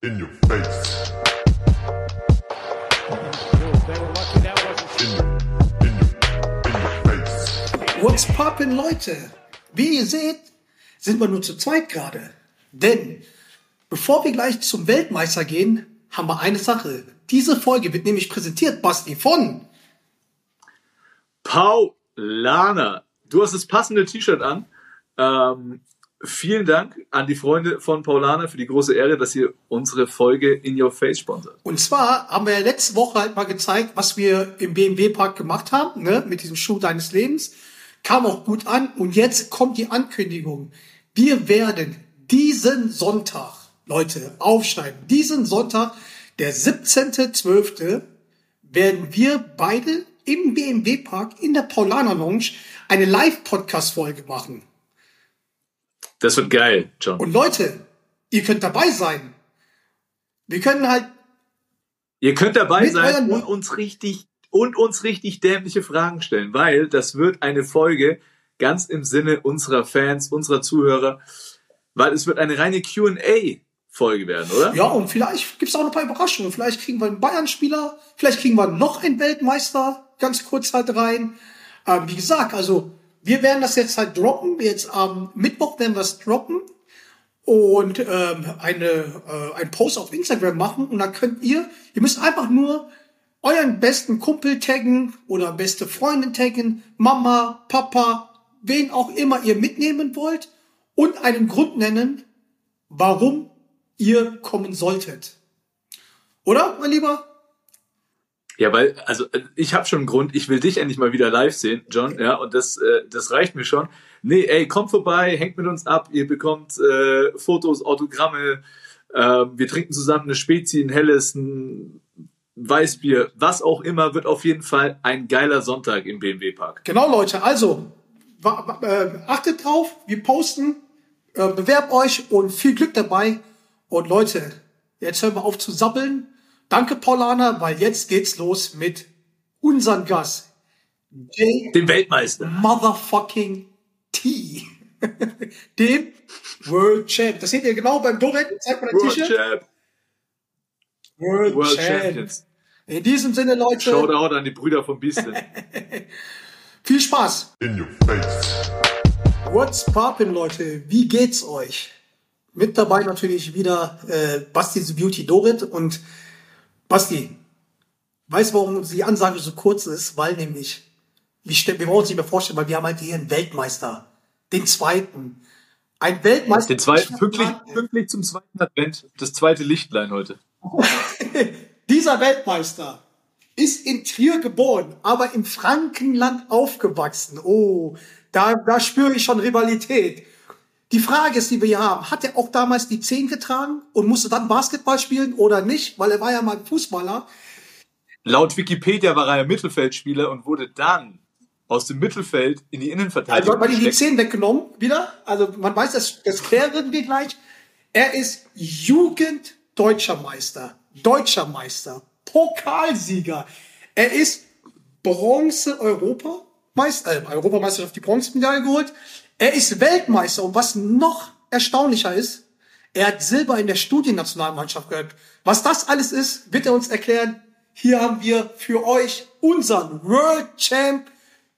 In your face. In in in. What's poppin', Leute? Wie ihr seht, sind wir nur zu zweit gerade. Denn bevor wir gleich zum Weltmeister gehen, haben wir eine Sache. Diese Folge wird nämlich präsentiert, Basti, von Paulana, du hast das passende T-Shirt an. Ähm, vielen Dank an die Freunde von Paulana für die große Ehre, dass ihr unsere Folge In Your Face sponsert. Und zwar haben wir ja letzte Woche halt mal gezeigt, was wir im BMW Park gemacht haben, ne, mit diesem Schuh deines Lebens. Kam auch gut an. Und jetzt kommt die Ankündigung. Wir werden diesen Sonntag, Leute, aufschneiden. Diesen Sonntag, der 17.12., werden wir beide im BMW Park in der Paulaner Lounge eine Live-Podcast-Folge machen. Das wird geil, John. Und Leute, ihr könnt dabei sein. Wir können halt Ihr könnt dabei sein und uns richtig und uns richtig dämliche Fragen stellen, weil das wird eine Folge ganz im Sinne unserer Fans, unserer Zuhörer, weil es wird eine reine Q&A Folge werden, oder? Ja, und vielleicht gibt's auch noch ein paar Überraschungen. Vielleicht kriegen wir einen Bayern-Spieler, vielleicht kriegen wir noch einen Weltmeister ganz kurz halt rein. Ähm, wie gesagt, also wir werden das jetzt halt droppen. Jetzt am Mittwoch werden wir es droppen und ähm, eine, äh, ein Post auf Instagram machen und dann könnt ihr, ihr müsst einfach nur euren besten Kumpel taggen oder beste Freundin taggen, Mama, Papa, wen auch immer ihr mitnehmen wollt und einen Grund nennen, warum ihr kommen solltet. Oder, mein Lieber? Ja, weil, also äh, ich habe schon einen Grund, ich will dich endlich mal wieder live sehen, John, ja, und das, äh, das reicht mir schon. Nee, ey, kommt vorbei, hängt mit uns ab, ihr bekommt äh, Fotos, Autogramme, äh, wir trinken zusammen eine Spezi, ein helles, ein Weißbier, was auch immer, wird auf jeden Fall ein geiler Sonntag im BMW-Park. Genau, Leute. Also, äh, achtet drauf, wir posten, äh, bewerbt euch und viel Glück dabei. Und Leute, jetzt hören wir auf zu sabbeln. Danke, Paulana, weil jetzt geht's los mit unserem Gast. J. Den Weltmeister. Motherfucking T. Dem World Champ. Das seht ihr genau beim Doret. Zeigt mal das World T-Shirt. Champ, World, World Champ. Champions. In diesem Sinne, Leute, Shoutout an die Brüder von Beastin. viel Spaß. In your face. What's poppin', Leute? Wie geht's euch? Mit dabei natürlich wieder äh, Basti the Beauty Dorit und Basti, weißt du, warum die Ansage so kurz ist? Weil nämlich, wir, wollen uns nicht mehr vorstellen, weil wir haben halt hier einen Weltmeister, den zweiten. Ein Weltmeister. Den zweiten, pünktlich, pünktlich zum zweiten Advent, das zweite Lichtlein heute. Dieser Weltmeister ist in Trier geboren, aber im Frankenland aufgewachsen. Oh, da, da spüre ich schon Rivalität. Die Frage ist, die wir hier haben, hat er auch damals die 10 getragen und musste dann Basketball spielen oder nicht? Weil er war ja mal Fußballer. Laut Wikipedia war er Mittelfeldspieler und wurde dann aus dem Mittelfeld in die Also Innenverteidigung hat man ihm die gesteckt. 10 weggenommen wieder. Also man weiß, das, das klären wir gleich. Er ist Jugenddeutscher Meister, Deutscher Meister, Pokalsieger. Er ist Bronze-Europameister, äh, Europameisterschaft die Bronzemedaille geholt. Er ist Weltmeister und was noch erstaunlicher ist, er hat Silber in der Studiennationalmannschaft gehabt. Was das alles ist, wird er uns erklären. Hier haben wir für euch unseren World Champ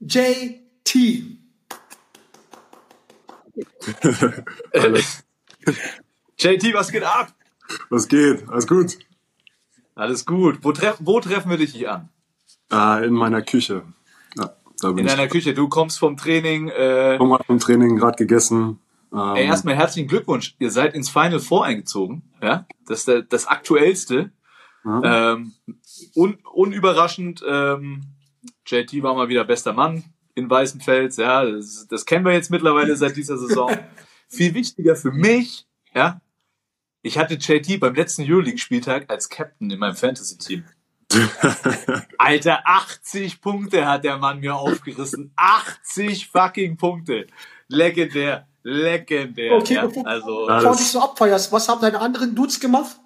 JT. JT, was geht ab? Was geht? Alles gut? Alles gut. Wo, treff, wo treffen wir dich hier an? Äh, in meiner Küche. Ja, In deiner Küche. Du kommst vom Training. Äh, Komm vom Training gerade gegessen. Ähm, ey, erstmal herzlichen Glückwunsch. Ihr seid ins Final Four eingezogen. Ja, das ist der, das aktuellste. ja. Ähm, un, unüberraschend. Ähm, JT war mal wieder bester Mann in Weißenfels. Ja, das, das kennen wir jetzt mittlerweile seit dieser Saison. Viel wichtiger für mich. Ja, ich hatte JT beim letzten Euroleague-Spieltag als Captain in meinem Fantasy-Team. Alter, 80 Punkte hat der Mann mir aufgerissen. 80 fucking Punkte. Legendär. Legendär. Okay, ja. bevor- Also, Bevor du dich so abfeierst, was haben deine anderen Dudes gemacht?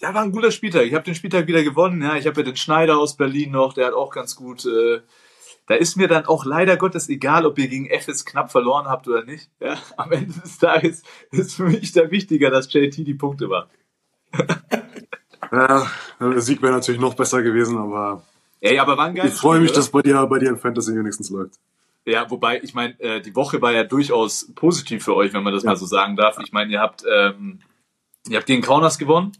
ja, war ein guter Spieltag. Ich habe den Spieltag wieder gewonnen. Ja, ich habe ja den Schneider aus Berlin noch, der hat auch ganz gut äh, da ist mir dann auch leider Gottes egal, ob ihr gegen FS knapp verloren habt oder nicht. Ja, am Ende des Tages ist für mich da wichtiger, dass JT die Punkte war. Ja, der Sieg wäre natürlich noch besser gewesen, aber Ey, aber war ein ich freue mich, oder? dass bei dir, bei dir in Fantasy wenigstens läuft. Ja, wobei, ich meine, äh, die Woche war ja durchaus positiv für euch, wenn man das Ja. mal so sagen darf. Ich meine, ihr habt, ähm, ihr habt gegen Kaunas gewonnen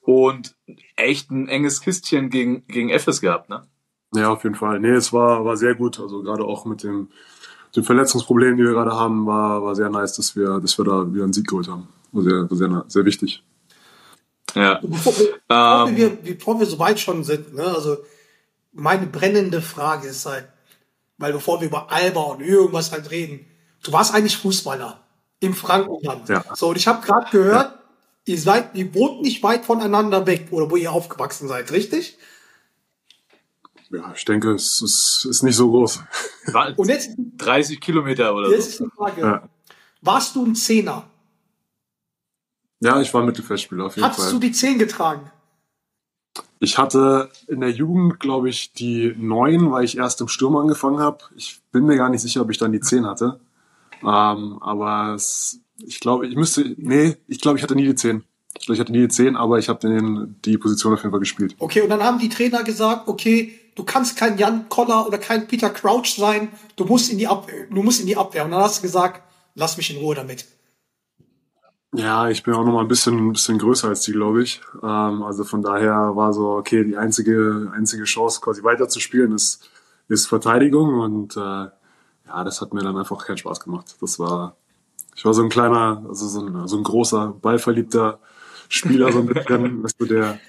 und echt ein enges Kistchen gegen, gegen FS gehabt, ne? Ja, auf jeden Fall. Nee, es war, war sehr gut. Also gerade auch mit dem, dem Verletzungsproblem, die wir gerade haben, war, war sehr nice, dass wir, dass wir da wieder einen Sieg geholt haben. War sehr, sehr, sehr wichtig. Ja. Bevor wir, bevor, Ähm. wir, bevor wir so weit schon sind, ne, also meine brennende Frage ist halt, weil bevor wir über Alba und irgendwas halt reden, du warst eigentlich Fußballer im Frankenland. Ja. So, und ich habe gerade gehört, ihr seid, ihr wohnt nicht weit voneinander weg, oder wo ihr aufgewachsen seid, richtig? Ja, ich denke, es ist, ist nicht so groß. Und jetzt, 30 Kilometer oder jetzt so. ist die Frage, Ja. warst du ein Zehner? Ja, ich war Mittelfeldspieler auf jeden Hattest Fall. du die Zehn getragen? Ich hatte in der Jugend, glaube ich, die neun, weil ich erst im Sturm angefangen habe. Ich bin mir gar nicht sicher, ob ich dann die zehn hatte. Ähm, aber es, ich glaube, ich müsste, nee, ich glaube, ich hatte nie die zehn. Ich glaube, ich hatte nie die zehn, aber ich habe die Position auf jeden Fall gespielt. Okay, und dann haben die Trainer gesagt, okay, du kannst kein Jan Koller oder kein Peter Crouch sein, du musst in die Abwehr, du musst in die Abwehr. Und dann hast du gesagt, lass mich in Ruhe damit. Ja, ich bin auch noch mal ein bisschen, ein bisschen größer als die, glaube ich. Ähm, also von daher war so, okay, die einzige, einzige Chance, quasi weiterzuspielen, ist, ist Verteidigung. Und äh, ja, das hat mir dann einfach keinen Spaß gemacht. Das war, ich war so ein kleiner, also so ein, so ein großer, ballverliebter Spieler, so ein bisschen, weißt du, der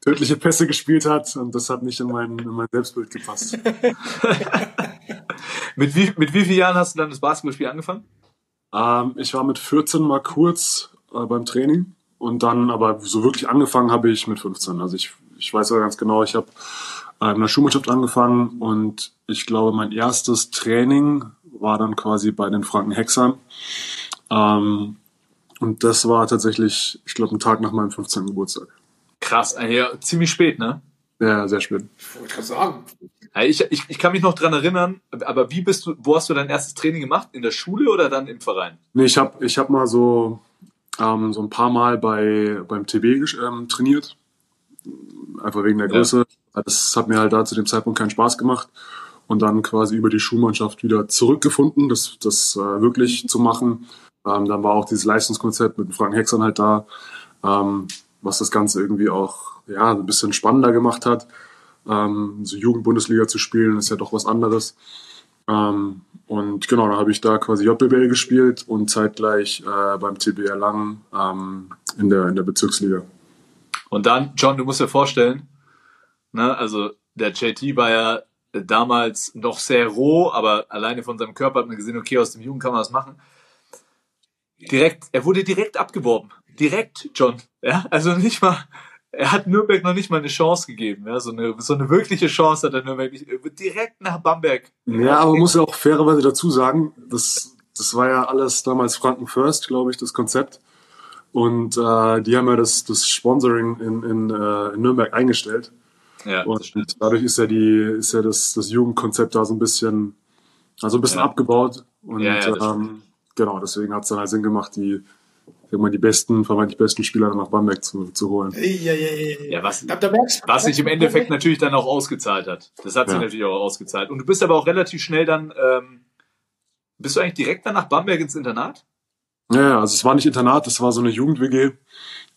tödliche Pässe gespielt hat und das hat nicht in mein, in mein Selbstbild gepasst. Mit wie, mit wie vielen Jahren hast du dann das Basketballspiel angefangen? Ähm, ich war mit 14 mal kurz äh, beim Training und dann aber so wirklich angefangen habe ich mit 15. Also ich, ich weiß ja ganz genau, ich habe äh, in der Schulmannschaft angefangen und ich glaube, mein erstes Training war dann quasi bei den Franken Hexern. Ähm, und das war tatsächlich, ich glaube, ein Tag nach meinem 15. Geburtstag. Krass, ja, ziemlich spät, ne? Ja, sehr spät. Ich wollte gerade sagen. Ja, ich, ich, ich kann mich noch dran erinnern, aber wie bist du, wo hast du dein erstes Training gemacht? In der Schule oder dann im Verein? Nee, ich habe ich hab mal so, ähm, so ein paar Mal bei, beim TB ähm, trainiert. Einfach wegen der Ja. Größe. Das hat mir halt da zu dem Zeitpunkt keinen Spaß gemacht. Und dann quasi über die Schulmannschaft wieder zurückgefunden, das, das äh, wirklich zu machen. Ähm, dann war auch dieses Leistungskonzept mit Frank Hexern halt da, ähm, was das Ganze irgendwie auch ja, ein bisschen spannender gemacht hat. Ähm, so Jugendbundesliga zu spielen, ist ja doch was anderes. Ähm, und genau, dann habe ich da quasi JBL gespielt und zeitgleich äh, beim TB Erlangen ähm, in, der, in der Bezirksliga. Und dann, John, du musst dir vorstellen, ne, also der JT war ja damals noch sehr roh, aber alleine von seinem Körper hat man gesehen, okay, aus dem Jungen kann man das machen. Direkt, er wurde direkt abgeworben. Direkt, John. Ja, also nicht mal, er hat Nürnberg noch nicht mal eine Chance gegeben. Ja, so eine, so eine wirkliche Chance hat er Nürnberg nicht. Direkt nach Bamberg. Ja, aber man muss ja auch fairerweise dazu sagen, das, das war ja alles damals Franken First, glaube ich, das Konzept. Und äh, die haben ja das, das Sponsoring in, in, äh, in Nürnberg eingestellt. Ja, das Und stimmt. dadurch ist ja die, ist ja das, das Jugendkonzept da so ein bisschen, also ein bisschen Ja. abgebaut. Und Ja, ähm, genau, deswegen hat es dann halt Sinn gemacht, die, sag mal, die besten, vermeintlich besten Spieler nach Bamberg zu, zu holen. Ja, ja, ja, ja. Ja, was- Was sich im Endeffekt natürlich dann auch ausgezahlt hat. Das hat sich Ja. natürlich auch ausgezahlt. Und du bist aber auch relativ schnell dann, ähm, bist du eigentlich direkt dann nach Bamberg ins Internat? Ja, ja, also es war nicht Internat, das war so eine Jugend-WG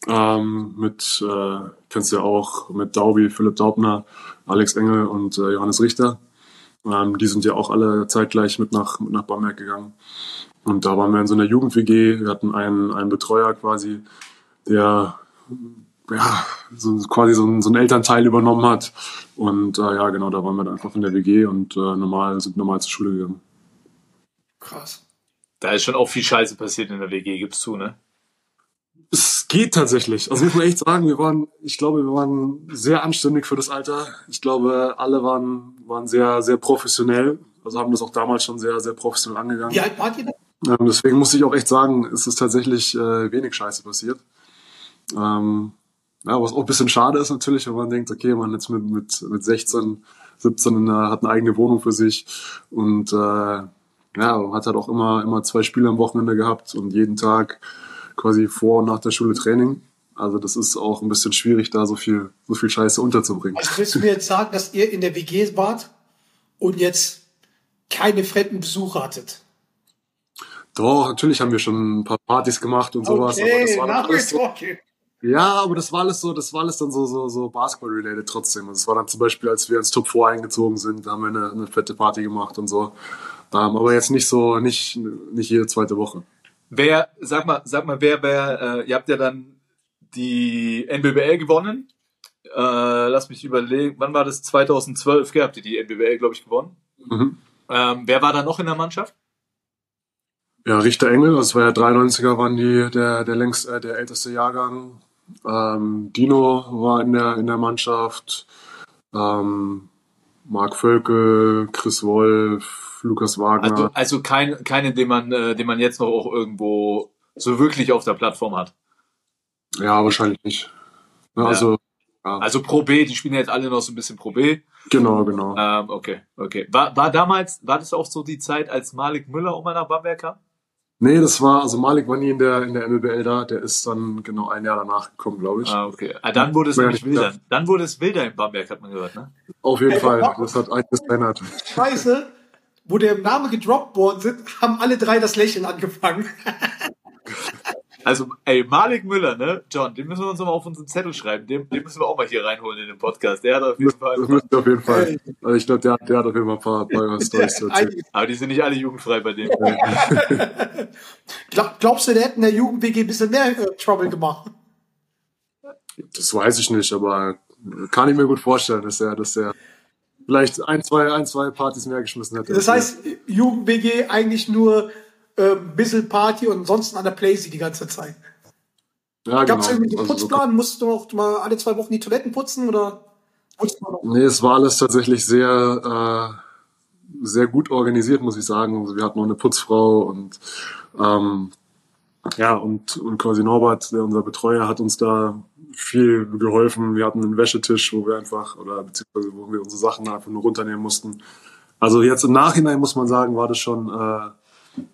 ähm, mit, äh, kennst du ja auch, mit Daubi, Philipp Daubner, Alex Engel und äh, Johannes Richter. Ähm, die sind ja auch alle zeitgleich mit nach, mit nach Bamberg gegangen. Und da waren wir in so einer Jugend-WG. Wir hatten einen, einen Betreuer quasi, der ja, so, quasi so, einen, so einen Elternteil übernommen hat. Und äh, ja, genau, da waren wir dann einfach in der WG und äh, normal, sind normal zur Schule gegangen. Krass. Da ist schon auch viel Scheiße passiert in der WG, gibst zu, ne? Es geht tatsächlich. Also muss man echt sagen, wir waren, ich glaube, wir waren sehr anständig für das Alter. Ich glaube, alle waren, waren sehr, sehr professionell. Also haben das auch damals schon sehr, sehr professionell angegangen. Wie alt wart ihr denn? Ähm, deswegen muss ich auch echt sagen, es ist tatsächlich äh, wenig Scheiße passiert. Ähm, ja, was auch ein bisschen schade ist natürlich, wenn man denkt, okay, man jetzt mit, mit, mit 16 17 in einer, hat eine eigene Wohnung für sich und äh, ja, hat halt auch immer, immer zwei Spiele am Wochenende gehabt und jeden Tag quasi vor und nach der Schule Training. Also das ist auch ein bisschen schwierig, da so viel, so viel Scheiße unterzubringen. Also willst du mir jetzt sagen, dass ihr in der WG wart und jetzt keine fremden Besuche hattet? Doch, natürlich haben wir schon ein paar Partys gemacht und sowas, aber das war alles we're so, talking. Ja, aber das war alles so, das war alles dann so, so, so Basketball-related trotzdem. Also es war dann zum Beispiel, als wir ins Top 4 eingezogen sind, da haben wir eine, eine fette Party gemacht und so. Ähm, aber jetzt nicht so, nicht, nicht jede zweite Woche. Wer, sag mal, sag mal, wer, wer, äh, ihr habt ja dann die NBBL gewonnen. Äh, lass mich überlegen, wann war das? 2012, gell, habt ihr die NBBL, glaube ich, gewonnen. Mhm. Ähm, wer war da noch in der Mannschaft? Ja, Richter Engel, das war ja 93er, waren die der, der längst, äh, der älteste Jahrgang. Ähm, Dino war in der, in der Mannschaft. Ähm, Marc Völkel, Chris Wolf, Lukas Wagner. Also, also kein, keine, den man, äh, den man jetzt noch auch irgendwo so wirklich auf der Plattform hat. ja, wahrscheinlich nicht. Ja, Ja. Also, Also Pro B, die spielen jetzt alle noch so ein bisschen Pro B. genau, genau. Ähm, okay, okay. War, war damals, war das auch so die Zeit, als Malik Müller um nach Bamberg kam? Nee, das war, also Malik war nie in der, in der MLBL da, der ist dann genau ein Jahr danach gekommen, glaube ich. Ah, okay. Ah, dann wurde es Ja, nämlich ja. wilder. Dann wurde es wilder in Bamberg, hat man gehört, ne? Auf jeden Fall, das hat einiges verändert. Scheiße, wo der Name gedroppt worden sind, haben alle drei das Lächeln angefangen. Also, ey, Malik Müller, ne? John, den müssen wir uns noch mal auf unseren Zettel schreiben. Den, den müssen wir auch mal hier reinholen in den Podcast. Der hat auf jeden Das Fall. müsst ihr auf jeden Fall. Also ich glaube, der, der hat auf jeden Fall ein paar, paar Storys zu erzählen. Aber die sind nicht alle jugendfrei bei denen. Glaub, glaubst du, der hätte in der Jugend-WG ein bisschen mehr äh, Trouble gemacht? Das weiß ich nicht, aber kann ich mir gut vorstellen, dass er, dass er vielleicht ein, zwei, ein, zwei Partys mehr geschmissen hätte. Das heißt, Jugend-WG eigentlich nur äh, ein bisschen Party und ansonsten an der Playsee die ganze Zeit. ja, Gab es genau. irgendwie einen Also so- Putzplan? Musst du auch mal alle zwei Wochen die Toiletten putzen oder? Noch? Nee, es war alles tatsächlich sehr, äh, sehr gut organisiert, muss ich sagen. Also wir hatten noch eine Putzfrau und ähm, ja, und, und quasi Norbert, der unser Betreuer, hat uns da viel geholfen. Wir hatten einen Wäschetisch, wo wir einfach, oder beziehungsweise wo wir unsere Sachen einfach nur runternehmen mussten. Also jetzt im Nachhinein muss man sagen, war das schon, äh,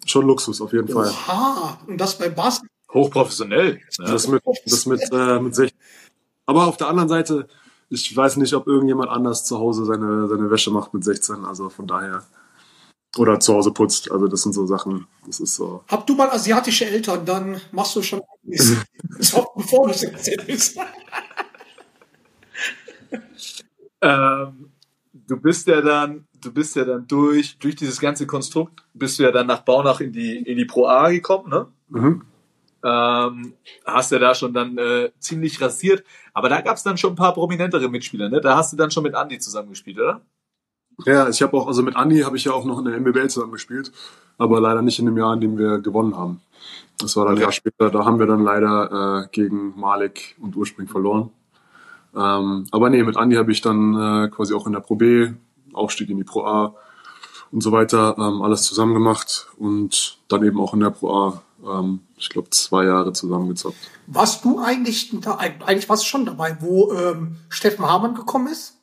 schon Luxus auf jeden Fall. Aha, und das beim Basketball. Hochprofessionell. Ne? Das mit, das mit, äh, mit 16. Aber auf der anderen Seite, ich weiß nicht, ob irgendjemand anders zu Hause seine, seine Wäsche macht mit 16. Also von daher. Oder zu Hause putzt. Also das sind so Sachen. Das ist so. Hab du mal asiatische Eltern, dann machst du schon einiges. So, bevor du es erzählst. Ähm, du bist ja dann, du bist ja dann durch, durch dieses ganze Konstrukt, bist du ja dann nach Baunach in die, in die Pro A gekommen, ne? Mhm. Ähm, hast ja da schon dann äh, ziemlich rasiert, aber da gab es dann schon ein paar prominentere Mitspieler, ne? Da hast du dann schon mit Andy zusammengespielt, oder? Ja, ich habe auch, also mit Andi habe ich ja auch noch in der MBBL zusammen gespielt, aber leider nicht in dem Jahr, in dem wir gewonnen haben. Das war dann ein Okay. Jahr später, da haben wir dann leider äh, gegen Malik und Urspring verloren. Ähm, aber nee, mit Andi habe ich dann äh, quasi auch in der Pro B, Aufstieg in die Pro A und so weiter, ähm, alles zusammen gemacht und dann eben auch in der Pro A, ähm, ich glaube, zwei Jahre zusammengezockt. Warst du eigentlich, da, eigentlich warst du schon dabei, wo ähm, Steffen Hamann gekommen ist?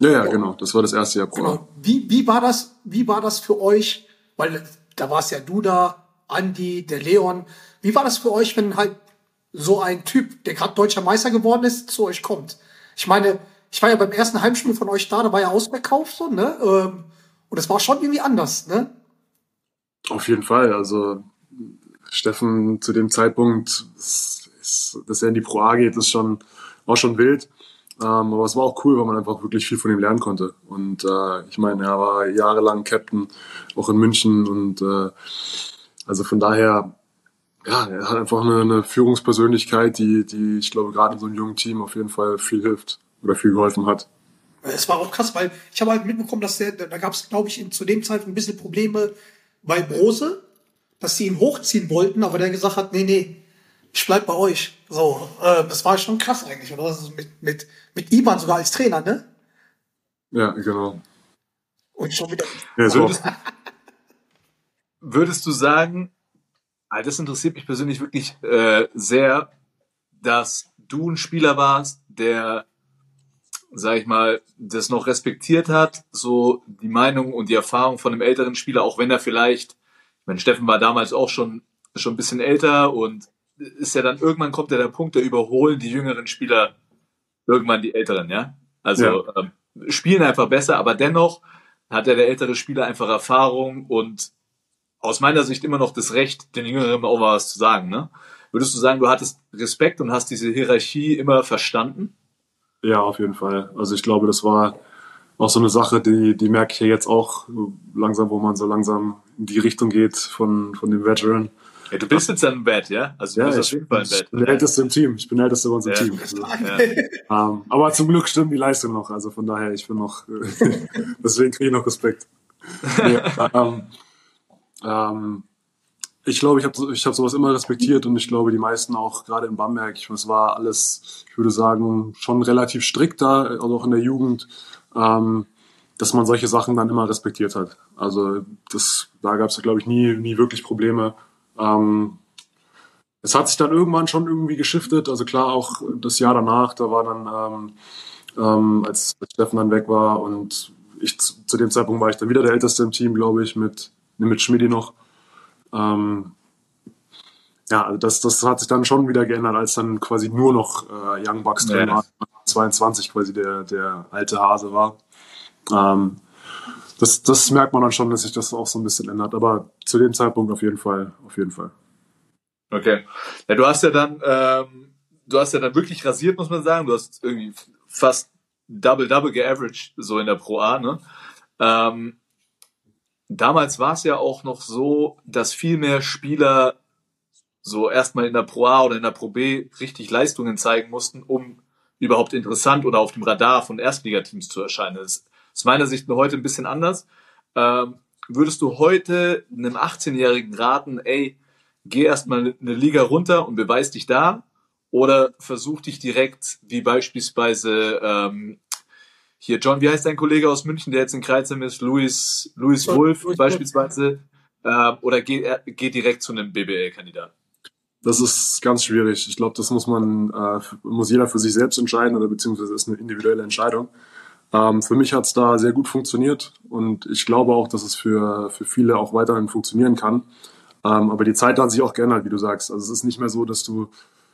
Ja, ja, genau, das war das erste Jahr Pro A. Genau. Wie, wie, war das, wie war das für euch? Weil da warst ja du da, Andi, der Leon. Wie war das für euch, wenn halt so ein Typ, der gerade deutscher Meister geworden ist, zu euch kommt? Ich meine, ich war ja beim ersten Heimspiel von euch da, da war ja Ausverkauf so, ne? Ähm, und das war schon irgendwie anders, ne? Auf jeden Fall. Also Steffen zu dem Zeitpunkt, dass er in die Pro A geht, ist schon, war schon wild. Ähm, aber es war auch cool, weil man einfach wirklich viel von ihm lernen konnte. Und äh, ich meine, er war jahrelang Captain, auch in München. Und äh, also von daher, ja, er hat einfach eine, eine Führungspersönlichkeit, die, die ich glaube, gerade in so einem jungen Team auf jeden Fall viel hilft oder viel geholfen hat. Es war auch krass, weil ich habe halt mitbekommen, dass der, da gab es, glaube ich, in, zu dem Zeitpunkt ein bisschen Probleme bei Brose, dass sie ihn hochziehen wollten, aber der gesagt hat, nee, nee, ich bleib bei euch. So, äh, das war schon krass eigentlich, oder? Das ist mit, mit, mit Ivan sogar als Trainer, ne? Ja, genau. Und schon wieder. Ja, so. Würdest, würdest du sagen, ah, das interessiert mich persönlich wirklich äh, sehr, dass du ein Spieler warst, der sag ich mal, das noch respektiert hat, so die Meinung und die Erfahrung von einem älteren Spieler, auch wenn er vielleicht, ich meine, Steffen war damals auch schon, schon ein bisschen älter und ist ja dann irgendwann kommt ja der Punkt, da überholen die jüngeren Spieler irgendwann die älteren, ja. Also Ja. ähm, spielen einfach besser, aber dennoch hat ja der ältere Spieler einfach Erfahrung und aus meiner Sicht immer noch das Recht, den Jüngeren auch was zu sagen, ne? Würdest du sagen, du hattest Respekt und hast diese Hierarchie immer verstanden? Ja, auf jeden Fall. Also ich glaube, das war auch so eine Sache, die, die merke ich ja jetzt auch langsam, wo man so langsam in die Richtung geht von, von dem Veteran. Ja, du bist jetzt im Bett, ja? Also du Ja, bist auf ich, jeden Fall im ich Bett. bin der Älteste im Team. Ich bin der Älteste bei uns im Ja. Team. Also, Ja. ähm, aber zum Glück stimmt die Leistung noch. Also von daher, ich bin noch, deswegen kriege ich noch Respekt. Nee, ähm, ähm, ich glaube, ich habe ich hab sowas immer respektiert und ich glaube, die meisten auch gerade in Bamberg. Ich, es war alles, ich würde sagen, schon relativ strikt da, also auch in der Jugend, ähm, dass man solche Sachen dann immer respektiert hat. Also das, da gab es, glaube ich, nie, nie wirklich Probleme. Ähm, es hat sich dann irgendwann schon irgendwie geschiftet. Also klar, auch das Jahr danach, da war dann, ähm, ähm, als, Steffen dann weg war und ich zu, zu dem Zeitpunkt war ich dann wieder der Älteste im Team, glaube ich, mit, mit Schmidi noch. Ähm, ja, also das, das hat sich dann schon wieder geändert, als dann quasi nur noch äh, Young Bucks drin Ja. war. 22 quasi der, der alte Hase war. Ähm, das, das merkt man dann schon, dass sich das auch so ein bisschen ändert. Aber zu dem Zeitpunkt auf jeden Fall, auf jeden Fall. Okay. Ja, du hast ja dann, ähm, du hast ja dann wirklich rasiert, muss man sagen. Du hast irgendwie fast Double-Double geaveraged, so in der Pro A, ne? Ähm, damals war es ja auch noch so, dass viel mehr Spieler so erstmal in der Pro A oder in der Pro B richtig Leistungen zeigen mussten, um überhaupt interessant oder auf dem Radar von Erstligateams zu erscheinen. Das ist aus meiner Sicht nur heute ein bisschen anders. Ähm, würdest du heute einem 18-Jährigen raten, ey, geh erstmal eine Liga runter und beweis dich da oder versuch dich direkt, wie beispielsweise ähm, hier John, wie heißt dein Kollege aus München, der jetzt in Kreuzheim ist, Louis, Louis Wolf beispielsweise, äh, oder geh, äh, geh direkt zu einem BBL-Kandidat? Das ist ganz schwierig. Ich glaube, das muss man, äh, muss jeder für sich selbst entscheiden oder beziehungsweise ist eine individuelle Entscheidung. Ähm, für mich hat es da sehr gut funktioniert und ich glaube auch, dass es für, für viele auch weiterhin funktionieren kann. Ähm, aber die Zeit hat sich auch geändert, wie du sagst. Also es ist nicht mehr so, dass du,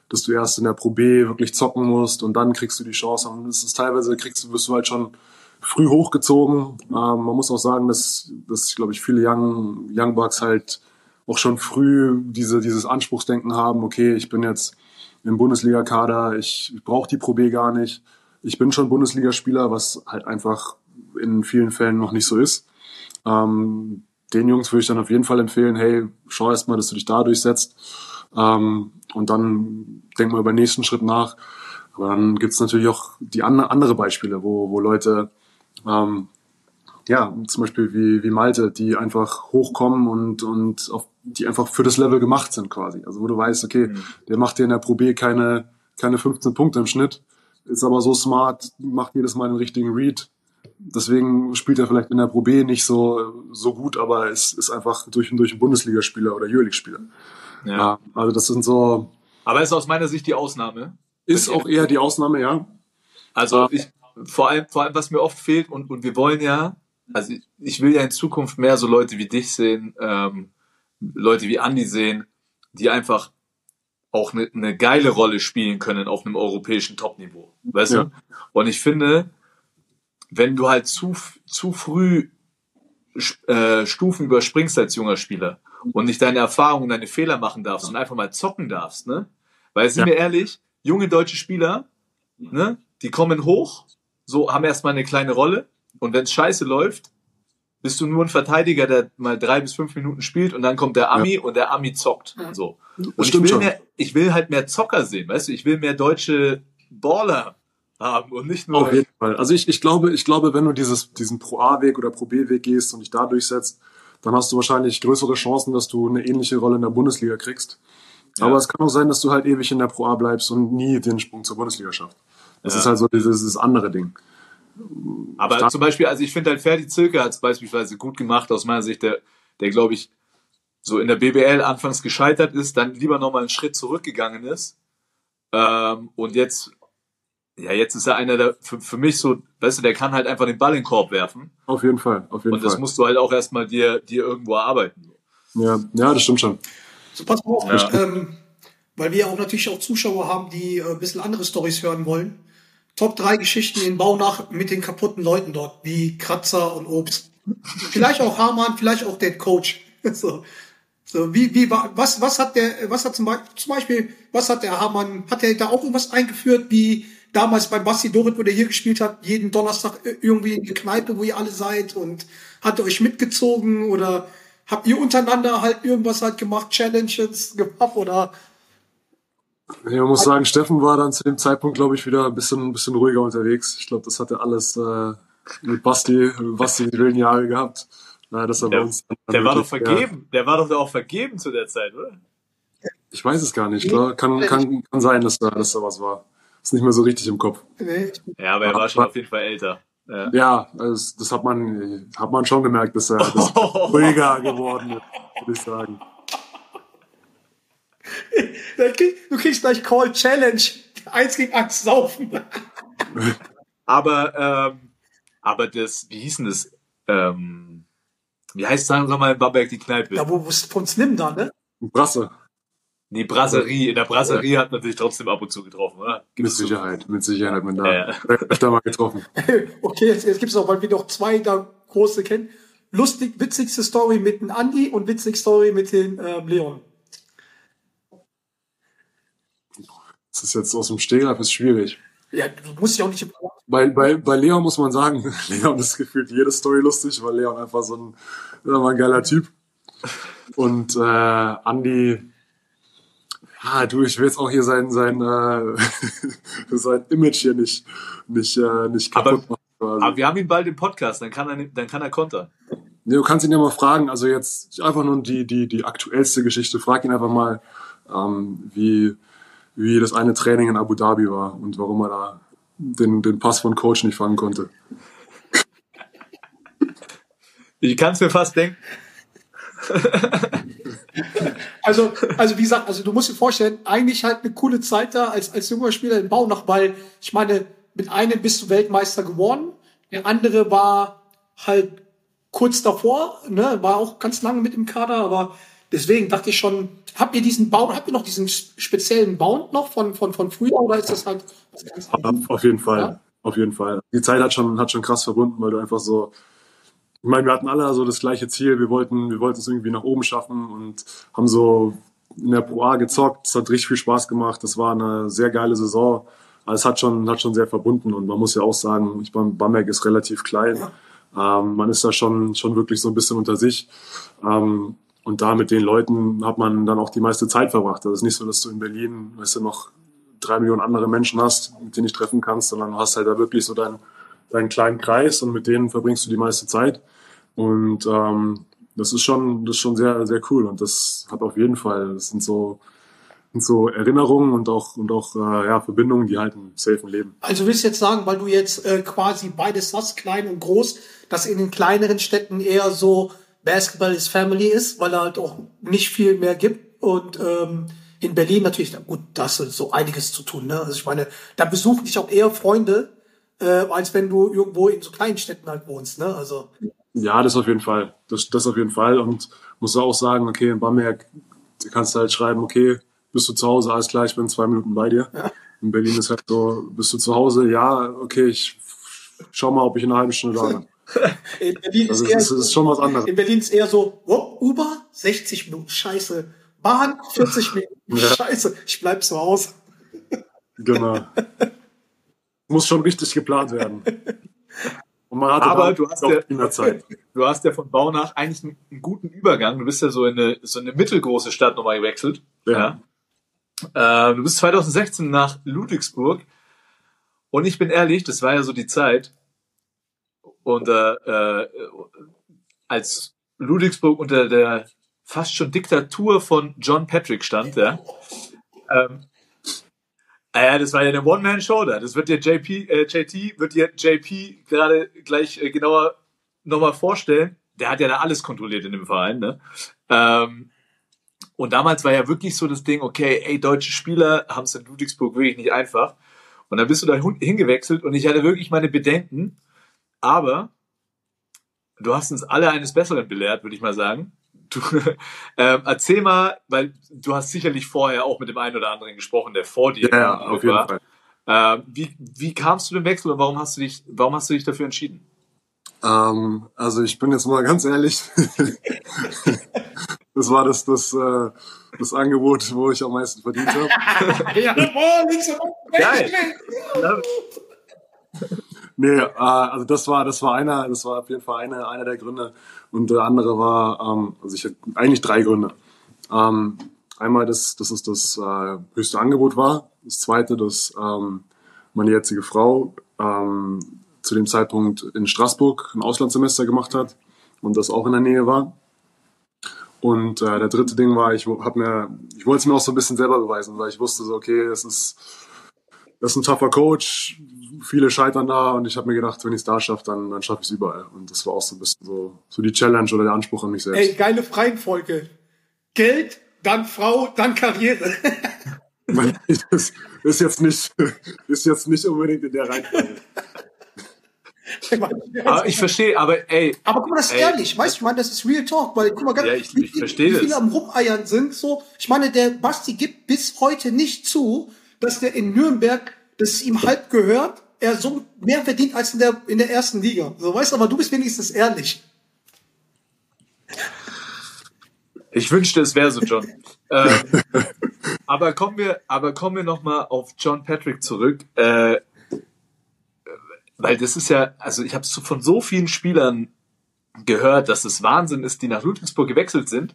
dass du erst in der Pro B wirklich zocken musst und dann kriegst du die Chance. Und es ist teilweise kriegst du, wirst du halt schon früh hochgezogen. Ähm, man muss auch sagen, dass, dass glaube ich, viele Young, Young Bucks halt auch schon früh diese, dieses Anspruchsdenken haben, okay, ich bin jetzt im Bundesliga-Kader, ich, ich brauche die Pro B gar nicht. Ich bin schon Bundesligaspieler, was halt einfach in vielen Fällen noch nicht so ist. Ähm, den Jungs würde ich dann auf jeden Fall empfehlen, hey, schau erst mal, dass du dich da durchsetzt ähm, und dann denk mal über den nächsten Schritt nach. Aber dann gibt's natürlich auch die an, andere Beispiele, wo, wo Leute ähm, ja, zum Beispiel wie, wie Malte, die einfach hochkommen und, und auf, die einfach für das Level gemacht sind quasi. Also wo du weißt, okay, der macht dir in der Pro B keine, keine 15 Punkte im Schnitt, ist aber so smart, macht jedes Mal den richtigen Read. Deswegen spielt er vielleicht in der Pro B nicht so, so gut, aber ist, ist einfach durch und durch ein Bundesligaspieler oder Euroleague-Spieler. Ja. Ja, also das sind so, Aber ist aus meiner Sicht die Ausnahme. ist auch eher die Ausnahme, ja. Also ich, vor allem, vor allem, was mir oft fehlt, und, und wir wollen ja, also ich, ich will ja in Zukunft mehr so Leute wie dich sehen, ähm, Leute wie Andi sehen, die einfach auch eine, eine geile Rolle spielen können auf einem europäischen Topniveau. Weißt Ja. du? Und ich finde, wenn du halt zu, zu früh äh, Stufen überspringst als junger Spieler und nicht deine Erfahrungen, deine Fehler machen darfst und einfach mal zocken darfst, ne? Weil sind Ja. wir ehrlich, junge deutsche Spieler, ne, die kommen hoch, so haben erstmal eine kleine Rolle und wenn es scheiße läuft, bist du nur ein Verteidiger, der mal drei bis fünf Minuten spielt und dann kommt der Ami und der Ami zockt. So. Und ich will, schon. mehr, ich will halt mehr Zocker sehen, weißt du, ich will mehr deutsche Baller haben und nicht nur. Auf jeden Fall. Also ich, ich glaube, ich glaube, wenn du dieses, diesen Pro A-Weg oder Pro B-Weg gehst und dich da durchsetzt, dann hast du wahrscheinlich größere Chancen, dass du eine ähnliche Rolle in der Bundesliga kriegst. Ja. Aber es kann auch sein, dass du halt ewig in der Pro A bleibst und nie den Sprung zur Bundesliga schaffst. Das Ja. ist halt so dieses, dieses andere Ding. Aber Stark. zum Beispiel, also ich finde halt Ferdi Zilke hat es beispielsweise gut gemacht aus meiner Sicht, der, der glaube ich, so in der BBL anfangs gescheitert ist, dann lieber nochmal einen Schritt zurückgegangen ist ähm, und jetzt ja, jetzt ist er einer der, für, für mich so, weißt du, der kann halt einfach den Ball in den Korb werfen. Auf jeden Fall, auf jeden Und das Fall. musst du halt auch erstmal dir, dir irgendwo erarbeiten. Ja, ja, das stimmt schon. So, pass mal auf, Ja. ähm, weil wir auch natürlich auch Zuschauer haben, die äh, ein bisschen andere Stories hören wollen. Top drei Geschichten in Baunach mit den kaputten Leuten dort, wie Kratzer und Obst. Vielleicht auch Hamann, vielleicht auch der Coach. So, so wie, wie war, was, was hat der, was hat zum Beispiel, zum Beispiel, was hat der Hamann, hat er da auch irgendwas eingeführt, wie damals beim Basti Dorit, wo der hier gespielt hat, jeden Donnerstag irgendwie in die Kneipe, wo ihr alle seid und hat er euch mitgezogen oder habt ihr untereinander halt irgendwas halt gemacht, Challenges gemacht oder Ja, man muss sagen, Steffen war dann zu dem Zeitpunkt, glaube ich, wieder ein bisschen, ein bisschen ruhiger unterwegs. Ich glaube, das hat er alles äh, mit Basti, mit Basti die wilden Jahre gehabt. Dass er bei Der, uns dann der war doch vergeben. Der war doch auch vergeben zu der Zeit, oder? Ja, ich weiß es gar nicht. Klar, kann, kann, kann sein, dass da, dass da was war. Ist nicht mehr so richtig im Kopf. nee, Ja, aber er war schon auf jeden Fall älter. Ja. Ja, also das hat man, hat man schon gemerkt, dass er dass er ruhiger geworden ist, würde ich sagen. Du kriegst gleich Call Challenge, eins gegen eins saufen. Aber, ähm, aber das, wie hieß denn das? Ähm, wie heißt, sagen wir mal, in Bamberg die Kneipe? Da wo wo ist von Slim da, ne? Brasse, Die Brasserie. In der Brasserie hat man sich trotzdem ab und zu getroffen, oder? mit Gibt's zu. Sicherheit, mit Sicherheit hat man da Ja, ja. öfter mal getroffen. Okay, jetzt, jetzt gibt's noch, weil wir noch zwei da große kennen. Lustig, witzigste Story mit dem Andi und witzigste Story mit dem ähm, Leon. Das ist jetzt aus dem Stegreif ist schwierig. Ja, du musst dich auch nicht. Bei, bei, bei Leon muss man sagen, Leon ist gefühlt jede Story lustig, weil Leon einfach so ein, ein geiler Typ. Und äh, Andi, ja, du, ich will jetzt auch hier sein, sein, äh, sein Image hier nicht, nicht, äh, nicht kaputt machen. quasi. Aber wir haben ihn bald im Podcast, dann kann er, dann kann er kontern. Nee, du kannst ihn ja mal fragen, also jetzt einfach nur die, die, die aktuellste Geschichte. Frag ihn einfach mal, ähm, wie, wie das eine Training in Abu Dhabi war und warum er da den, den Pass von Coach nicht fangen konnte. Ich kann es mir fast denken. Also, also wie gesagt, also du musst dir vorstellen, eigentlich halt eine coole Zeit da als, als junger Spieler in Baunach, weil ich meine, mit einem bist du Weltmeister geworden, der andere war halt kurz davor, ne, war auch ganz lange mit im Kader, aber deswegen dachte ich schon, habt ihr diesen Bound, habt ihr noch diesen speziellen Bound noch von, von, von früher oder ist das halt was ganz anderes? Auf jeden Fall, Ja. auf jeden Fall. Die Zeit hat schon, hat schon krass verbunden, weil du einfach so, ich meine, wir hatten alle so das gleiche Ziel. Wir wollten, wir wollten es irgendwie nach oben schaffen und haben so in der Pro A gezockt. Es hat richtig viel Spaß gemacht. Das war eine sehr geile Saison. Aber es hat schon, hat schon sehr verbunden und man muss ja auch sagen, ich meine, Bamberg ist relativ klein. Ähm, man ist da schon, schon wirklich so ein bisschen unter sich. Ähm, und da mit den Leuten hat man dann auch die meiste Zeit verbracht. Das ist nicht so, dass du in Berlin, weißt du, noch drei Millionen andere Menschen hast, mit denen du dich treffen kannst, sondern hast halt da wirklich so deinen, deinen kleinen Kreis und mit denen verbringst du die meiste Zeit. Und ähm, das ist schon, das ist schon sehr, sehr cool. Und das hat auf jeden Fall, das sind so, sind so Erinnerungen und auch, und auch äh, ja, Verbindungen, die halten safe im Leben. Also willst du jetzt sagen, weil du jetzt äh, quasi beides hast, klein und groß, dass in den kleineren Städten eher so Basketball is Family ist, weil er halt auch nicht viel mehr gibt und ähm, in Berlin natürlich, na gut, da hast du so einiges zu tun, ne? Also ich meine, da besuchen dich auch eher Freunde, äh, als wenn du irgendwo in so kleinen Städten halt wohnst, ne? Also Ja, das auf jeden Fall. Das, das auf jeden Fall. Und muss auch sagen, okay, in Bamberg du kannst halt schreiben, okay, bist du zu Hause, alles klar, ich bin zwei Minuten bei dir. In Berlin ist halt so, bist du zu Hause, ja, okay, ich schau mal, ob ich in einer halben Stunde da bin. in Berlin Also ist es eher ist, ist schon was anderes. in Berlin ist eher so, oh, Uber 60 Minuten, scheiße. Bahn 40 Minuten, Ja. scheiße, ich bleib zu Hause. Genau. Muss schon richtig geplant werden. Aber dann du hast ja-. Du hast ja von Baunach eigentlich einen, einen guten Übergang. Du bist ja so in eine, so eine mittelgroße Stadt nochmal gewechselt. Ja. Ja. Äh, du bist 2016 nach Ludwigsburg. Und ich bin ehrlich, das war ja so die Zeit. Und äh, äh, als Ludwigsburg unter der fast schon Diktatur von John Patrick stand, ja. Ähm, äh, ja, das war ja eine One-Man-Show da. Das wird dir JP, äh, JT, wird dir JP gerade gleich äh, genauer nochmal vorstellen. Der hat ja da alles kontrolliert in dem Verein, ne? Ähm, und damals war ja wirklich so das Ding, okay, ey, deutsche Spieler haben es in Ludwigsburg wirklich nicht einfach. Und dann bist du da hin- hingewechselt und ich hatte wirklich meine Bedenken. Aber du hast uns alle eines Besseren belehrt, würde ich mal sagen. Du, ähm, erzähl mal, weil du hast sicherlich vorher auch mit dem einen oder anderen gesprochen, der vor dir Ja, auf jeden war. Fall. Ähm, wie, wie kamst du dem Wechsel und warum hast du dich, warum hast du dich dafür entschieden? Ähm, also ich bin jetzt mal ganz ehrlich. das war das, das, äh, das Angebot, wo ich am meisten verdient habe. Ja, Geil. Nee, äh, also das war, das war einer, das war auf jeden Fall einer, einer der Gründe. Und der andere war, ähm, also ich hatte eigentlich drei Gründe. Ähm, einmal, dass, dass es das äh, höchste Angebot war. Das zweite, dass ähm, meine jetzige Frau ähm, zu dem Zeitpunkt in Straßburg ein Auslandssemester gemacht hat und das auch in der Nähe war. Und äh, der dritte Ding war, ich hab mir, ich wollte es mir auch so ein bisschen selber beweisen, weil ich wusste so, okay, es ist, das ist ein tougher Coach, viele scheitern da und ich habe mir gedacht, wenn ich es da schaffe, dann, dann schaffe ich es überall. Und das war auch so ein bisschen so, so die Challenge oder der Anspruch an mich selbst. Ey, geile Reihenfolge. Geld, dann Frau, dann Karriere. Das ist jetzt nicht, ist jetzt nicht unbedingt in der Reihenfolge. Aber ich verstehe, aber ey, Aber guck mal, das ist Ey. ehrlich, weißt du, ich meine, das ist Real Talk, weil guck mal, ganz, Ja, ich- wie, ich wie- verstehe wie das. viele am Rumeiern sind, so, ich meine, der Basti gibt bis heute nicht zu, dass der in Nürnberg, dass es ihm halb gehört, er so mehr verdient als in der, in der ersten Liga. So, weißt du, aber du bist wenigstens ehrlich. Ich wünschte, es wäre so, John. ähm, aber kommen wir, aber kommen wir noch mal auf John Patrick zurück, äh, weil das ist ja, also ich habe von so vielen Spielern gehört, dass es Wahnsinn ist, die nach Ludwigsburg gewechselt sind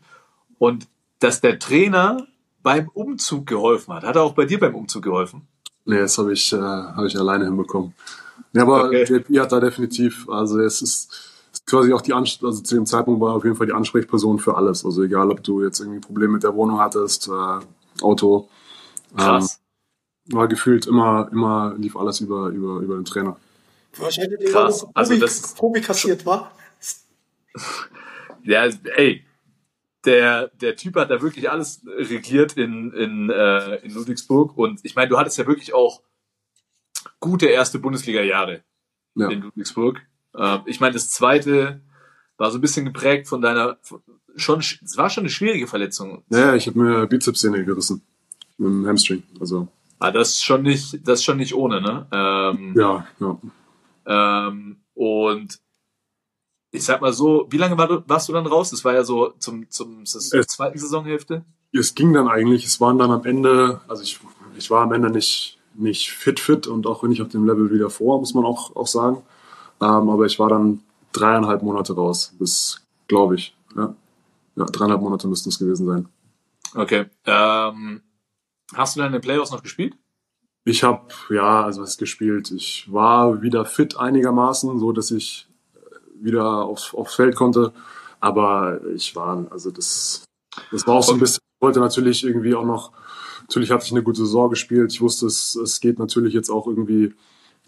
und dass der Trainer beim Umzug geholfen hat. Hat er auch bei dir beim Umzug geholfen? Nee, das habe ich, äh, hab ich alleine hinbekommen. Ja, aber Okay. JP hat da definitiv, also es ist, ist quasi auch die Ans also zu dem Zeitpunkt war auf jeden Fall die Ansprechperson für alles. Also egal, ob du jetzt irgendwie Probleme mit der Wohnung hattest, äh, Auto, Krass. war gefühlt immer, immer lief alles über, über, über den Trainer. Wahrscheinlich Krass. Probi, Also das- Probi kassiert war. Ja, ey, der, der Typ hat da wirklich alles regiert in, in, äh, in Ludwigsburg. Und ich meine, du hattest ja wirklich auch gute erste Bundesliga-Jahre Ja. in Ludwigsburg. Ähm, ich meine, das zweite war so ein bisschen geprägt von deiner, von- schon, es war schon eine schwierige Verletzung. Ja, ich habe mir Bizepssehne gerissen. Mit dem Hamstring. Also, Ah, das ist schon nicht, das ist schon nicht ohne, ne? Ähm, ja, ja. Ähm, und ich sag mal so, wie lange war du, warst du dann raus? Das war ja so zum, zum, zur zweiten Saisonhälfte. Es ging dann eigentlich, es waren dann am Ende, also ich, ich war am Ende nicht, nicht fit fit und auch nicht auf dem Level wie davor, muss man auch, auch sagen. Ähm, aber ich war dann dreieinhalb Monate raus, bis, glaube ich. Ja. ja, dreieinhalb Monate müssten es gewesen sein. Okay. Ähm, hast du dann in den Playoffs noch gespielt? Ich habe, ja, also was gespielt. Ich war wieder fit einigermaßen, so dass ich wieder aufs, aufs Feld konnte. Aber ich war, also das, das war auch so ein bisschen, ich wollte natürlich irgendwie auch noch, natürlich hatte ich eine gute Saison gespielt. Ich wusste, es, es geht natürlich jetzt auch irgendwie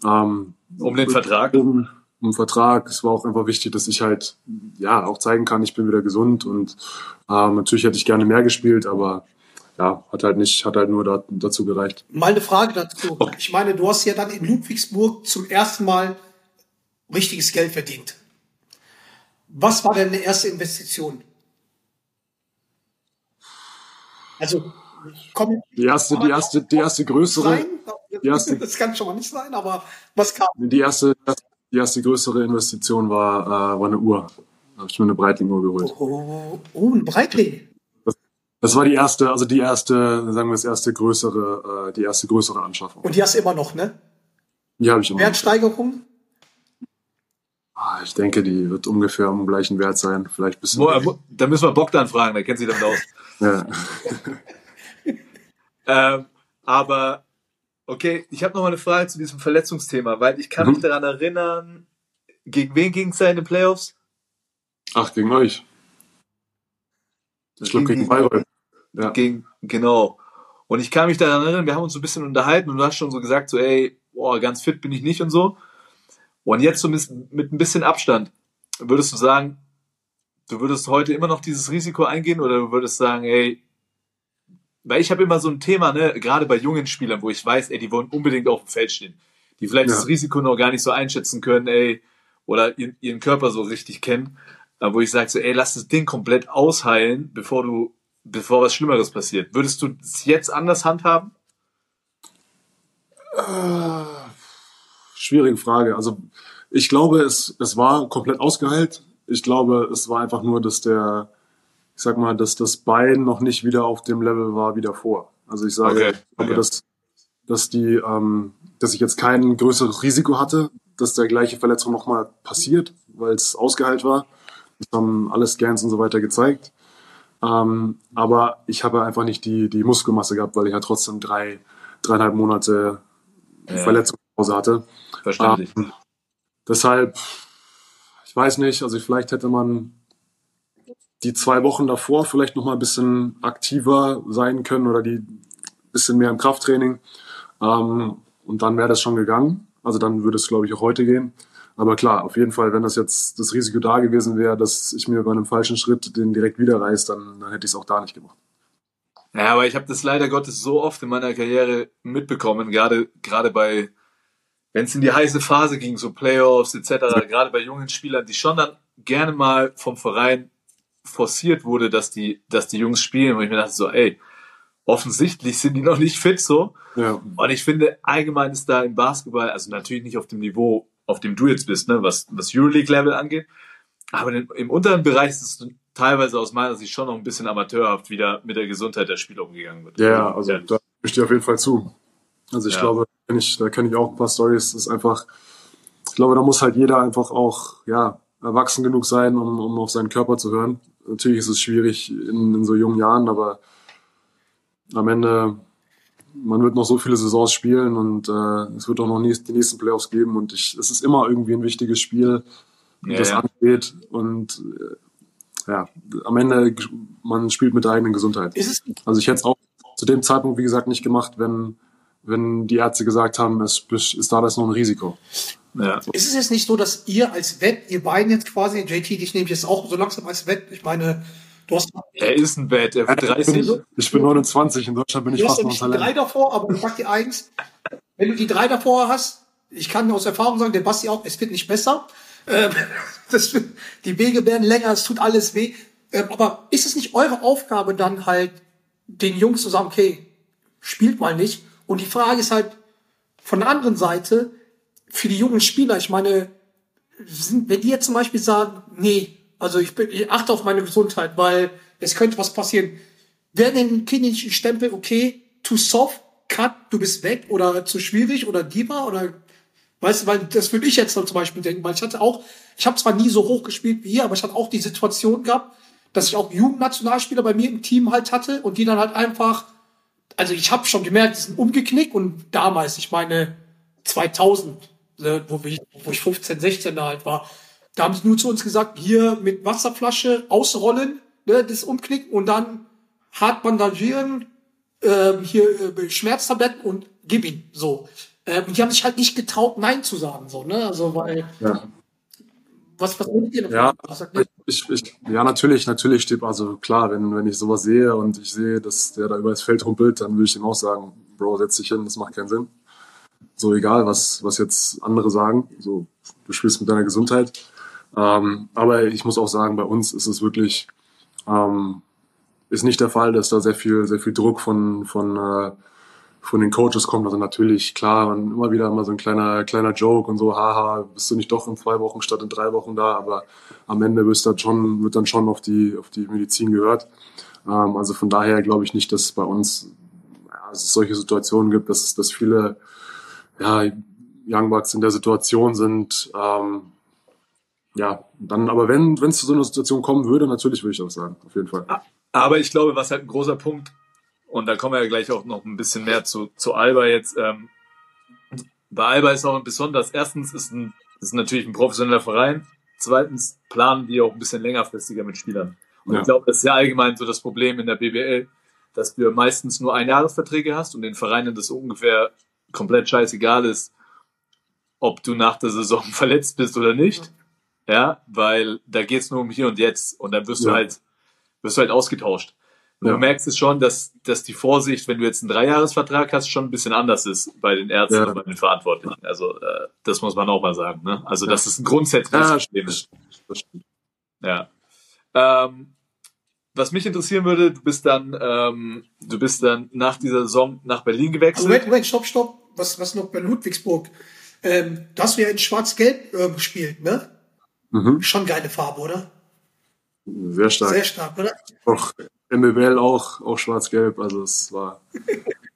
ähm, Um den Vertrag? Um, um den Vertrag. Es war auch einfach wichtig, dass ich halt ja auch zeigen kann, ich bin wieder gesund und ähm, natürlich hätte ich gerne mehr gespielt, aber ja, hat halt nicht, hat halt nur da, dazu gereicht. Mal eine Frage dazu. Ich meine, du hast ja dann in Ludwigsburg zum ersten Mal richtiges Geld verdient. Was war deine erste Investition? Also, komm Die erste, die erste, die erste größere, rein. die erste- Das kann schon mal nicht sein, aber was kam? die erste, die erste größere Investition war, äh, war eine Uhr. Da habe ich mir eine Breitling-Uhr geholt. Oh, oh ein Breitling. Das war die erste, also die erste, sagen wir das erste größere, äh, die erste größere Anschaffung. Und die hast du immer noch, ne? Die habe ich immer. noch. Wertsteigerung? Ah, Ich denke, die wird ungefähr um den gleichen Wert sein, vielleicht ein bisschen. Mo, da müssen wir Bogdan fragen, der kennt sich damit aus. Ja. Ähm, aber okay, ich habe noch mal eine Frage zu diesem Verletzungsthema, weil ich kann mich Mhm. daran erinnern, gegen wen ging es da in den Playoffs? Ach, gegen euch. Ich glaube, gegen Bayreuth. Ja. Gegen, genau. Und ich kann mich daran erinnern, wir haben uns so ein bisschen unterhalten und du hast schon so gesagt, so, ey, boah, ganz fit bin ich nicht und so. Und jetzt so mit, ein bisschen Abstand, würdest du sagen, du würdest heute immer noch dieses Risiko eingehen oder du würdest sagen, ey, weil ich habe immer so ein Thema, ne, gerade bei jungen Spielern, wo ich weiß, ey, die wollen unbedingt auf dem Feld stehen. Die vielleicht Ja. das Risiko noch gar nicht so einschätzen können, ey, oder ihren, ihren Körper so richtig kennen. Aber wo ich sage so, ey, lass das Ding komplett ausheilen, bevor du, bevor was Schlimmeres passiert. Würdest du es jetzt anders handhaben? Schwierige Frage. Also ich glaube, es, es war komplett ausgeheilt. Ich glaube, es war einfach nur, dass der, ich sag mal, dass das Bein noch nicht wieder auf dem Level war wie davor. Also ich sage, Okay, ich glaube, dass, dass die, ähm, dass ich jetzt kein größeres Risiko hatte, dass der gleiche Verletzung nochmal passiert, weil es ausgeheilt war. Das haben alle Scans und so weiter gezeigt. Ähm, aber ich habe einfach nicht die, die Muskelmasse gehabt, weil ich ja trotzdem drei, dreieinhalb Monate Verletzungspause hatte. Verständlich. Ähm, deshalb, ich weiß nicht, also vielleicht hätte man die zwei Wochen davor vielleicht noch mal ein bisschen aktiver sein können oder die bisschen mehr im Krafttraining. Ähm, und dann wäre das schon gegangen. Also dann würde es, glaube ich, auch heute gehen. Aber klar, auf jeden Fall, wenn das jetzt das Risiko da gewesen wäre, dass ich mir bei einem falschen Schritt den direkt wieder reiß, dann, dann hätte ich es auch da nicht gemacht. Ja, aber ich habe das leider Gottes so oft in meiner Karriere mitbekommen, gerade gerade bei, wenn es in die heiße Phase ging, so Playoffs etc., gerade bei jungen Spielern, die schon dann gerne mal vom Verein forciert wurde, dass die, dass die Jungs spielen, und ich mir dachte so, ey, offensichtlich sind die noch nicht fit so. Ja, Und ich finde, allgemein ist da im Basketball, also natürlich nicht auf dem Niveau, auf dem du jetzt bist, ne, was, was Euroleague-Level angeht, aber im, im unteren Bereich ist es teilweise aus meiner Sicht schon noch ein bisschen amateurhaft, wie da mit der Gesundheit der Spieler umgegangen wird. ja, ja, also da stimme ich dir auf jeden Fall zu. Also ich Ja. glaube, ich, da kenne ich auch ein paar Stories. Das ist einfach, ich glaube, da muss halt jeder einfach auch, ja, erwachsen genug sein, um, um auf seinen Körper zu hören. Natürlich ist es schwierig in, in so jungen Jahren, aber am Ende, man wird noch so viele Saisons spielen und äh, es wird auch noch nie, die nächsten Playoffs geben und ich, es ist immer irgendwie ein wichtiges Spiel, wie Ja, das ja. angeht und äh, ja, am Ende, man spielt mit der eigenen Gesundheit. Also ich hätte es auch zu dem Zeitpunkt, wie gesagt, nicht gemacht, wenn, wenn die Ärzte gesagt haben, es ist da das noch ein Risiko. Ja. Ist es jetzt nicht so, dass ihr als Wett, ihr beiden jetzt quasi, JT, dich nehme ich jetzt auch so langsam als Wett. Ich meine, du hast, Er ist ein Bad, er wird 30. Ich bin 29, in Deutschland bin ich du hast fast noch ein die drei Talent. davor, aber ich sag dir eins, wenn du die drei davor hast, ich kann aus Erfahrung sagen, der Basti auch, es wird nicht besser. Ähm, das, die Wege werden länger, es tut alles weh. Ähm, aber ist es nicht eure Aufgabe dann halt, den Jungs zu sagen, okay, spielt mal nicht? Und die Frage ist halt von der anderen Seite, für die jungen Spieler, ich meine, sind, wenn die jetzt zum Beispiel sagen, nee, also ich, bin, ich achte auf meine Gesundheit, weil es könnte was passieren, werden den Kindern Stempel, okay, too soft, cut, du bist weg oder zu schwierig oder Diva oder weißt du, weil das würde ich jetzt zum Beispiel denken, weil ich hatte auch, ich habe zwar nie so hoch gespielt wie ihr, aber ich hatte auch die Situation gehabt, dass ich auch Jugendnationalspieler bei mir im Team halt hatte und die dann halt einfach, also ich habe schon gemerkt, die sind umgeknickt und damals, ich meine 2000, äh, wo ich, wo ich 15, 16 da halt war, da haben sie nur zu uns gesagt, hier mit Wasserflasche ausrollen, ne, das umknicken und dann hart bandagieren, ähm, hier äh, Schmerztabletten und gib ihn so. Ähm, die haben sich halt nicht getraut, Nein zu sagen, so, ne? Also, weil, Ja. Was, was ihr davon? Ja, ich, ich, ja, natürlich, natürlich steht, also klar, wenn, wenn ich sowas sehe und ich sehe, dass der da über das Feld humpelt, dann würde ich ihm auch sagen, Bro, setz dich hin, das macht keinen Sinn. So egal, was, was jetzt andere sagen, so, du spielst mit deiner Gesundheit. Ähm, aber ich muss auch sagen, bei uns ist es wirklich, ähm, ist nicht der Fall, dass da sehr viel, sehr viel Druck von, von, äh, von den Coaches kommt. Also natürlich, klar, und immer wieder mal so ein kleiner, kleiner Joke und so, haha, bist du nicht doch in zwei Wochen statt in drei Wochen da, aber am Ende wird dann schon, wird dann schon auf die, auf die Medizin gehört. Ähm, also von daher glaube ich nicht, dass es bei uns ja, es solche Situationen gibt, dass, dass viele ja, Young Bucks in der Situation sind. Ähm, ja, dann, aber wenn es zu so einer Situation kommen würde, natürlich würde ich das sagen, auf jeden Fall. Aber ich glaube, was halt ein großer Punkt, und da kommen wir ja gleich auch noch ein bisschen mehr zu, zu Alba jetzt. Ähm, bei Alba ist auch besonders, erstens ist ein, ist natürlich ein professioneller Verein, zweitens planen die auch ein bisschen längerfristiger mit Spielern. Und Ja. ich glaube, das ist ja allgemein so das Problem in der BBL, dass du meistens nur Einjahresverträge hast und den Vereinen das ungefähr komplett scheißegal ist, ob du nach der Saison verletzt bist oder nicht. Ja, weil da geht's nur um hier und jetzt und dann wirst du Ja. halt, wirst du halt ausgetauscht. Du merkst es schon, dass, dass die Vorsicht, wenn du jetzt einen Dreijahresvertrag hast, schon ein bisschen anders ist bei den Ärzten Ja. und bei den Verantwortlichen. Also äh, das muss man auch mal sagen. Ne? Also das ist ein grundsätzliches Ja, Problem. das stimmt. Ja. Ähm, was mich interessieren würde, du bist dann, ähm, du bist dann nach dieser Saison nach Berlin gewechselt. Moment, Moment, stopp, stopp. Was, was noch bei Ludwigsburg? Ähm, da hast du ja in Schwarz-Gelb äh, gespielt, ne? Mhm. Schon geile Farbe, oder? Sehr stark. Sehr stark, oder? Auch MBL auch, auch schwarz-gelb. Also es war,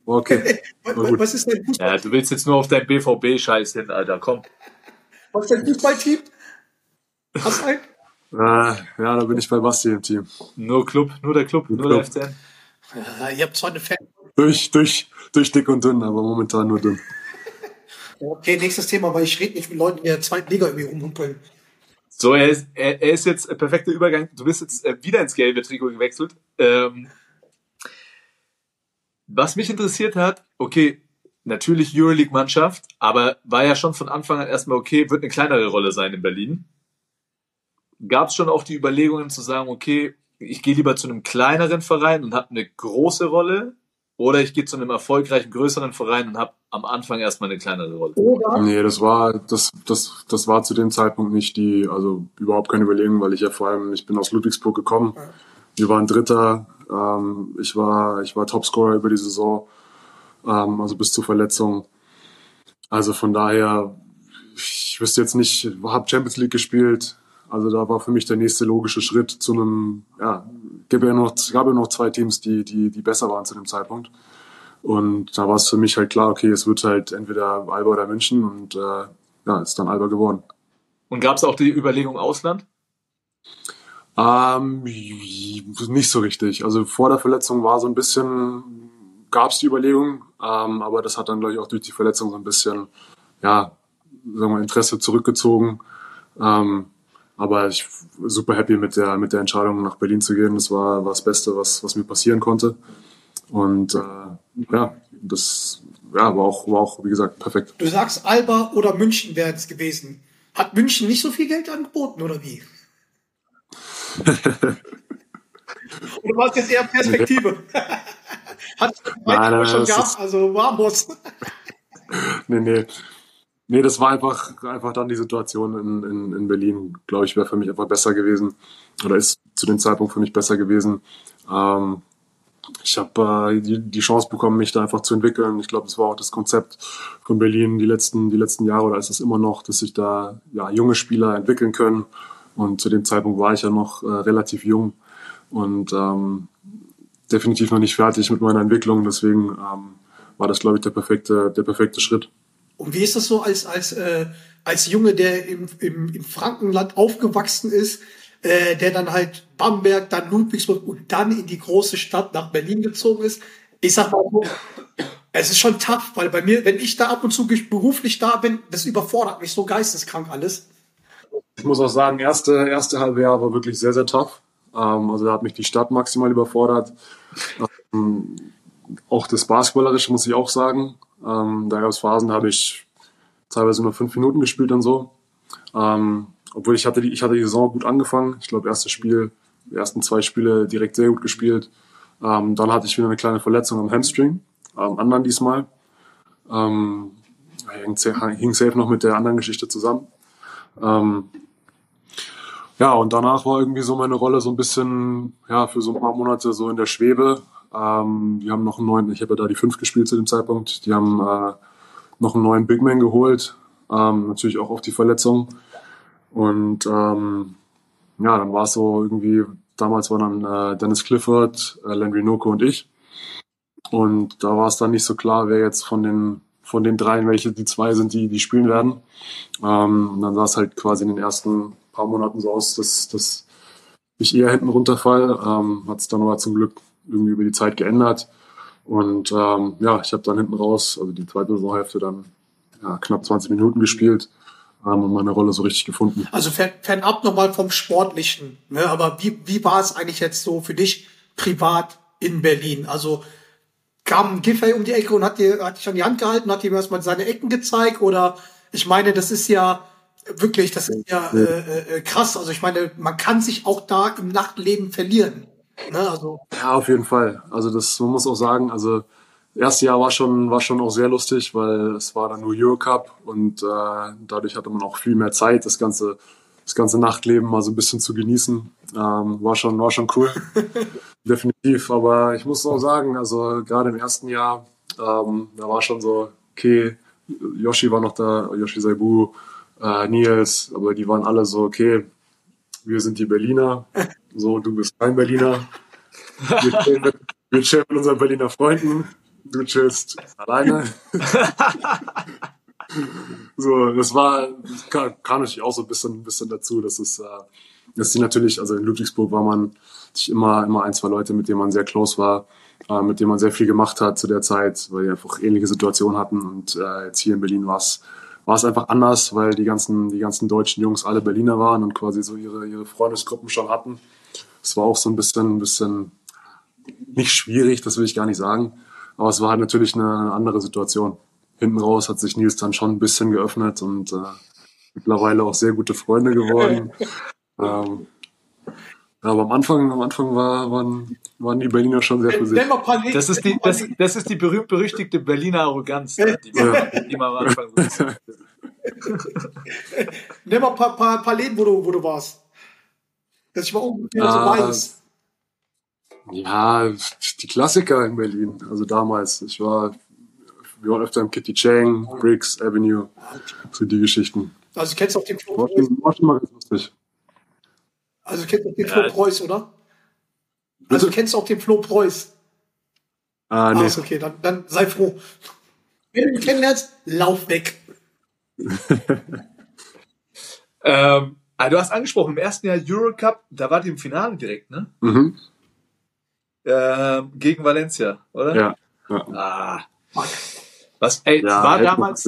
war okay. Was, War gut. was ist dein Fußball? ja, du willst jetzt nur auf dein BVB-Scheiß hin, Alter. Komm. Was ist dein Fußballteam? Hast du einen? Äh, ja, da bin ich bei Basti im Team. Nur Club, nur der Club, nur Club. der FCN. Ja, ihr habt zwar eine Fan. Durch, durch, durch dick und dünn, aber momentan nur dünn. Okay, nächstes Thema, weil ich rede nicht mit Leuten, die in der zweiten Liga irgendwie rumhumpeln. So, er ist, er, er ist jetzt ein perfekter Übergang. Du bist jetzt äh, wieder ins gelbe Trikot gewechselt. Ähm, was mich interessiert hat, okay, natürlich Euroleague-Mannschaft, aber war ja schon von Anfang an erstmal okay, wird eine kleinere Rolle sein in Berlin. Gab es schon auch die Überlegungen zu sagen, okay, ich gehe lieber zu einem kleineren Verein und habe eine große Rolle oder ich gehe zu einem erfolgreichen, größeren Verein und habe am Anfang erstmal eine kleinere Rolle. Oder? Nee, das war, das, das, das war zu dem Zeitpunkt nicht die, also überhaupt keine Überlegung, weil ich ja vor allem, ich bin aus Ludwigsburg gekommen. Wir waren Dritter, ähm, ich war, ich war Topscorer über die Saison, ähm, also bis zur Verletzung. Also von daher, ich wüsste jetzt nicht, habe Champions League gespielt, also da war für mich der nächste logische Schritt zu einem, ja, gab ja noch, gab ja noch zwei Teams, die, die, die besser waren zu dem Zeitpunkt. Und da war es für mich halt klar, okay, es wird halt entweder Alba oder München und äh, ja, ist dann Alba geworden. Und gab es auch die Überlegung Ausland? Ähm, nicht so richtig. Also vor der Verletzung war so ein bisschen, gab es die Überlegung, ähm, aber das hat dann, glaube ich, auch durch die Verletzung so ein bisschen, ja, sagen wir, Interesse zurückgezogen. Ähm, aber ich war super happy mit der, mit der Entscheidung, nach Berlin zu gehen. Das war, war das Beste, was, was mir passieren konnte. Und äh, ja, das ja, war, auch, war auch, wie gesagt, perfekt. Du sagst, Alba oder München wäre es gewesen. Hat München nicht so viel Geld angeboten, oder wie? oder war es jetzt eher Perspektive? Hat Nein, nein, schon gehabt, also Warmos. Nee, nee. Nee, das war einfach, einfach dann die Situation in, in, in Berlin, glaube ich, wäre für mich einfach besser gewesen. Oder ist zu dem Zeitpunkt für mich besser gewesen. Ähm, ich habe äh, die, die Chance bekommen, mich da einfach zu entwickeln. Ich glaube, das war auch das Konzept von Berlin die letzten, die letzten Jahre oder ist es immer noch, dass sich da ja, junge Spieler entwickeln können. Und zu dem Zeitpunkt war ich ja noch äh, relativ jung und ähm, definitiv noch nicht fertig mit meiner Entwicklung. Deswegen ähm, war das, glaube ich, der perfekte, der perfekte Schritt. Und wie ist das so als, als, äh, als Junge, der im, im, im Frankenland aufgewachsen ist, äh, der dann halt Bamberg, dann Ludwigsburg und dann in die große Stadt nach Berlin gezogen ist? Ich sag mal so, es ist schon tough, weil bei mir, wenn ich da ab und zu beruflich da bin, das überfordert mich so geisteskrank alles. Ich muss auch sagen, erste, erste halbe Jahr war wirklich sehr, sehr tough. Ähm, also da hat mich die Stadt maximal überfordert. Ähm, auch das Basketballerische muss ich auch sagen. Ähm, da gab es Phasen, da habe ich teilweise nur fünf Minuten gespielt und so. Ähm, obwohl ich hatte die, ich hatte die Saison gut angefangen. Ich glaube, erstes Spiel, die ersten zwei Spiele direkt sehr gut gespielt. Ähm, dann hatte ich wieder eine kleine Verletzung am Hamstring, am anderen diesmal. Ähm, hing, hing safe noch mit der anderen Geschichte zusammen. Ähm, ja, und danach war irgendwie so meine Rolle so ein bisschen, ja, für so ein paar Monate so in der Schwebe. Ähm, die haben noch einen neuen, ich habe ja da die fünf gespielt zu dem Zeitpunkt, die haben äh, noch einen neuen Big Man geholt, ähm, natürlich auch auf die Verletzung. Und ähm, ja, dann war es so irgendwie, damals waren dann äh, Dennis Clifford, äh, Landry Noko und ich. Und da war es dann nicht so klar, wer jetzt von den von den dreien, welche die zwei sind, die die spielen werden. Ähm, und dann sah es halt quasi in den ersten paar Monaten so aus, dass, dass ich eher hinten runterfall. Ähm, Hat es dann aber zum Glück irgendwie über die Zeit geändert. Und ähm, ja, ich habe dann hinten raus, also die zweite Saisonhälfte, dann ja, knapp 20 Minuten gespielt ähm, und meine Rolle so richtig gefunden. Also fern, fernab nochmal vom Sportlichen. Ne? Aber wie, wie war es eigentlich jetzt so für dich privat in Berlin? Also kam Giffey um die Ecke und hat dir hat dich an die Hand gehalten, hat dir erstmal seine Ecken gezeigt oder ich meine, das ist ja wirklich, das ist ja äh, äh, krass. Also ich meine, man kann sich auch da im Nachtleben verlieren. Ne, also, Ja, auf jeden Fall. Also das, man muss auch sagen, also erste Jahr war schon, war schon auch sehr lustig, weil es war dann nur Eurocup und äh, dadurch hatte man auch viel mehr Zeit, das ganze, das ganze Nachtleben mal so ein bisschen zu genießen. Ähm, war schon, war schon cool. Definitiv. Aber ich muss auch sagen, also gerade im ersten Jahr, ähm, da war schon so, okay, Yoshi war noch da, Yoshi Saibu, äh, Nils, aber die waren alle so, okay, wir sind die Berliner, so, du bist kein Berliner. Wir chillen mit, wir chillen mit unseren Berliner Freunden, du chillst alleine. so, das war, das kam, kam natürlich auch so ein bisschen, ein bisschen dazu, dass es, äh, dass die natürlich, also in Ludwigsburg war man sich immer, immer ein, zwei Leute, mit denen man sehr close war, äh, mit denen man sehr viel gemacht hat zu der Zeit, weil die einfach ähnliche Situationen hatten und äh, jetzt hier in Berlin war es war es einfach anders, weil die ganzen, die ganzen deutschen Jungs alle Berliner waren und quasi so ihre, ihre Freundesgruppen schon hatten. Es war auch so ein bisschen, ein bisschen nicht schwierig, das will ich gar nicht sagen, aber es war halt natürlich eine, eine andere Situation. Hinten raus hat sich Nils dann schon ein bisschen geöffnet und äh, mittlerweile auch sehr gute Freunde geworden. ähm, aber am Anfang, am Anfang war, waren, waren die Berliner schon sehr für sich. Das ist die, das, das ist die berühmt-berüchtigte Berliner Arroganz, die man, Ja. die man am Anfang so Nenn mal ein paar, paar, paar Läden, wo du, wo du warst. Dass ich mal ungefähr so Ah, weiß. Ja, die Klassiker in Berlin. Also damals. Ich war, wir waren öfter im Kitty Chang, Briggs Avenue. So die Geschichten. Also du kennst auch den Flo War Preuß. schon, war schon mal ganz lustig. Also du kennst auch den Flo Ja. Preuß, oder? Also du kennst auch den Flo Preuß. Ah, Ah, nee. ist okay, dann, dann sei froh. Wenn du ihn kennenlernst, lauf weg. Ähm, ah, du hast angesprochen, im ersten Jahr Eurocup, da war die im Finale direkt, ne? Mhm. Ähm, gegen Valencia, oder? Ja. Ja, Ah. Was, ey, ja war damals,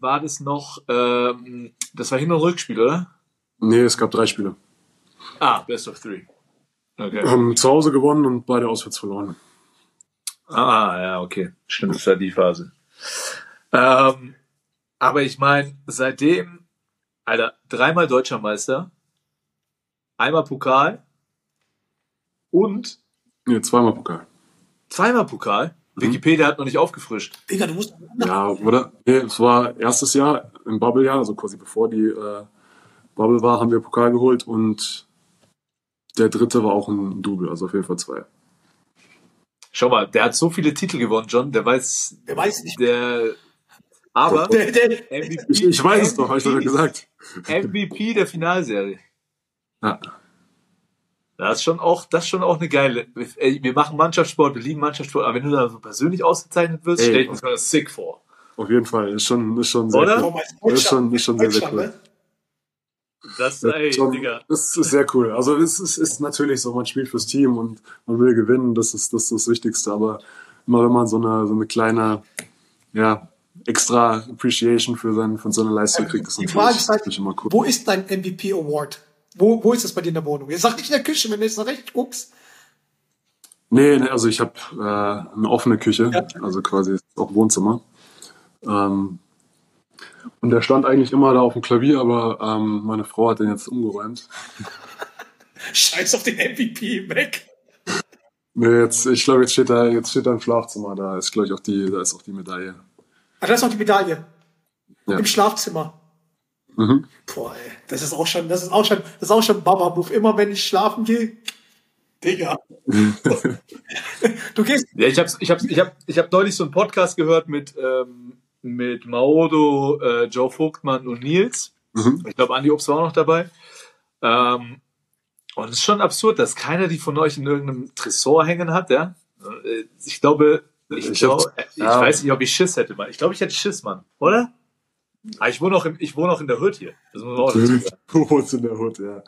war das noch, ähm, das war Hin- und Rückspiel, oder? nee, es gab drei Spiele. Ah, Best of Three. Okay. Haben zu Hause gewonnen und beide auswärts verloren. Ah, ja, okay. Stimmt, das war die Phase. Ähm, aber ich meine, seitdem, Alter, dreimal deutscher Meister, einmal Pokal und Nee, zweimal Pokal. zweimal Pokal. Wikipedia hat noch nicht aufgefrischt. Digga, du musst. Ja, oder? Nee, es war erstes Jahr im Bubble-Jahr, also quasi bevor die äh, Bubble war, haben wir Pokal geholt und der dritte war auch ein Double, also auf jeden Fall zwei. Schau mal, der hat so viele Titel gewonnen, John, der weiß, Der weiß nicht. der, aber Der, der, MVP, Ich, ich weiß es doch, habe ich doch gesagt. MVP der Finalserie. Ja. Das ist schon auch, das ist schon auch eine geile. Ey, wir machen Mannschaftssport, wir lieben Mannschaftssport, aber wenn du da so persönlich ausgezeichnet wirst, stell ich mir das sick vor. Auf jeden Fall, ist schon, ist schon sehr Oder? cool. Ist schon, ist schon sehr, sehr cool. Das, ey, ist, schon, Digga. das ist sehr cool. Also es ist, ist natürlich so, man spielt fürs Team und man will gewinnen, das ist das, ist das Wichtigste. Aber immer wenn man so eine, so eine kleine, ja, extra Appreciation für, sein, für seine Leistung kriegt, ist natürlich, Frage ist halt, natürlich immer cool. wo ist dein MVP Award? Wo, wo ist das bei dir in der Wohnung? Jetzt sag nicht in der Küche, wenn du jetzt nach rechts guckst. Nee, nee also ich habe äh, eine offene Küche, also quasi auch Wohnzimmer. Ähm, und der stand eigentlich immer da auf dem Klavier, aber ähm, meine Frau hat den jetzt umgeräumt. Scheiß auf den MVP weg. Nee, jetzt, ich glaube, jetzt steht da, jetzt steht da im Schlafzimmer, da ist, glaube ich, auch die, da ist auch die Medaille. Ah, da ist noch die Medaille. Ja. Im Schlafzimmer. Mhm. Boah, ey, das ist auch schon, das ist auch schon, das ist auch schon Baba-Move. Immer wenn ich schlafen gehe, Digga. du gehst, Ja, ich habe ich hab, ich hab, ich hab neulich so einen Podcast gehört mit, ähm, mit Maodo, äh, Joe Vogtmann und Nils. Mhm. Ich glaube, Andi Obst war auch noch dabei. Ähm, und es ist schon absurd, dass keiner die von euch in irgendeinem Tresor hängen hat, ja. Äh, Ich glaube, ich, glaub, hab- ich weiß nicht, ob ich Schiss hätte, Mann. Ich glaube, ich hätte Schiss, Mann. Oder? Ah, ich wohne auch im, ich wohne auch in der Hütte hier. Das muss man auch dazu sagen. Du wohnst in der Hut, ja.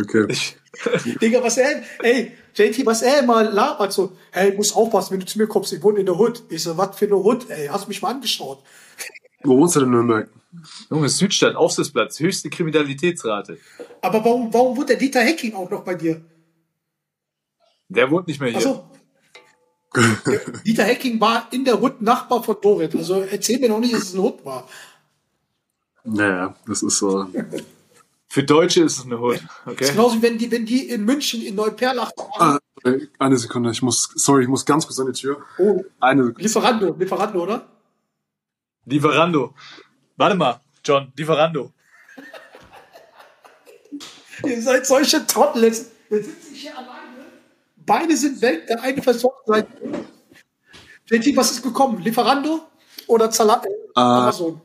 Okay. Ich, Digga, was er, ey, JT, was er immer labert, so, hey, muss aufpassen, wenn du zu mir kommst, ich wohne in der Hood. Ich so, was für eine Hood, ey, hast du mich mal angeschaut? Wo wohnst du denn in Nürnberg? Junge, Südstadt, Aufsichtsplatz, höchste Kriminalitätsrate. Aber warum, warum wohnt der Dieter Hecking auch noch bei dir? Der wohnt nicht mehr hier. Also, Dieter Hecking war in der Hood Nachbar von Dorit. Also erzähl mir noch nicht, dass es ein Hood war. Naja, das ist so. Für Deutsche ist es eine Hood. Das ist Okay. genauso wie wenn die, wenn die in München in Neuperlach Ah, eine Sekunde, ich muss, sorry, ich muss ganz kurz an die Tür. Oh, Eine Sekunde. Lieferando, Lieferando, oder? Lieferando. Warte mal, John, Lieferando. Ihr seid solche Trottel. Jetzt, jetzt sitze ich hier alleine. Beide sind weg, der eine versorgt sein. JT, was ist gekommen? Lieferando oder Zala äh, Amazon?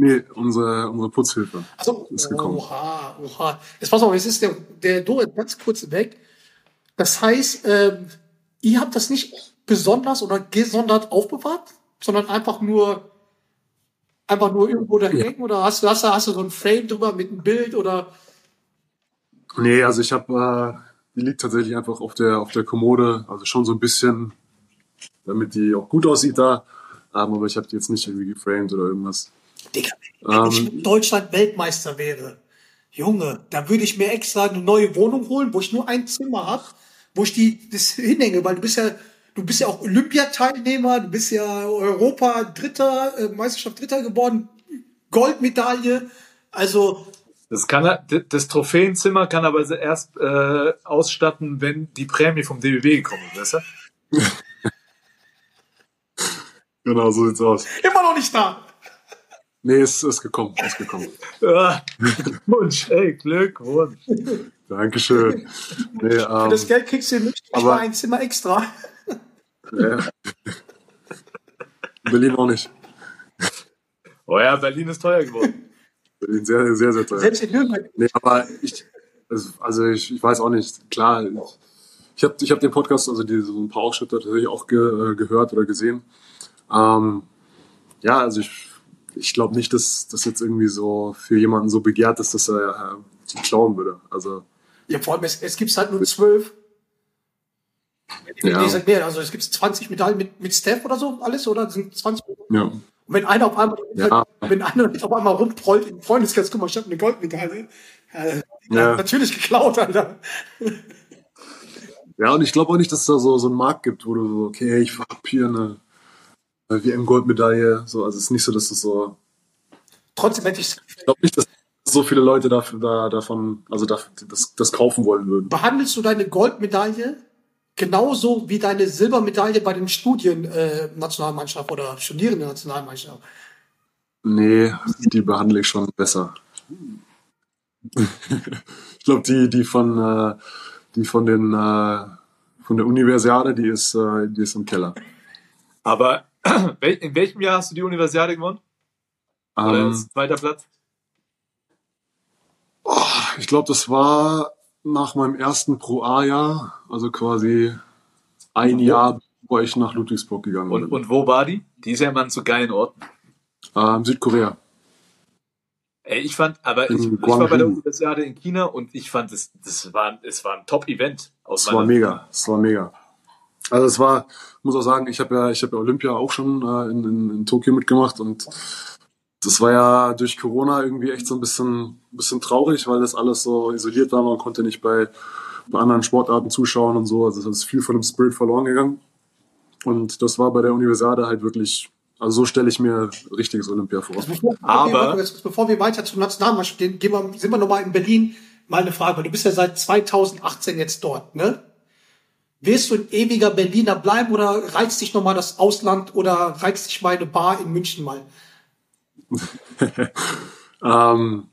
Nee, unsere, unsere Putzhilfe Also, ist gekommen. oha, oha. Jetzt pass auf, jetzt ist der, der Dorit ganz kurz weg. Das heißt, ähm, ihr habt das nicht besonders oder gesondert aufbewahrt, sondern einfach nur, einfach nur irgendwo da hängen oder hast du, hast du, hast du so ein Frame drüber mit einem Bild oder, Nee, also ich habe, äh, die liegt tatsächlich einfach auf der auf der Kommode, also schon so ein bisschen, damit die auch gut aussieht da. Ähm, aber ich habe die jetzt nicht irgendwie geframed oder irgendwas. Digga, wenn ich Ähm, mit Deutschland Weltmeister wäre, Junge, da würde ich mir extra eine neue Wohnung holen, wo ich nur ein Zimmer habe, wo ich die das hinhänge, weil du bist ja, du bist ja auch Olympiateilnehmer, du bist ja Europa Dritter, äh, Meisterschaft Dritter geworden, Goldmedaille. Also, Das, kann er, das Trophäenzimmer kann aber erst äh, ausstatten, wenn die Prämie vom DBB gekommen ist, weißt du? Genau, so sieht's aus. immer noch nicht da. Nee, ist, ist gekommen, ist gekommen. Ah, Glückwunsch, ey, Glückwunsch. Dankeschön. Nee, ähm, Das Geld kriegst du nicht, ich aber- ein Zimmer extra. ja. Berlin auch nicht. Oh ja, Berlin ist teuer geworden. Berlin sehr, sehr, sehr teuer. Selbst in Nürnberg. Nee, aber ich, also- also ich, ich weiß auch nicht. Klar, ich, ich habe ich hab den Podcast, also die, so ein paar Ausschnitte tatsächlich auch ge, äh, gehört oder gesehen. Ähm, ja, also ich, ich glaube nicht, dass das jetzt irgendwie so für jemanden so begehrt ist, dass er äh, die klauen würde. Also Ja, vor allem, es, es gibt halt nur zwölf. Ja. Nee, also es gibt 20 Medaillen mit, mit Steph oder so, alles, oder? Sind 20 ja, Und wenn einer auf einmal, Ja. wenn einer auf einmal rumtrollt im Freundeskreis, guck mal, ich habe eine Goldmedaille. Äh, Ja. Natürlich geklaut, Alter. ja, und ich glaube auch nicht, dass es da so so einen Markt gibt, wo du so okay, ich hab hier eine WM-Goldmedaille. So, also es ist nicht so, dass es so Trotzdem hätte ich Ich glaube nicht, dass so viele Leute dafür, da, davon, also da, das, das kaufen wollen würden. behandelst du deine Goldmedaille genauso wie deine Silbermedaille bei den Studien äh, Nationalmannschaft oder studierende Nationalmannschaft. Nee, die behandle ich schon besser. ich glaube, die, die von, äh, die von den, äh, von der Universiade, die ist, äh, die ist im Keller. Aber in welchem Jahr hast du die Universiade gewonnen? Oder Ähm, zweiter Platz? ich glaube, das war nach meinem ersten Pro A-Jahr, also quasi ein Jahr, bevor ich nach Ludwigsburg gegangen Und, bin. und wo war die? Die ist ja immer an so geilen Orten. Ähm, Südkorea. Ey, ich fand, aber ich, ich war bei der. Universiade in China und ich fand, das, das war, es war ein Top-Event. aus Es war mega, es war mega. Also es war, muss auch sagen, ich habe ja, ich habe ja Olympia auch schon äh, in, in, in Tokio mitgemacht und das war ja durch Corona irgendwie echt so ein bisschen, bisschen traurig, weil das alles so isoliert war. Man konnte nicht bei, bei anderen Sportarten zuschauen und so. Also es ist viel von dem Spirit verloren gegangen. Und das war bei der Universiade halt wirklich, also so stelle ich mir richtiges Olympia vor. Bevor, Aber- wir, bevor wir weiter zur Nationalmannschaft gehen, gehen wir, sind wir nochmal in Berlin. Mal eine Frage, weil du bist ja seit 2018 jetzt dort, ne? Wirst du ein ewiger Berliner bleiben oder reizt dich nochmal das Ausland oder reizt dich mal eine Bar in München mal? Ähm,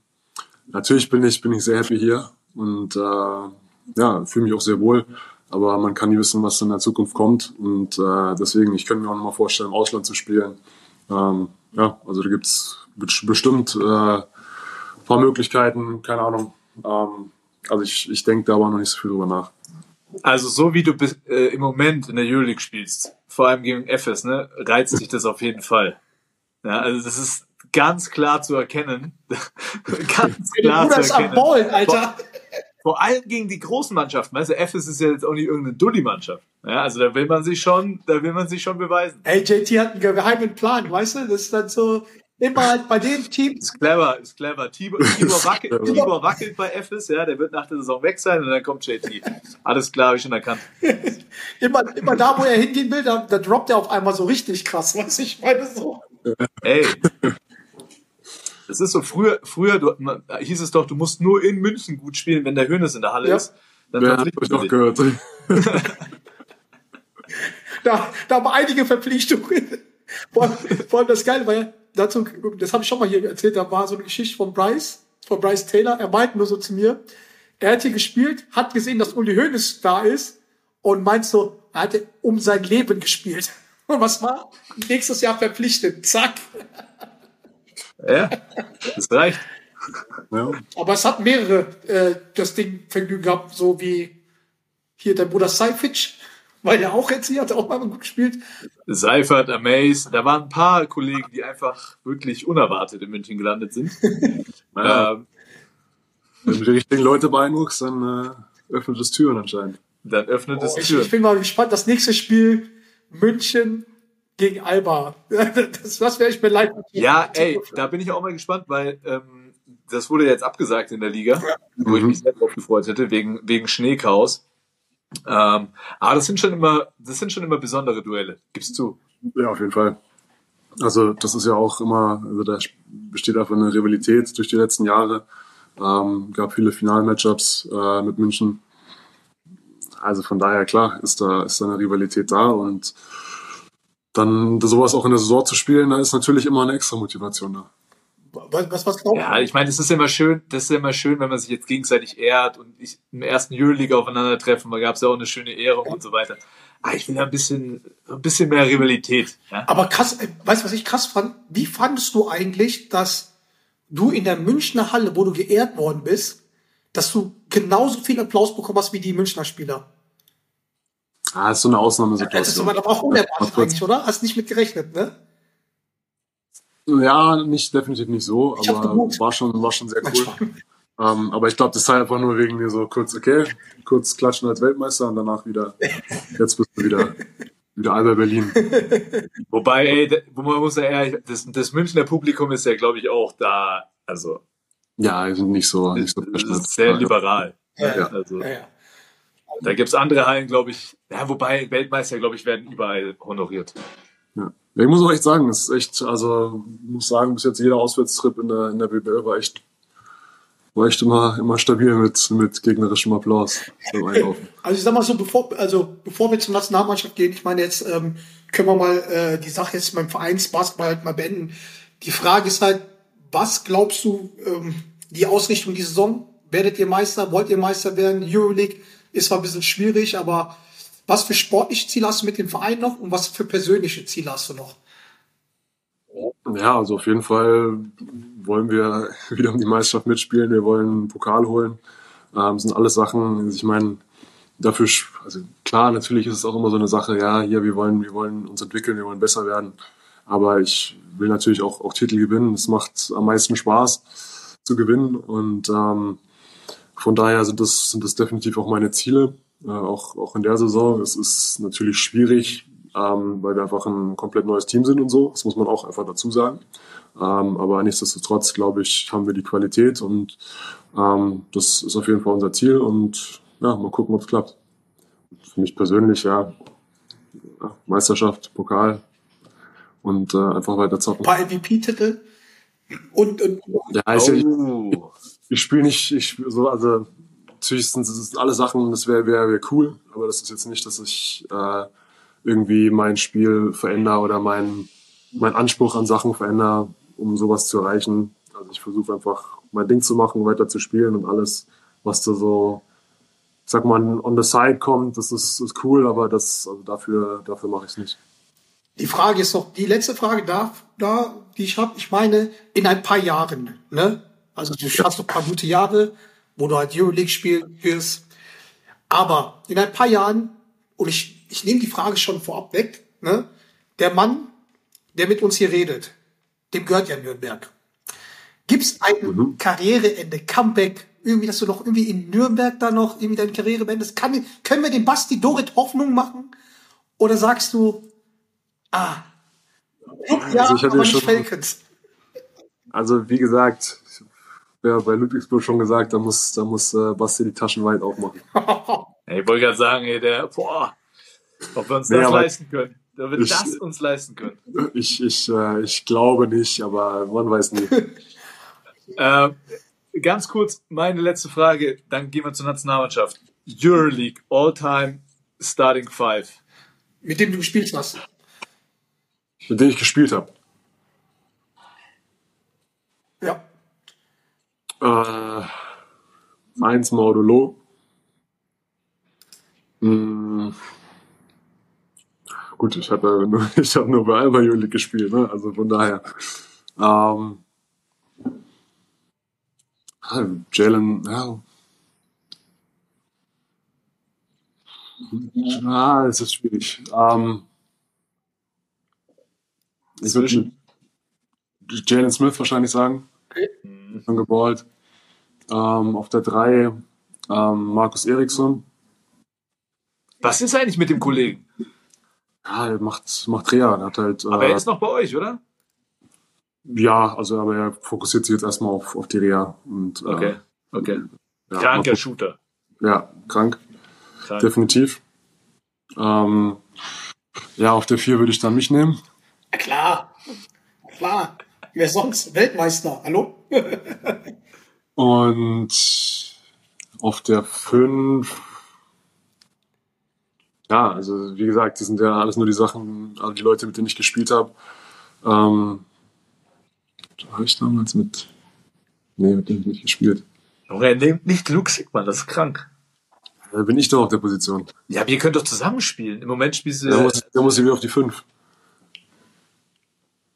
natürlich bin ich, bin ich sehr happy hier und äh, ja, fühle mich auch sehr wohl. Aber man kann nie wissen, was in der Zukunft kommt. Und äh, deswegen, ich könnte mir auch noch mal vorstellen, im Ausland zu spielen. Ähm, ja, also da gibt's bestimmt äh, ein paar Möglichkeiten, keine Ahnung. Ähm, also ich, ich denke da aber noch nicht so viel drüber nach. Also so wie du bis, äh, im Moment in der Euroleague spielst, vor allem gegen FS, ne, reizt dich das auf jeden Fall. Ja, also das ist ganz klar zu erkennen. ganz klar zu erkennen. Ballen, Alter. Vor allem gegen die großen Mannschaften. Weißt du, FS ist ja jetzt auch nicht irgendeine Dulli-Mannschaft. Ja, also da will man sich schon, da will man sich schon beweisen. Ey, JT hat einen geheimen Plan, weißt du? Das ist dann so, immer halt bei den Teams, Ist clever, ist clever. Tibor, Tibor, wackelt, Tibor wackelt bei FS, ja, der wird nach der Saison weg sein und dann kommt JT. Alles klar, habe ich schon erkannt. immer, immer da, wo er hingehen will, da, da droppt er auf einmal so richtig krass, was ich meine, so. Ey. Das Das ist so früher, früher du, man, hieß es doch, du musst nur in München gut spielen, wenn der Hönes in der Halle Ja. ist. Dann Ja, hab ich doch gehört. Da, da haben wir einige Verpflichtungen. Vor, allem- vor allem das Geile war ja, dazu, das habe ich schon mal hier erzählt, da war so eine Geschichte von Bryce, von Bryce Taylor. Er meinte nur so zu mir, er hat hier gespielt, hat gesehen, dass Uli Hoeneß da ist und meint so, er hatte um sein Leben gespielt. Und was war? Nächstes Jahr verpflichtet. Zack. Ja, das reicht. Ja. Aber es hat mehrere äh, das Ding Vergnügen gehabt, so wie hier der Bruder Seific, weil der auch jetzt hier hat auch mal gut gespielt. Seifert, Amaze, da waren ein paar Kollegen, die einfach wirklich unerwartet in München gelandet sind. Ja. Ähm, Wenn du die richtigen Leute beeindruckst, dann äh, öffnet es Türen anscheinend. dann öffnet es Oh, ich, Türen. ich bin mal gespannt. Das nächste Spiel München gegen Alba. Das, das wäre ich mir leid. Ja, ey, da bin ich auch mal gespannt, weil ähm, das wurde jetzt abgesagt in der Liga, wo ich mich sehr drauf gefreut hätte, wegen, wegen Schneechaos. Ähm, aber das sind schon immer, das sind schon immer besondere Duelle, gibst du. Ja, auf jeden Fall. Also das ist ja auch immer, also da besteht einfach eine Rivalität durch die letzten Jahre. Ähm, gab viele Final-Matchups äh, mit München. Also von daher klar ist da ist da eine Rivalität da und dann sowas auch in der Saison zu spielen, da ist natürlich immer eine extra Motivation da. Was, was, was glaubst Ja, ich meine, es ist immer schön, das ist immer schön, wenn man sich jetzt gegenseitig ehrt und ich, im ersten Euroleague aufeinandertreffen, da gab es ja auch eine schöne Ehrung und so weiter. Aber ich will da ein bisschen, ein bisschen mehr Rivalität. Ja? Aber krass, äh, weißt du, was ich krass fand? Wie fandest du eigentlich, dass du in der Münchner Halle, wo du geehrt worden bist, dass du genauso viel Applaus bekommen hast wie die Münchner Spieler? Ah, ist so eine Das ist Ausnahmesituation. aber auch unerwartet eigentlich, oder? Hast nicht mit gerechnet, ne? Ja, nicht definitiv nicht so, Ich aber war schon war schon sehr cool. Manchmal. Ähm, aber ich glaube, das sei einfach nur wegen mir so kurz, okay, kurz klatschen als Weltmeister und danach wieder, jetzt bist du wieder, wieder Alba Berlin. Wobei, ey, wo man muss ja ehrlich, das, das Münchner Publikum ist ja, glaube ich, auch da, also Ja, sind nicht so, nicht so das ist sehr liberal. Ja, Also, Ja, ja. da gibt's andere Hallen, glaube ich, ja, wobei Weltmeister, glaube ich, werden überall honoriert. Ja. Ich muss auch echt sagen, es ist echt, also muss sagen, bis jetzt jeder Auswärtstrip in der, in der BBL war echt, war echt immer, immer stabil mit, mit gegnerischem Applaus beim Einkaufen. Also ich sag mal so, bevor, also bevor wir zur Nationalmannschaft gehen, ich meine jetzt ähm, können wir mal äh, die Sache jetzt beim Vereinsbasketball halt mal beenden. Die Frage ist halt, was glaubst du, ähm, die Ausrichtung die Saison? Werdet ihr Meister? Wollt ihr Meister werden? Euroleague ist zwar ein bisschen schwierig, aber was für sportliche Ziele hast du mit dem Verein noch und was für persönliche Ziele hast du noch? Ja, also auf jeden Fall wollen wir wieder um die Meisterschaft mitspielen. Wir wollen einen Pokal holen. Ähm, sind alles Sachen, ich meine, dafür, also klar, natürlich ist es auch immer so eine Sache, ja, hier, wir wollen, wir wollen uns entwickeln, wir wollen besser werden. Aber ich will natürlich auch, auch Titel gewinnen. Es macht am meisten Spaß zu gewinnen und ähm, von daher sind das, sind das definitiv auch meine Ziele, äh, auch, auch in der Saison. Es ist natürlich schwierig, ähm, weil wir einfach ein komplett neues Team sind und so. Das muss man auch einfach dazu sagen. Ähm, aber nichtsdestotrotz, glaube ich, haben wir die Qualität und ähm, das ist auf jeden Fall unser Ziel und ja, mal gucken, ob es klappt. Für mich persönlich, ja, ja, Meisterschaft, Pokal und äh, einfach weiter Ein zocken. paar MVP-Titel und, und Ja, ich, ich, Oh. ich spiele nicht, ich so, also natürlich sind das alle Sachen, das wäre wär, wär cool, aber das ist jetzt nicht, dass ich äh, irgendwie mein Spiel verändere oder mein, mein Anspruch an Sachen verändere, um sowas zu erreichen. Also ich versuche einfach mein Ding zu machen, weiter zu spielen und alles, was da so, sag mal, on the side kommt, das ist, ist cool, aber das, also dafür, dafür mache ich es nicht. Die Frage ist noch, die letzte Frage da, da die ich habe, ich meine, in ein paar Jahren, ne? Also du hast noch ein paar gute Jahre, wo du halt Euroleague spielen wirst. Aber in ein paar Jahren, und ich, ich nehme die Frage schon vorab weg, ne? Der Mann, der mit uns hier redet, dem gehört ja Nürnberg. Gibt's ein Karriereende, Comeback, irgendwie, dass du noch irgendwie in Nürnberg da noch irgendwie deine Karriere beendest? Kann, können wir dem Basti Dorit Hoffnung machen? Oder sagst du, ah, ja, Also ich hatte schon- Falcons. Also wie gesagt, ja bei Ludwigsburg schon gesagt, da muss, da muss äh, Basti die Taschen weit aufmachen. Ich wollte gerade sagen, ey, der, boah, ob wir uns Nee, das leisten können. Ob wir ich- das uns leisten können. Ich, ich, äh, ich glaube nicht, aber man weiß nie. Äh, ganz kurz meine letzte Frage, dann gehen wir zur Nationalmannschaft. Euroleague, All-Time Starting Five. Mit dem du gespielt hast. Mit denen ich gespielt habe. Ja. Äh, eins Modulo. Hm. Gut, ich habe nur, ich hab nur bei Alba Juli gespielt, ne? also von daher. Ähm, Jalen, ja. Ah, es ist schwierig. Ähm, ich würde? Jalen Smith wahrscheinlich sagen. Schon geballt. Ähm, auf der 3 ähm, Markus Eriksson. Was ist eigentlich mit dem Kollegen? Ja, er macht, macht Reha. Er hat halt, Aber äh, er ist noch bei euch, oder? ja, also aber er fokussiert sich jetzt erstmal auf, auf die Reha. Und, äh, Okay, okay. ja, Kranker mal Shooter. Ja, krank, Krank. definitiv. Ähm, ja, auf der 4 würde ich dann mich nehmen. Ja, klar. Klar. Wer sonst? Weltmeister. Hallo? Und auf der 5, ja, also wie gesagt, das sind ja alles nur die Sachen, also die Leute, mit denen ich gespielt habe. Ähm, da habe ich damals mit, nee, mit denen hab ich nicht gespielt. Junge, er nimmt nicht Luke Sigman, das ist krank. Da bin ich doch auf der Position. Ja, aber ihr könnt doch zusammenspielen. Im Moment spielst du. Da muss, da muss ich wieder auf die 5.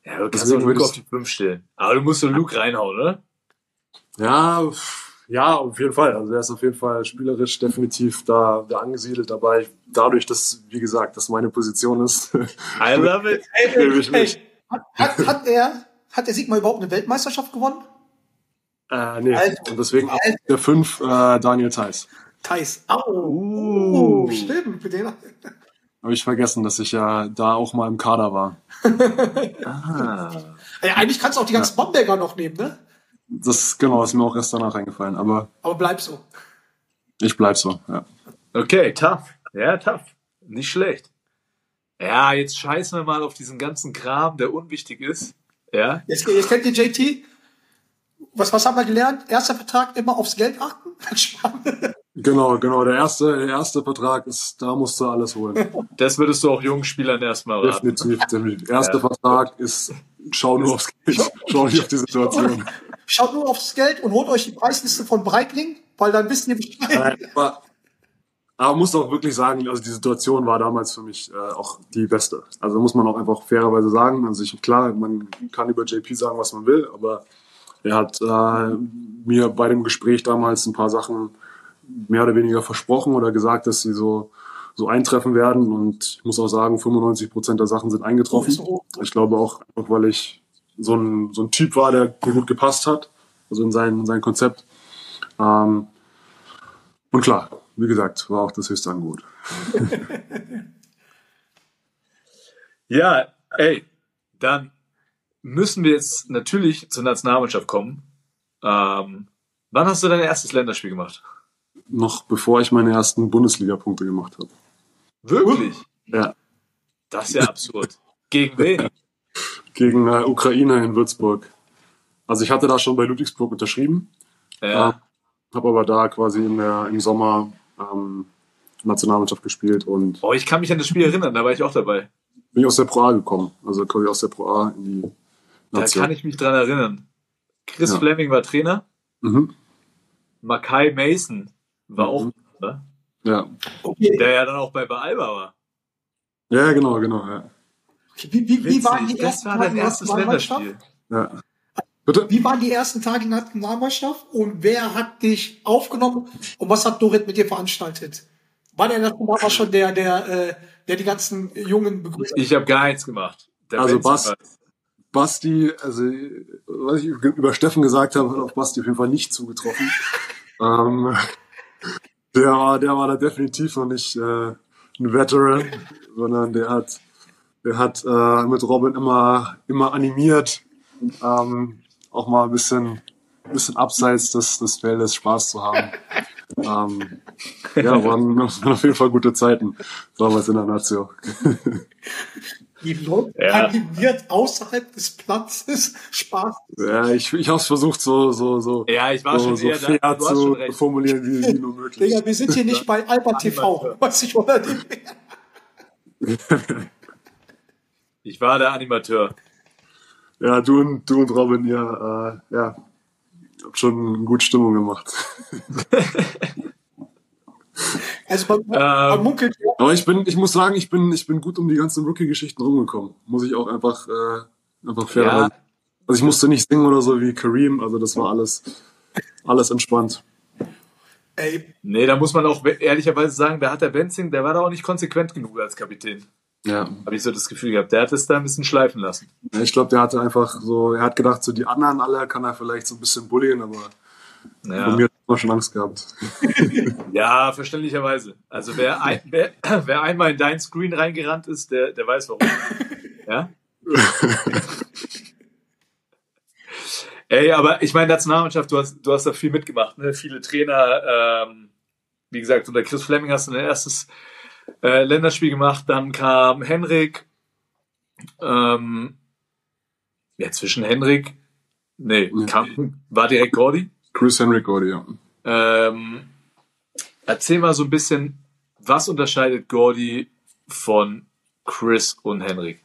ja, du kannst deswegen ich- auf die 5 stellen. Aber du musst doch Luke reinhauen, oder? Ja, ja, auf jeden Fall. Also er ist auf jeden Fall spielerisch definitiv da, da angesiedelt dabei. Dadurch, dass, wie gesagt, das meine Position ist. I love it. Ich mich. Hat, hat, hat er, hat der Sigma überhaupt eine Weltmeisterschaft gewonnen? Äh, nee. Alter. Und deswegen Alter. der 5 äh, Daniel Theiss. Thais. Au. Uh. Oh, stimmt. Mit denen. Habe ich vergessen, dass ich ja da auch mal im Kader war. Ah. Ja, eigentlich kannst du auch die ganzen Bamberger noch nehmen, ne? Das genau ist mir auch erst danach eingefallen. Aber Aber bleib so. ich bleib so. Ja. Okay, tough. Ja, tough. Nicht schlecht. Ja, jetzt scheißen wir mal auf diesen ganzen Kram, der unwichtig ist. Ja. Jetzt, jetzt kennt ihr JT. Was, was haben wir gelernt? Erster Vertrag immer aufs Geld achten. Genau, genau. Der erste, der erste Vertrag ist, da musst du alles holen. Das würdest du auch jungen Spielern erstmal raten. Definitiv. Der erste Vertrag ist, schau nur aufs Geld. Schau nicht auf die Situation. Schaut nur aufs Geld und holt euch die Preisliste von Breitling, weil dann wisst ihr Bescheid. Nein, aber, aber muss auch wirklich sagen, also die Situation war damals für mich äh, auch die beste. Also muss man auch einfach fairerweise sagen. Also ich, klar, man kann über JP sagen, was man will, aber er hat äh, mir bei dem Gespräch damals ein paar Sachen mehr oder weniger versprochen oder gesagt, dass sie so, so eintreffen werden. Und ich muss auch sagen, 95 Prozent der Sachen sind eingetroffen. Oh, Ich glaube auch, weil ich so ein, so ein Typ war, der gut gepasst hat, also in sein, in sein Konzept. Ähm, und klar, wie gesagt, war auch das höchste Angebot. Ja, ey, dann müssen wir jetzt natürlich zur Nationalmannschaft kommen. Ähm, wann hast du dein erstes Länderspiel gemacht? Noch bevor ich meine ersten Bundesliga-Punkte gemacht habe. Wirklich? Ja, Das ist ja absurd. Gegen wen? gegen äh, Ukraine in Würzburg. Also ich hatte da schon bei Ludwigsburg unterschrieben, Ja. habe aber da quasi der, im Sommer ähm, Nationalmannschaft gespielt und Oh, ich kann mich an das Spiel erinnern, da war ich auch dabei. bin ich aus der Pro A gekommen. Also quasi aus der Pro A in die Da kann ich mich dran erinnern. Chris Ja. Fleming war Trainer, mhm. Makai Mason war auch, Mhm. ne? ja. Okay. der ja dann auch bei, Alba war. ja, genau, genau. Ja. Wie, wie, wie waren die das ersten war Tage dein in der erstes Nationalmannschaft? Länderspiel. Ja. Bitte? Wie waren die ersten Tage in der Nationalmannschaft und wer hat dich aufgenommen und was hat Dorit mit dir veranstaltet? War der Nationalmannschaft schon der, der, äh, der die ganzen Jungen begrüßt? Ich habe gar nichts gemacht. Der Also Bas- Basti, also was ich über Steffen gesagt habe, hat auf Basti auf jeden Fall nicht zugetroffen. ähm, der, war, der war da definitiv noch nicht äh, ein Veteran, sondern der hat, der hat äh, mit Robin immer, immer animiert, ähm, auch mal ein bisschen, ein bisschen abseits des, des Feldes Spaß zu haben. ähm, ja, waren, waren auf jeden Fall gute Zeiten damals in der Nazio. Die Leute Ja. animiert außerhalb des Platzes Spaß. Ja, ich, ich habe es versucht, so, so, so, Ja, ich war so, schon so eher da. fair schon zu formulieren, wie, wie nur möglich. Digga, wir sind hier nicht bei Alba TV. Was ich oder die Ich war der Animateur. Ja, du und, du und Robin, ihr, äh, ja, habt schon gut Stimmung gemacht. Also man, Ähm. man munkelt ja, Aber ich bin, ich muss sagen, ich bin, ich bin gut um die ganzen Rookie-Geschichten rumgekommen. Muss ich auch einfach, äh, einfach fair Ja. Also ich musste nicht singen oder so wie Kareem, also das war alles, alles entspannt. ey, Nee, da muss man auch ehrlicherweise sagen, da hat der Benzing, der war da auch nicht konsequent genug als Kapitän. Ja. Habe ich so das Gefühl gehabt. Der hat es da ein bisschen schleifen lassen. Ja, Ich glaube, der hatte einfach so, er hat gedacht, so die anderen alle kann er vielleicht so ein bisschen bullien, aber Ja, mir immer schon Angst gehabt. ja verständlicherweise. Also wer, ein, wer, wer einmal in dein Screen reingerannt ist, der, der weiß warum. Ja? Ey, aber ich meine, Nationalmannschaft, du hast, du hast da viel mitgemacht, ne? Viele Trainer, ähm, wie gesagt, unter Chris Fleming hast du dein erstes äh, Länderspiel gemacht, dann kam Henrik, ähm, ja, zwischen Henrik, nee, kam, war direkt Gordy. Chris Henry Gordy, ja. Ähm, erzähl mal so ein bisschen, was unterscheidet Gordy von Chris und Henrik?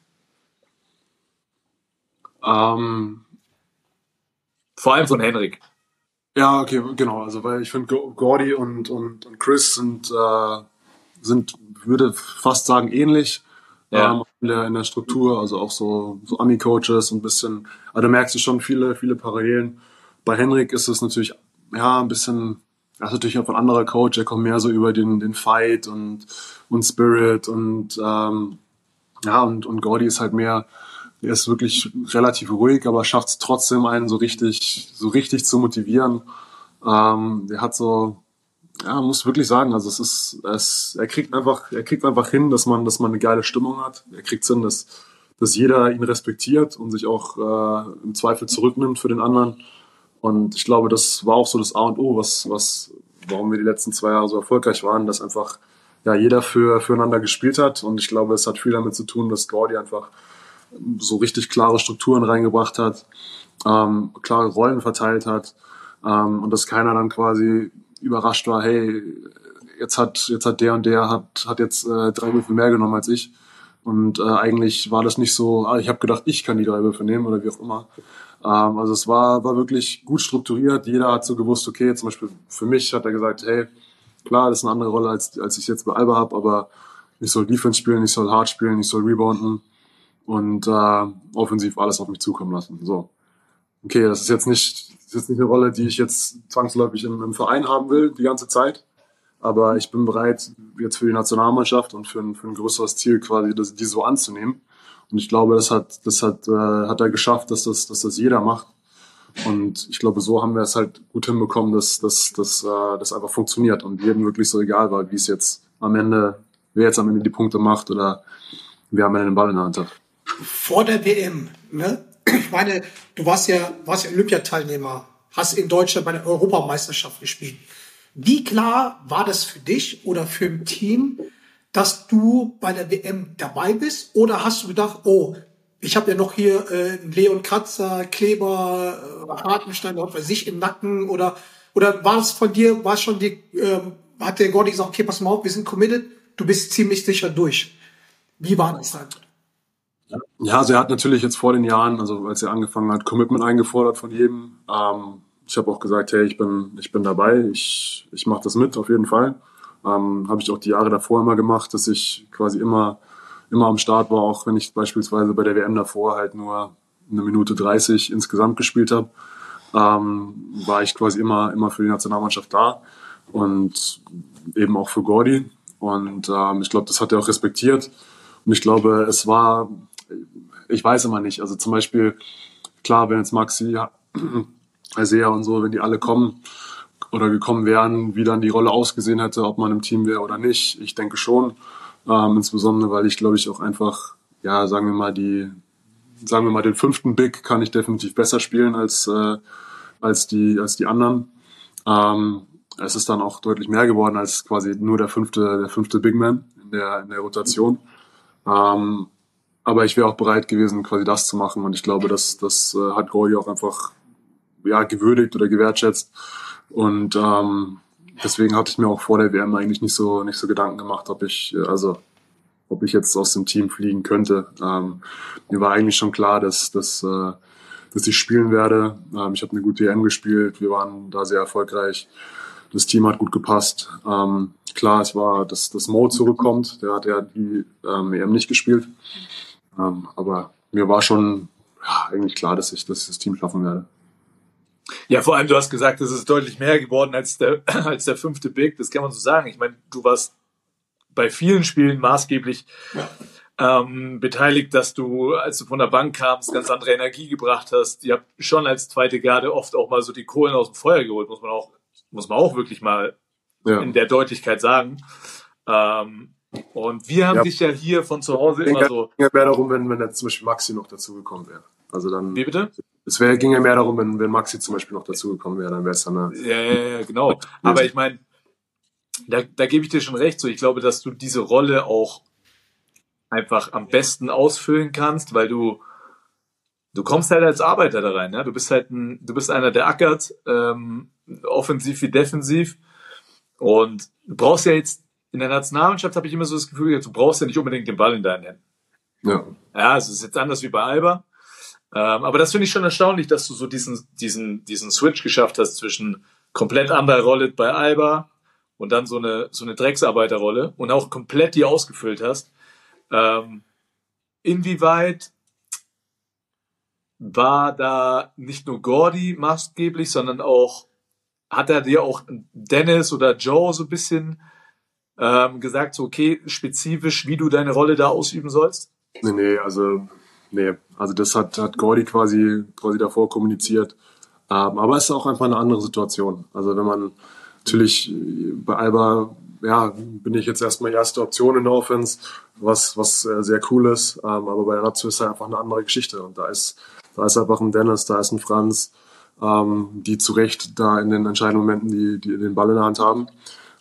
Ähm, Vor allem von Henrik. Ja, okay, genau. Also weil ich finde, Go- Gordy und, und, und Chris sind, äh, sind, würde fast sagen, ähnlich Ja. ähm, in, der, in der Struktur, also auch so, so Ami-Coaches ein bisschen, also merkst du schon viele, viele Parallelen. Bei Henrik ist es natürlich, ja, ein bisschen, er ist natürlich auch ein anderer Coach, der kommt mehr so über den, den Fight und, und Spirit und, ähm, ja, und, und Gordy ist halt mehr, er ist wirklich relativ ruhig, aber schafft es trotzdem einen so richtig, so richtig zu motivieren. Ähm, der hat so, ja, muss wirklich sagen, also es ist, es, er kriegt einfach, er kriegt einfach hin, dass man, dass man eine geile Stimmung hat. Er kriegt hin, dass, dass jeder ihn respektiert und sich auch äh, im Zweifel zurücknimmt für den anderen. Und ich glaube, das war auch so das A und O, was, was, warum wir die letzten zwei Jahre so erfolgreich waren, dass einfach ja jeder für, füreinander gespielt hat. Und ich glaube, es hat viel damit zu tun, dass Gordy einfach so richtig klare Strukturen reingebracht hat, ähm, klare Rollen verteilt hat ähm, und dass keiner dann quasi überrascht war, hey, jetzt hat jetzt hat der und der hat hat jetzt äh, drei Würfel mehr genommen als ich und äh, eigentlich war das nicht so, ah, ich habe gedacht, ich kann die drei Würfel nehmen oder wie auch immer. Ähm, also es war war wirklich gut strukturiert. Jeder hat so gewusst, okay, zum Beispiel für mich hat er gesagt, hey, klar, das ist eine andere Rolle als als ich jetzt bei Alba habe, aber ich soll Defense spielen, ich soll hart spielen, ich soll rebounden und äh, offensiv alles auf mich zukommen lassen. So. Okay, das ist jetzt nicht, das ist jetzt nicht eine Rolle, die ich jetzt zwangsläufig im, im Verein haben will, die ganze Zeit. Aber ich bin bereit, jetzt für die Nationalmannschaft und für ein, für ein größeres Ziel quasi das, die so anzunehmen. Und ich glaube, das hat, das hat, äh, hat er geschafft, dass das, dass das jeder macht. Und ich glaube, so haben wir es halt gut hinbekommen, dass, dass, dass äh, das einfach funktioniert und jedem wirklich so egal war, wie es jetzt am Ende, wer jetzt am Ende die Punkte macht oder wer am Ende den Ball in der Hand hat. vor der WM, ne? Ich meine, du warst ja, warst ja Olympiateilnehmer, hast in Deutschland bei der Europameisterschaft gespielt. Wie klar war das für dich oder für ein Team, dass du bei der WM dabei bist? Oder hast du gedacht, oh, ich habe ja noch hier äh, einen Leon Kratzer, Kleber, äh, Hartenstein, was weiß ich, im Nacken? Oder, oder war es von dir, war es schon die, ähm, hat der Gordy gesagt, okay, pass mal auf, wir sind committed, du bist ziemlich sicher durch. Wie war das dann? Ja, also er hat natürlich jetzt vor den Jahren, also als er angefangen hat, Commitment eingefordert von jedem. Ähm, ich habe auch gesagt, hey, ich bin, ich bin dabei, ich, ich mache das mit auf jeden Fall. Ähm, habe ich auch die Jahre davor immer gemacht, dass ich quasi immer, immer am Start war, auch wenn ich beispielsweise bei der WM davor halt nur eine Minute 30 insgesamt gespielt habe, ähm, war ich quasi immer, immer für die Nationalmannschaft da und eben auch für Gordy. Und ähm, ich glaube, das hat er auch respektiert. Und ich glaube, es war, ich weiß immer nicht. Also zum Beispiel, klar, wenn jetzt Maxi, Isaiah und so, wenn die alle kommen oder gekommen wären, wie dann die Rolle ausgesehen hätte, ob man im Team wäre oder nicht. Ich denke schon. Ähm, insbesondere, weil ich glaube ich auch einfach, ja, sagen wir mal, die, sagen wir mal, den fünften Big kann ich definitiv besser spielen als, äh, als die, als die anderen. Ähm, es ist dann auch deutlich mehr geworden als quasi nur der fünfte, der fünfte Big Man in der, in der Rotation. Ähm, aber ich wäre auch bereit gewesen, quasi das zu machen. Und ich glaube, das, das äh, hat Gordy auch einfach ja, gewürdigt oder gewertschätzt. Und ähm, deswegen hatte ich mir auch vor der WM eigentlich nicht so nicht so Gedanken gemacht, ob ich äh, also ob ich jetzt aus dem Team fliegen könnte. Ähm, mir war eigentlich schon klar, dass dass äh, dass ich spielen werde. Ähm, ich habe eine gute EM gespielt. Wir waren da sehr erfolgreich. Das Team hat gut gepasst. Ähm, klar, es war, dass dass Mo zurückkommt. Der hat ja die ähm, EM nicht gespielt. Ähm, aber mir war schon ja, eigentlich klar, dass ich, dass ich das Team schaffen werde. Ja, vor allem, du hast gesagt, es ist deutlich mehr geworden als der, als der fünfte Big. Das kann man so sagen. Ich meine, du warst bei vielen Spielen maßgeblich ähm, beteiligt, dass du, als du von der Bank kamst, ganz andere Energie gebracht hast. Ihr habt schon als zweite Garde oft auch mal so die Kohlen aus dem Feuer geholt, muss man auch, muss man auch wirklich mal Ja. in der Deutlichkeit sagen. Ähm, und wir haben Ja. dich ja hier von zu Hause immer so. ja mehr darum, wenn, wenn jetzt zum Beispiel Maxi noch dazugekommen wäre. Also dann, Wie bitte? es wäre, ging ja mehr darum, wenn, wenn Maxi zum Beispiel noch dazugekommen wäre, dann wäre es dann eine, Ja, ja, ja, genau. Aber ich meine, da, da gebe ich dir schon recht. So, ich glaube, dass du diese Rolle auch einfach am besten ausfüllen kannst, weil du du kommst halt als Arbeiter da rein. Ja? Du bist halt ein, du bist einer, der ackert, ähm, offensiv wie defensiv. Und du brauchst ja jetzt in der Nationalmannschaft habe ich immer so das Gefühl, du brauchst ja nicht unbedingt den Ball in deinen Händen. ja. Ja, es ist jetzt anders wie bei Alba. Ähm, aber das finde ich schon erstaunlich, dass du so diesen, diesen, diesen Switch geschafft hast zwischen komplett anderer Rolle bei Alba und dann so eine, so eine Drecksarbeiterrolle und auch komplett die ausgefüllt hast. Ähm, inwieweit war da nicht nur Gordy maßgeblich, sondern auch, hat er dir auch Dennis oder Joe so ein bisschen ähm, gesagt, so okay, spezifisch, wie du deine Rolle da ausüben sollst? Nee, nee, also, nee, also das hat, hat Gordy quasi, quasi davor kommuniziert. Ähm, aber es ist auch einfach eine andere Situation. Also wenn man natürlich äh, bei Alba, ja, bin ich jetzt erstmal erste Option in der Offense, was, was äh, sehr cool ist. Ähm, aber bei der Lazio ist halt einfach eine andere Geschichte. Und da ist, da ist einfach ein Dennis, da ist ein Franz, ähm, die zu Recht da in den entscheidenden Momenten die, die den Ball in der Hand haben.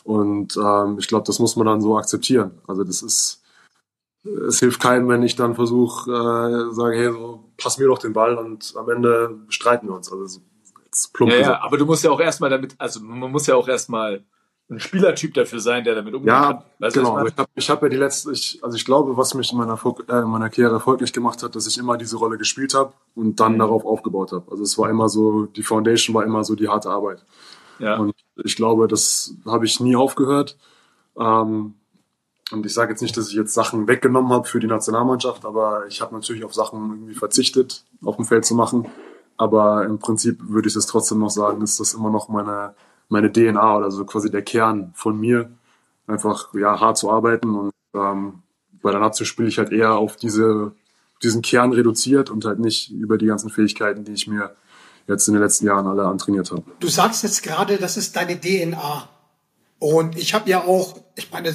Und ähm, ich glaube, das muss man dann so akzeptieren. Also das ist, es hilft keinem, wenn ich dann versuche, äh, sage, hey, so, pass mir doch den Ball und am Ende streiten wir uns. Also so, jetzt plump Ja, ja, aber du musst ja auch erstmal damit, also man muss ja auch erstmal ein Spielertyp dafür sein, der damit umgehen Ja. Weißt genau. ich ich habe ich hab ja die letzte, ich, also ich glaube, was mich in meiner, äh, in meiner Karriere erfolgreich gemacht hat, dass ich immer diese Rolle gespielt habe und dann Mhm. darauf aufgebaut habe. Also es war immer so, die Foundation war immer so die harte Arbeit. ja. Und ich glaube, das habe ich nie aufgehört. Ähm, und ich sage jetzt nicht, dass ich jetzt Sachen weggenommen habe für die Nationalmannschaft, aber ich habe natürlich auf Sachen irgendwie verzichtet, auf dem Feld zu machen. Aber im Prinzip würde ich es trotzdem noch sagen, ist das immer noch meine, meine DNA oder so quasi der Kern von mir, einfach ja hart zu arbeiten. Und ähm, bei der Nazio spiele ich halt eher auf diese, diesen Kern reduziert und halt nicht über die ganzen Fähigkeiten, die ich mir jetzt in den letzten Jahren alle antrainiert habe. Du sagst jetzt gerade, das ist deine DNA. Und ich habe ja auch, ich meine,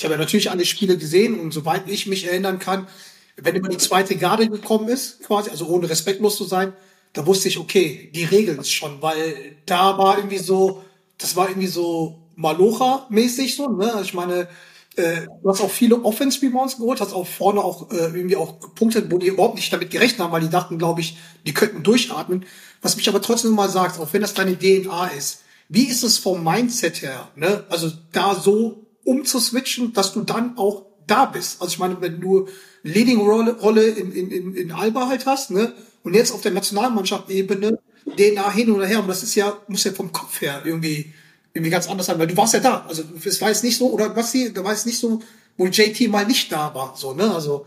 ich habe ja natürlich alle Spiele gesehen und soweit ich mich erinnern kann, wenn immer die zweite Garde gekommen ist, quasi, also ohne respektlos zu sein, da wusste ich, okay, die regeln es schon, weil da war irgendwie so, das war irgendwie so Malocha-mäßig so, ne? Ich meine, äh, du hast auch viele Offense-Rebounds geholt, hast auch vorne auch äh, irgendwie auch gepunktet, wo die überhaupt nicht damit gerechnet haben, weil die dachten, glaube ich, die könnten durchatmen. Was mich aber trotzdem mal sagt, auch wenn das deine DNA ist, wie ist es vom Mindset her, ne? Also da so umzuswitchen, dass du dann auch da bist. Also ich meine, wenn du Leading-Rolle Rolle in, in, in, in Alba halt hast, ne? Und jetzt auf der Nationalmannschaft-Ebene DNA hin oder her, aber das ist ja, muss ja vom Kopf her irgendwie, irgendwie ganz anders sein, weil du warst ja da. Also es war jetzt nicht so, oder was sie, da war es nicht so, wo JT mal nicht da war, so, ne? Also,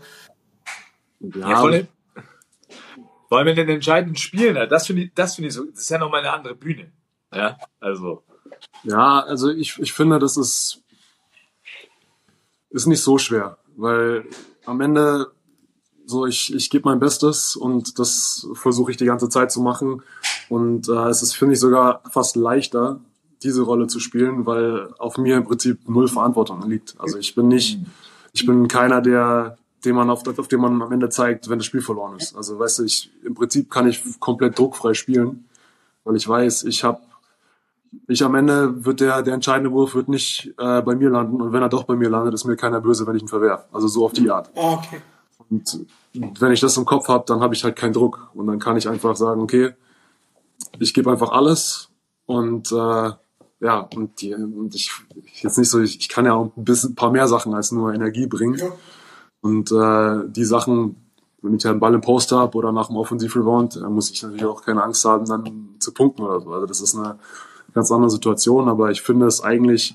Ja, vor allem, vor allem in den entscheidenden Spielen, ja, das finde ich, das finde ich so, das ist ja nochmal eine andere Bühne. Ja, also. Ja, also ich, ich finde, das ist, ist nicht so schwer, weil am Ende so ich, ich gebe mein Bestes und das versuche ich die ganze Zeit zu machen. Und äh, es ist, finde ich, sogar fast leichter, diese Rolle zu spielen, weil auf mir im Prinzip null Verantwortung liegt. Also ich bin nicht, ich bin keiner, der, den man auf, auf den man am Ende zeigt, wenn das Spiel verloren ist. Also weißt du, ich im Prinzip kann ich komplett druckfrei spielen, weil ich weiß, ich habe ich am Ende wird der, der entscheidende Wurf wird nicht äh, bei mir landen und wenn er doch bei mir landet, ist mir keiner böse, wenn ich ihn verwerf. Also so auf die Art. oh, okay. Und wenn ich das im Kopf habe, dann habe ich halt keinen Druck. Und dann kann ich einfach sagen, okay, ich gebe einfach alles und äh, ja, und, die, und ich jetzt nicht so, ich, ich kann ja auch ein bisschen ein paar mehr Sachen als nur Energie bringen. Ja. Und äh, die Sachen, wenn ich einen Ball im Post habe oder nach dem Offensiv-Rebound, dann muss ich natürlich auch keine Angst haben, dann zu punkten oder so. Also das ist eine ganz andere Situation, aber ich finde es eigentlich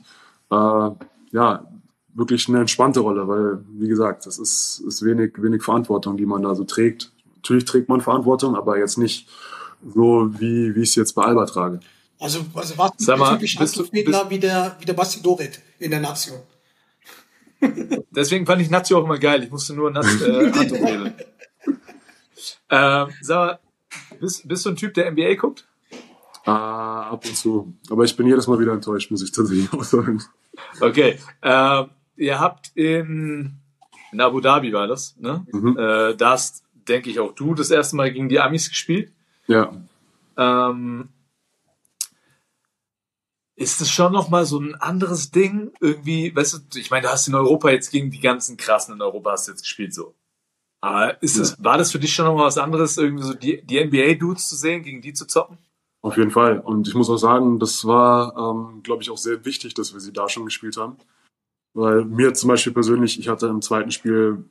äh, ja wirklich eine entspannte Rolle, weil, wie gesagt, das ist, ist wenig, wenig Verantwortung, die man da so trägt. Natürlich trägt man Verantwortung, aber jetzt nicht so, wie, wie ich es jetzt bei Alba trage. Also, also was Sag mal, typisch bist du- Anzugredner wie der, wie der Basti Dorit in der Nation. Deswegen fand ich Nazio auch immer geil. Ich musste nur Naz äh, Anto wählen. ähm, sag mal, bist, bist du ein Typ, der NBA guckt? Ah, ab und zu. Aber ich bin jedes Mal wieder enttäuscht, muss ich tatsächlich auch sagen. Okay. Ähm, ihr habt in, in Abu Dhabi war das, ne? Mhm. Äh, da hast, denke ich, auch du das erste Mal gegen die Amis gespielt. Ja. Ähm, ist es schon noch mal so ein anderes Ding irgendwie, weißt du, ich meine, du hast in Europa jetzt gegen die ganzen krassen in Europa hast du jetzt gespielt so. Aber ist es, war das für dich schon noch mal was anderes, irgendwie so die, die NBA-Dudes zu sehen, gegen die zu zocken? Auf jeden Fall. Und ich muss auch sagen, das war, ähm, glaube ich, auch sehr wichtig, dass wir sie da schon gespielt haben. Weil mir zum Beispiel persönlich, ich hatte im zweiten Spiel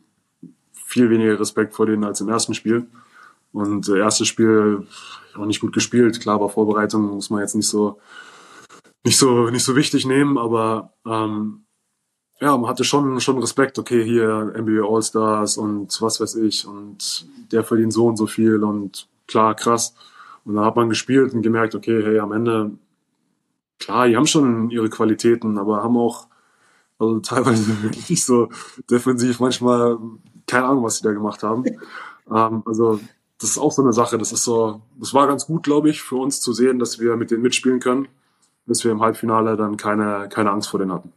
viel weniger Respekt vor denen als im ersten Spiel. Und das erste Spiel auch nicht gut gespielt. Klar, bei Vorbereitung muss man jetzt nicht so, nicht so, nicht so wichtig nehmen, aber ähm, ja, man hatte schon, schon Respekt, okay, hier NBA All-Stars und was weiß ich und der verdient so und so viel und klar, krass. Und dann hat man gespielt und gemerkt, okay, hey, am Ende, klar, die haben schon ihre Qualitäten, aber haben auch, also teilweise wirklich so defensiv, manchmal, keine Ahnung, was sie da gemacht haben. Ähm, also, das ist auch so eine Sache, das ist so, das war ganz gut, glaube ich, für uns zu sehen, dass wir mit denen mitspielen können, dass wir im Halbfinale dann keine, keine Angst vor denen hatten.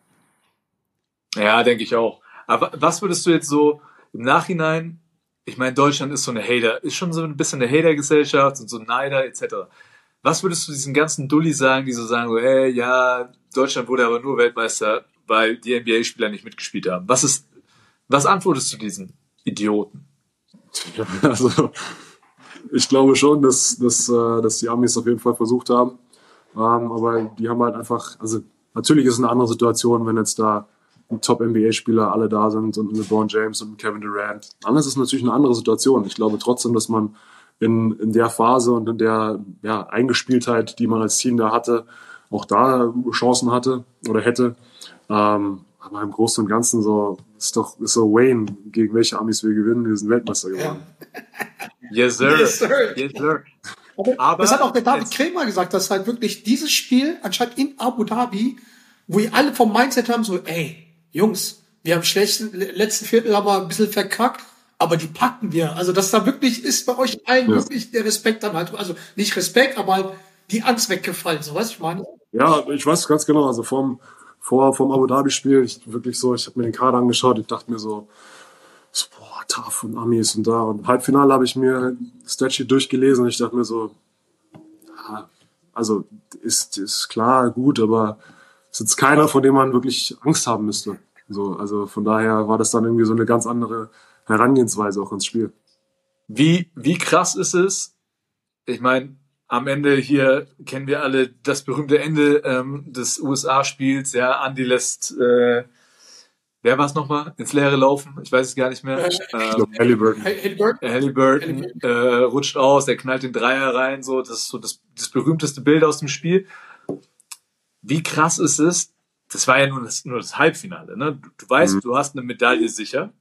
Ja, denke ich auch. Aber was würdest du jetzt so im Nachhinein, ich meine, Deutschland ist so eine Hater, ist schon so ein bisschen eine Hater-Gesellschaft und so Neider etc. Was würdest du diesen ganzen Dulli sagen, die so sagen, so, ey, ja, Deutschland wurde aber nur Weltmeister, weil die NBA-Spieler nicht mitgespielt haben? Was ist, was antwortest du diesen Idioten? Also ich glaube schon, dass, dass, äh, dass die Amis auf jeden Fall versucht haben. Ähm, aber die haben halt einfach, also natürlich ist es eine andere Situation, wenn jetzt da Top-NBA-Spieler alle da sind und LeBron James und Kevin Durant. Anders ist natürlich eine andere Situation. Ich glaube trotzdem, dass man in, in der Phase und in der ja, Eingespieltheit, die man als Team da hatte, auch da Chancen hatte oder hätte. Ähm, aber im Großen und Ganzen so ist doch ist so Wayne, gegen welche Amis wir gewinnen, wir sind Weltmeister geworden. Yes, sir. Yes, sir. Yes, sir. Aber, Aber das hat auch der David jetzt- Krämer gesagt, dass halt wirklich dieses Spiel, anscheinend in Abu Dhabi, wo die alle vom Mindset haben, so, ey, Jungs, wir haben schlechten, letzten Viertel haben wir ein bisschen verkackt, aber die packen wir. Also, dass da wirklich ist bei euch allen Ja. wirklich der Respekt dann halt, also nicht Respekt, aber halt die Angst weggefallen, so, weißt du, ich meine? Ja, ich weiß ganz genau, also vom, vor, vom Abu Dhabi-Spiel, ich wirklich so, ich habe mir den Kader angeschaut, ich dachte mir so, so boah, tough und Amis und da. Und Halbfinale habe ich mir Statue durchgelesen und ich dachte mir so, ja, also ist, ist klar, gut, aber ist jetzt keiner, vor dem man wirklich Angst haben müsste. So, also von daher war das dann irgendwie so eine ganz andere Herangehensweise auch ins Spiel. Wie, wie krass ist es? Ich meine, am Ende hier kennen wir alle das berühmte Ende ähm, des USA-Spiels. Ja, Andy lässt, äh, wer war es nochmal, ins Leere laufen? Ich weiß es gar nicht mehr. Ich Ähm, Halliburton. Hey, Bird, Halliburton äh, rutscht aus, der knallt den Dreier rein, so das ist so das, das berühmteste Bild aus dem Spiel. Wie krass ist es? Das war ja nur das, nur das Halbfinale. Ne? Du, du weißt, Mhm. du hast eine Medaille sicher.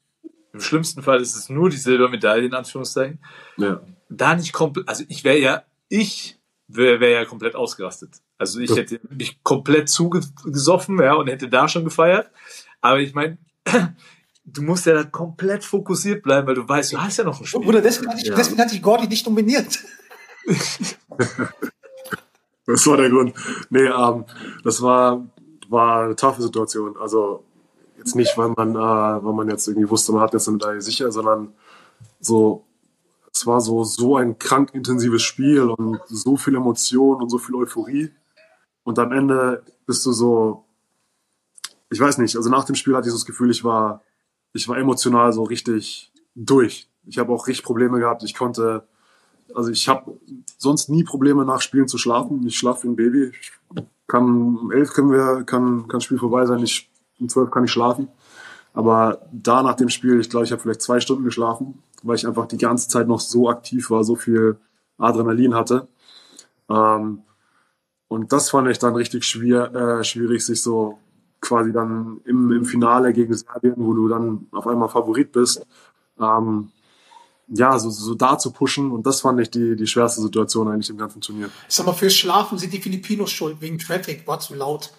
Im schlimmsten Fall ist es nur die Silbermedaille in Anführungszeichen. Ja. Da nicht komplett, also ich wäre ja, ich wäre wär ja komplett ausgerastet. Also ich hätte mich komplett zugesoffen, ja, und hätte da schon gefeiert. Aber ich meine, du musst ja da komplett fokussiert bleiben, weil du weißt, du hast ja noch ein Spiel. Bruder, deswegen hatte ich, Ja. deswegen hatte ich Gordy nicht nominiert. Das war der Grund. Nee, ähm, das war, war eine taffe Situation. Also jetzt nicht, weil man, äh, weil man jetzt irgendwie wusste, man hat jetzt eine Medaille sicher, sondern so, es war so, so ein krank intensives Spiel und so viel Emotion und so viel Euphorie. Und am Ende bist du so, ich weiß nicht, also nach dem Spiel hatte ich so das Gefühl, ich war, ich war emotional so richtig durch. Ich habe auch richtig Probleme gehabt. Ich konnte, also ich habe sonst nie Probleme nach Spielen zu schlafen. Ich schlafe wie ein Baby. Kann um elf können wir, kann, kann Spiel vorbei sein. Ich, um zwölf kann ich schlafen. Aber da nach dem Spiel, ich glaube, ich habe vielleicht zwei Stunden geschlafen, weil ich einfach die ganze Zeit noch so aktiv war, so viel Adrenalin hatte. Ähm, und das fand ich dann richtig schwer, äh, schwierig, sich so quasi dann im, im Finale gegen Serbien, wo du dann auf einmal Favorit bist, ähm, ja, so, so da zu pushen. Und das fand ich die, die schwerste Situation eigentlich im ganzen Turnier. Ich sag mal, fürs Schlafen sind die Filipinos schuld, wegen Traffic, war zu laut.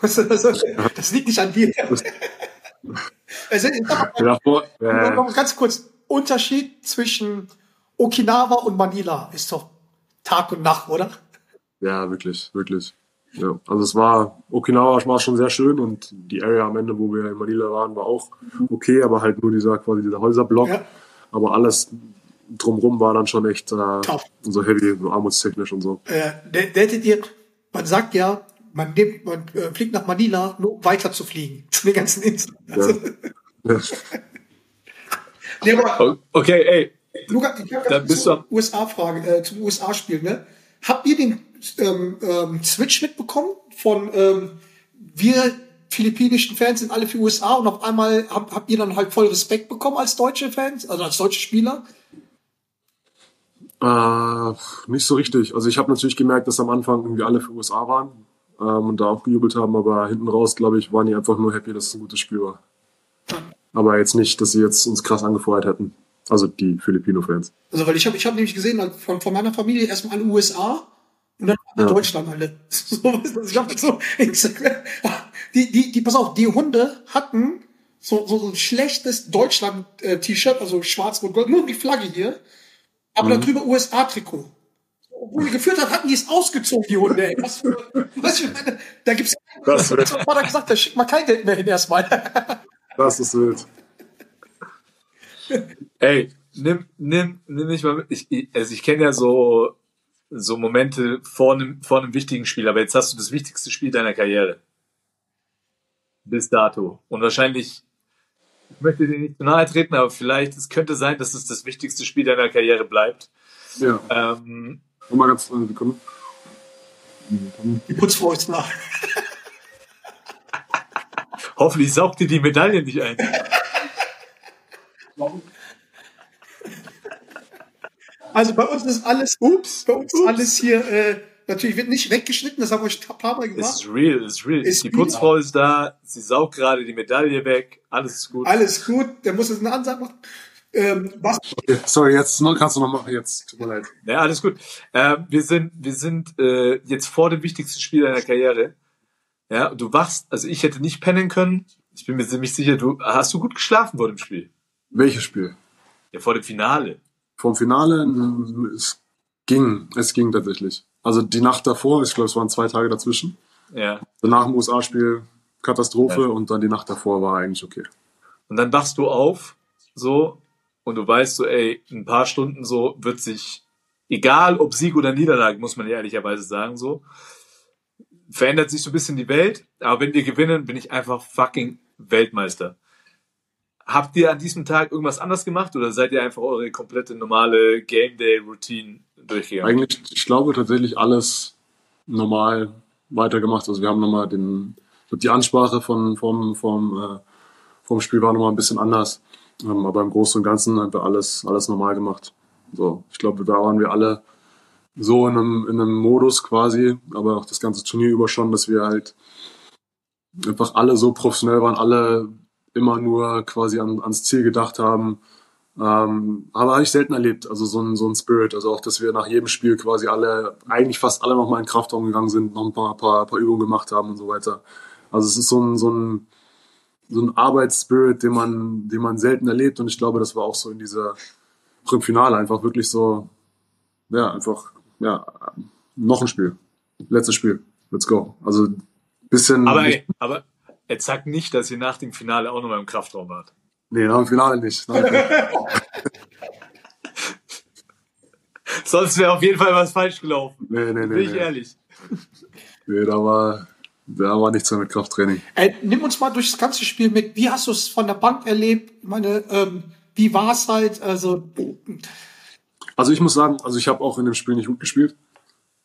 Weißt du, Das, liegt nicht an dir. Also, mal, Ja, vor, äh, noch ganz kurz, Unterschied zwischen Okinawa und Manila ist doch Tag und Nacht, oder? ja, wirklich, wirklich. Ja, also es war, Okinawa war schon sehr schön und die Area am Ende, wo wir in Manila waren, war auch okay, aber halt nur dieser quasi dieser Häuserblock. Ja. Aber alles drumrum war dann schon echt äh, so heavy, so armutstechnisch und so. Äh, der- der hättet ihr, man sagt ja, man, nimmt, man äh, fliegt nach Manila, nur um weiter zu fliegen. Zu den ganzen Inseln. Also, Ja. nee, aber, Okay, ey, Luca, ich habe du- USA-Frage, äh, zum USA-Spiel, ne? Habt ihr den ähm, ähm, Switch mitbekommen von ähm, wir philippinischen Fans sind alle für USA und auf einmal habt, habt ihr dann halt voll Respekt bekommen als deutsche Fans, also als deutsche Spieler? Äh, nicht so richtig. Also ich habe natürlich gemerkt, dass am Anfang irgendwie alle für USA waren ähm, und da auch gejubelt haben, aber hinten raus, glaube ich, waren die einfach nur happy, dass es ein gutes Spiel war. Aber jetzt nicht, dass sie jetzt uns krass angefeuert hätten. Also die Filipino-Fans. Also weil ich habe ich hab nämlich gesehen, von, von meiner Familie erstmal alle USA und dann alle Ja. Deutschland alle. So, ich habe so. Die, die, die, pass auf, die Hunde hatten so, so, so ein schlechtes Deutschland-T-Shirt, also schwarz-rot-gold, nur die Flagge hier, aber Mhm. darüber USA-Trikot. Obwohl die geführt hat, hatten die es ausgezogen, die Hunde. Ey. Was für, was für da gibt's Das hat Vater gesagt, da schickt mal kein Geld mehr hin erstmal. Das ist wild. ey, nimm, nimm, nimm mich mal mit. Ich, ich, also ich kenne ja so, so Momente vor einem, vor einem wichtigen Spiel, aber jetzt hast du das wichtigste Spiel deiner Karriere. Bis dato. Und wahrscheinlich, ich möchte dir nicht zu nahe treten, aber vielleicht, es könnte sein, dass es das wichtigste Spiel deiner Karriere bleibt. Ja. Ähm, Und mal ganz eine Sekunde. Die Putzfrau ist nach. hoffentlich saugt dir die Medaille nicht ein. Also bei uns ist alles, ups, bei uns ist alles hier, äh, natürlich wird nicht weggeschnitten, das haben wir euch ein paar Mal Es gemacht. ist real, es ist real. Ist die real. Putzfrau ist da, sie saugt gerade die Medaille weg, alles ist gut. Alles gut, der muss jetzt eine Ansage machen. Ähm, was, Okay, sorry, jetzt kannst du noch machen. Jetzt, tut mir leid. Ja, alles gut. Ähm, wir sind, wir sind äh, jetzt vor dem wichtigsten Spiel deiner Karriere. Ja, und du wachst, also ich hätte nicht pennen können. Ich bin mir ziemlich sicher, du hast du gut geschlafen vor dem Spiel. Welches Spiel? Ja, vor dem Finale. Vom Finale, mm, es ging, es ging tatsächlich. Also die Nacht davor, ich glaube, es waren zwei Tage dazwischen. Ja. Nach dem USA-Spiel Katastrophe Ja. und dann die Nacht davor war eigentlich okay. Und dann wachst du auf, so, und du weißt so, ey, ein paar Stunden so wird sich, egal ob Sieg oder Niederlage, muss man ehrlicherweise sagen, so, verändert sich so ein bisschen die Welt. Aber wenn wir gewinnen, bin ich einfach fucking Weltmeister. Habt ihr an diesem Tag irgendwas anders gemacht oder seid ihr einfach eure komplette normale Game Day Routine durchgegangen? Eigentlich, ich glaube tatsächlich alles normal weitergemacht. Also wir haben nochmal den, die Ansprache von, vom, vom, äh, vom Spiel war nochmal ein bisschen anders. Ähm, aber im Großen und Ganzen haben wir alles, alles normal gemacht. So, ich glaube, da waren wir alle so in einem, in einem Modus quasi, aber auch das ganze Turnier über schon, dass wir halt einfach alle so professionell waren, alle immer nur quasi an, ans Ziel gedacht haben. Ähm, aber habe ich selten erlebt, also so ein, so ein Spirit, also auch, dass wir nach jedem Spiel quasi alle, eigentlich fast alle nochmal in Kraftraum gegangen sind, noch ein paar, paar, paar Übungen gemacht haben und so weiter. Also es ist so ein, so ein, so ein Arbeitsspirit, den man, den man selten erlebt und ich glaube, das war auch so in dieser, auch Finale einfach wirklich so, ja, einfach, ja, noch ein Spiel. Letztes Spiel. Let's go. Also, bisschen, Aber, ey, aber jetzt sagt nicht, dass ihr nach dem Finale auch nochmal im Kraftraum wart. nee, nach dem Finale nicht. Sonst wäre auf jeden Fall was falsch gelaufen. nee, nee, Bin nee, ich nee. ehrlich. nee da war, da war nichts mehr mit Krafttraining. äh, nimm uns mal durch das ganze Spiel mit. Wie hast du es von der Bank erlebt? Ich meine, ähm, wie war es halt? Also, Also ich muss sagen, also ich habe auch in dem Spiel nicht gut gespielt,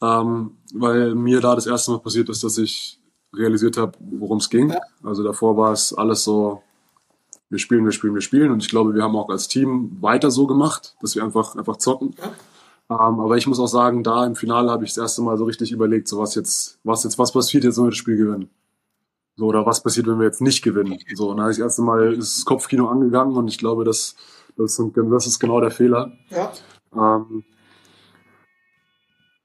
ähm, weil mir da das erste Mal passiert ist, dass ich realisiert habe, worum es ging. Also davor war es alles so, wir spielen, wir spielen, wir spielen und ich glaube, wir haben auch als Team weiter so gemacht, dass wir einfach einfach zocken. Ähm, aber ich muss auch sagen, da im Finale habe ich das erste Mal so richtig überlegt, so was jetzt, was jetzt, was passiert jetzt, wenn wir das Spiel gewinnen. So, oder was passiert, wenn wir jetzt nicht gewinnen. So, und da habe ich das erste Mal ist das Kopfkino angegangen und ich glaube, das, das, das ist genau der Fehler. ja, Ähm,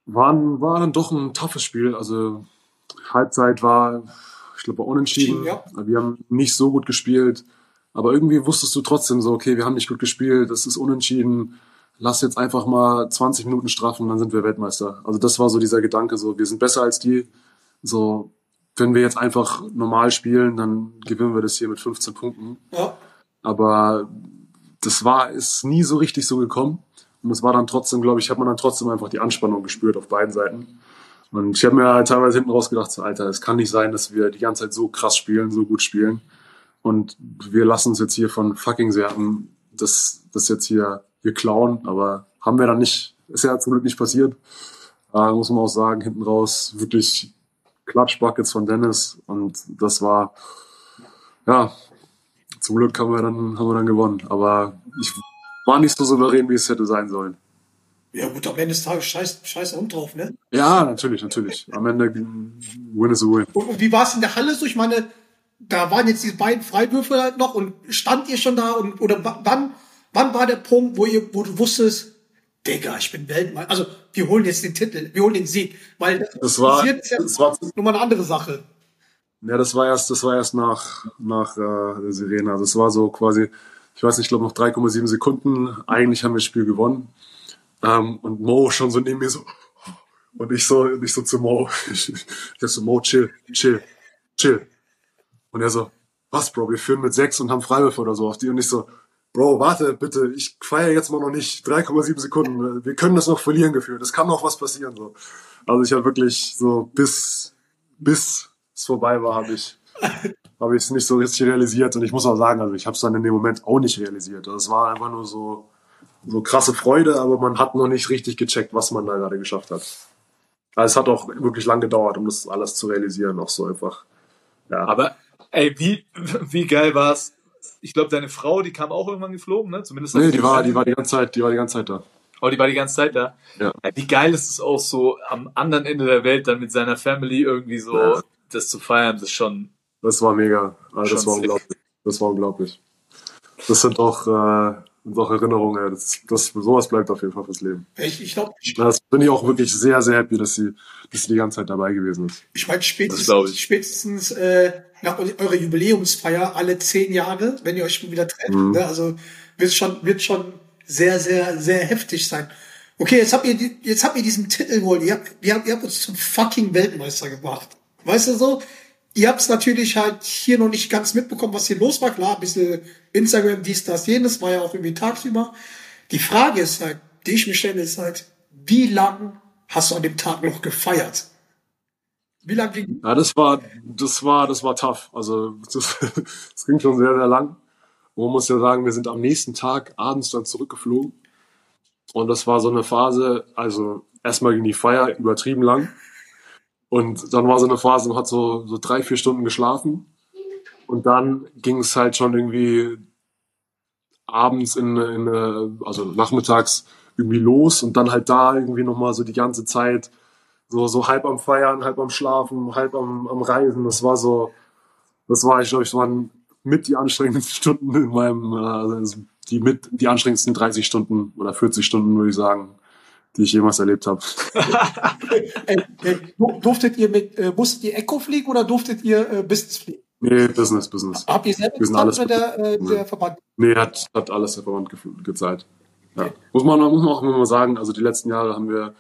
war, ein- war dann doch ein toughes Spiel. Also Halbzeit war, ich glaube, unentschieden. Ja. Wir haben nicht so gut gespielt. Aber irgendwie wusstest du trotzdem so, okay, wir haben nicht gut gespielt, das ist unentschieden. Lass jetzt einfach mal 20 Minuten straffen, dann sind wir Weltmeister. Also das war so dieser Gedanke, so wir sind besser als die. So, wenn wir jetzt einfach normal spielen, dann gewinnen wir das hier mit 15 Punkten. ja. Aber das war, ist nie so richtig so gekommen. Und es war dann trotzdem, glaube ich, hat man dann trotzdem einfach die Anspannung gespürt auf beiden Seiten. Und ich habe mir halt teilweise hinten raus gedacht, so, Alter, es kann nicht sein, dass wir die ganze Zeit so krass spielen, so gut spielen. Und wir lassen uns jetzt hier von fucking Serben das, das jetzt hier, hier klauen. Aber haben wir dann nicht, ist ja zum Glück nicht passiert. Äh, muss man auch sagen, hinten raus wirklich Klatschbuckets von Dennis. Und das war, ja, zum Glück haben wir dann, haben wir dann gewonnen. Aber ich war nicht so souverän, wie es hätte sein sollen. Ja, gut, am Ende des Tages scheiß, scheiß Hund drauf, ne? Ja, natürlich, natürlich. Am Ende win is a win. Und, und wie war es in der Halle so? Ich meine, da waren jetzt diese beiden Freiwürfe halt noch und stand ihr schon da und oder wa- wann, wann war der Punkt, wo ihr, wo du wusstest, Digga, ich bin Weltmeister. Also, wir holen jetzt den Titel, wir holen den Sieg, weil Das war, ist ja das war, nochmal eine andere Sache. ja, das war erst, das war erst nach, nach äh, der Sirene. Also es war so quasi, ich weiß nicht, ich glaube noch 3,7 Sekunden. Eigentlich haben wir das Spiel gewonnen. Ähm, und Mo schon so neben mir so, und ich so, ich so zu Mo, ich, ich so, Mo, chill, chill, chill. Und er so, was, Bro, wir führen mit sechs und haben Freiwürfe oder so auf die. Und ich so, Bro, warte, bitte, ich feiere jetzt mal noch nicht 3,7 Sekunden. Wir können das noch verlieren gefühlt. Es kann noch was passieren. So. Also ich habe wirklich so bis, bis es vorbei war, habe ich habe ich es nicht so richtig realisiert. Und ich muss auch sagen, also ich habe es dann in dem Moment auch nicht realisiert. Also es war einfach nur so, so krasse Freude, aber man hat noch nicht richtig gecheckt, was man da gerade geschafft hat. Also es hat auch wirklich lang gedauert, um das alles zu realisieren, auch so einfach. Ja. Aber ey, wie, wie geil war's? Ich glaube, deine Frau, die kam auch irgendwann geflogen, ne? Zumindest nee, die war, die war die ganze Zeit, die war die ganze Zeit da. Oh, die war die ganze Zeit da. Ja. Wie geil ist es auch so, am anderen Ende der Welt dann mit seiner Family irgendwie so Ja. das zu feiern, das ist schon. Das war mega. Also das war sick. unglaublich. Das war unglaublich. Das sind doch, äh, Erinnerungen. ey. Das, das, sowas bleibt auf jeden Fall fürs Leben. Ich, ich glaube, ich, Das bin ich auch wirklich sehr, sehr happy, dass sie, dass sie die ganze Zeit dabei gewesen ist. ich meine, spätestens, ich. spätestens äh, nach eu- eurer Jubiläumsfeier alle zehn Jahre, wenn ihr euch schon wieder trefft, Mhm. ne? also wird schon, wird schon sehr, sehr, sehr heftig sein. Okay, jetzt habt ihr, jetzt habt ihr diesen Titel geholt. Ihr habt, ihr habt, ihr habt uns zum fucking Weltmeister gemacht. Weißt du so? Ihr habt es natürlich halt hier noch nicht ganz mitbekommen, was hier los war. Klar, ein bisschen Instagram, dies, das, jenes, war ja auch irgendwie tagsüber. Die Frage ist halt, die ich mir stelle, ist halt, wie lang hast du an dem Tag noch gefeiert? Wie lange ging Ja, das war, das war, das war tough. Also, das, das ging schon sehr, sehr lang. Und man muss ja sagen, wir sind am nächsten Tag abends dann zurückgeflogen. Und das war so eine Phase, also erstmal ging die Feier übertrieben lang. Und dann war so eine Phase, man hat so, so drei, vier Stunden geschlafen. Und dann ging es halt schon irgendwie abends in, in äh, also nachmittags irgendwie los und dann halt da irgendwie nochmal so die ganze Zeit so, so halb am Feiern, halb am Schlafen, halb am, am Reisen. Das war so, das war, ich glaube, ich waren mit die anstrengendsten Stunden in meinem, äh, also die mit die anstrengendsten 30 Stunden oder 40 Stunden, würde ich sagen, die ich jemals erlebt habe. Äh, äh, du- durftet ihr mit, äh, musstet ihr Echo fliegen oder durftet ihr äh, Business fliegen? Nee, Business, Business. Habt ihr selber Wir sind gezahlt alles- oder der, äh, der Verband? Nee, hat, hat alles der Verband ge gezahlt. Ja. Muss man, muss man auch immer mal sagen, also die letzten Jahre haben wir,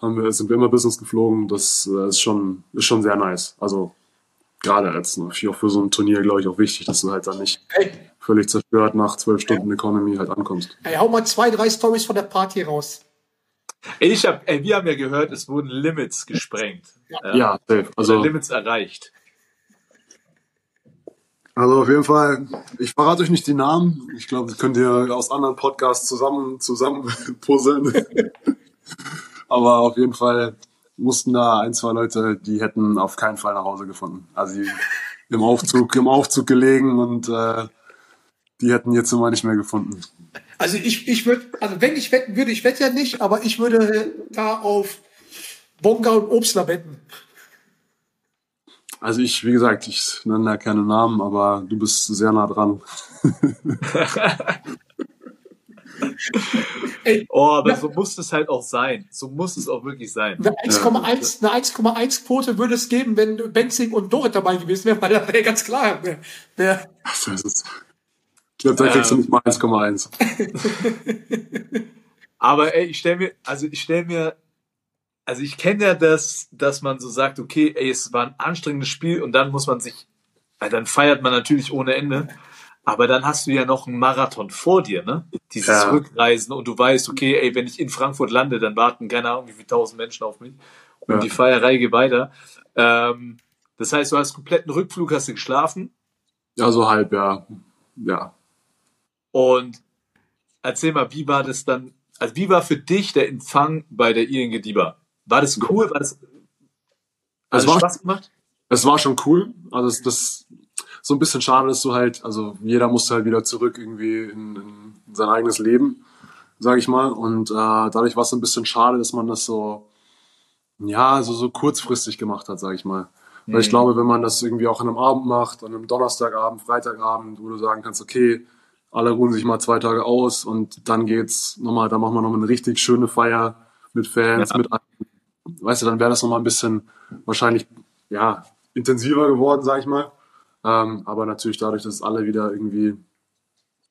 haben wir, sind wir immer Business geflogen. Das äh, ist schon, ist schon sehr nice. Also, gerade jetzt, ne, auch für so ein Turnier, glaube ich, auch wichtig, dass du halt dann nicht Ey, völlig zerstört nach zwölf Stunden Economy halt ankommst. ey, hau mal zwei, drei Stories von der Party raus. Ich hab, ey, wir haben ja gehört, es wurden Limits gesprengt. Ja, safe. Also Limits erreicht. Also auf jeden Fall, ich verrate euch nicht die Namen. Ich glaube, das könnt ihr aus anderen Podcasts zusammen, zusammen puzzeln. Aber auf jeden Fall mussten da ein, zwei Leute, die hätten auf keinen Fall nach Hause gefunden. Also die im Aufzug, im Aufzug gelegen und äh, die hätten ihr Zimmer nicht mehr gefunden. Also ich, ich würde, also wenn ich wetten würde, ich wette ja nicht, aber ich würde da auf Bonga und Obstler wetten. Also ich, wie gesagt, ich nenne da keine Namen, aber du bist sehr nah dran. Ey, Oh, aber Ja. so muss es halt auch sein. So muss es auch wirklich sein. eine 1,1 eine 1,1 Quote würde es geben, wenn Benzing und Dorit dabei gewesen wären, weil da wäre ganz klar, wer, wer, Ich glaube, da kriegst du Ähm. nicht mal 1,1. Aber ey, ich stell mir, also ich stell mir, also ich kenne ja das, dass man so sagt, okay, ey, es war ein anstrengendes Spiel und dann muss man sich, dann feiert man natürlich ohne Ende. Aber dann hast du ja noch einen Marathon vor dir, ne? Dieses Ja. Rückreisen und du weißt, okay, ey, wenn ich in Frankfurt lande, dann warten keine Ahnung wie viele tausend Menschen auf mich und Ja. die Feierei geht weiter. Ähm, das heißt, du hast kompletten Rückflug, hast du geschlafen Ja, so halb, ja. Ja. Und erzähl mal, wie war das dann, also wie war für dich der Empfang bei der ING Diba? War das cool? War das, hat Es war- Spaß gemacht? Es war schon cool. Also das, das so ein bisschen schade, dass du halt, also jeder musste halt wieder zurück irgendwie in, in sein eigenes Leben, sage ich mal. Und äh, dadurch war es so ein bisschen schade, dass man das so, ja, so, so kurzfristig gemacht hat, sage ich mal. Weil ich Mhm. glaube, wenn man das irgendwie auch an einem Abend macht, an einem Donnerstagabend, Freitagabend, wo du sagen kannst, okay, alle ruhen sich mal zwei Tage aus und dann geht's nochmal, dann machen wir nochmal eine richtig schöne Feier mit Fans, Ja. mit. Weißt du, dann wäre das nochmal ein bisschen wahrscheinlich, ja, intensiver geworden, sag ich mal. Ähm, aber natürlich dadurch, dass alle wieder irgendwie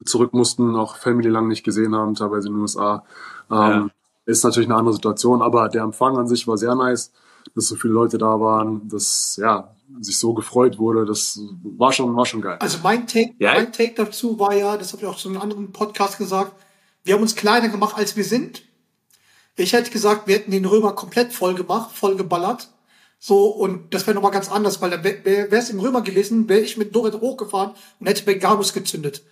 zurück mussten, auch Family lang nicht gesehen haben, teilweise in den USA, ähm, ist natürlich eine andere Situation. Aber der Empfang an sich war sehr nice, dass so viele Leute da waren, dass ja sich so gefreut wurde. Das war schon, war schon geil. Also mein Take, Ja. mein Take dazu war ja, das habe ich auch zu einem anderen Podcast gesagt, wir haben uns kleiner gemacht, als wir sind. Ich hätte gesagt, wir hätten den Römer komplett voll gemacht, voll geballert. So, und das wäre nochmal ganz anders, weil wäre es im Römer gewesen, wäre ich mit Dorit hochgefahren und hätte Bengamus gezündet.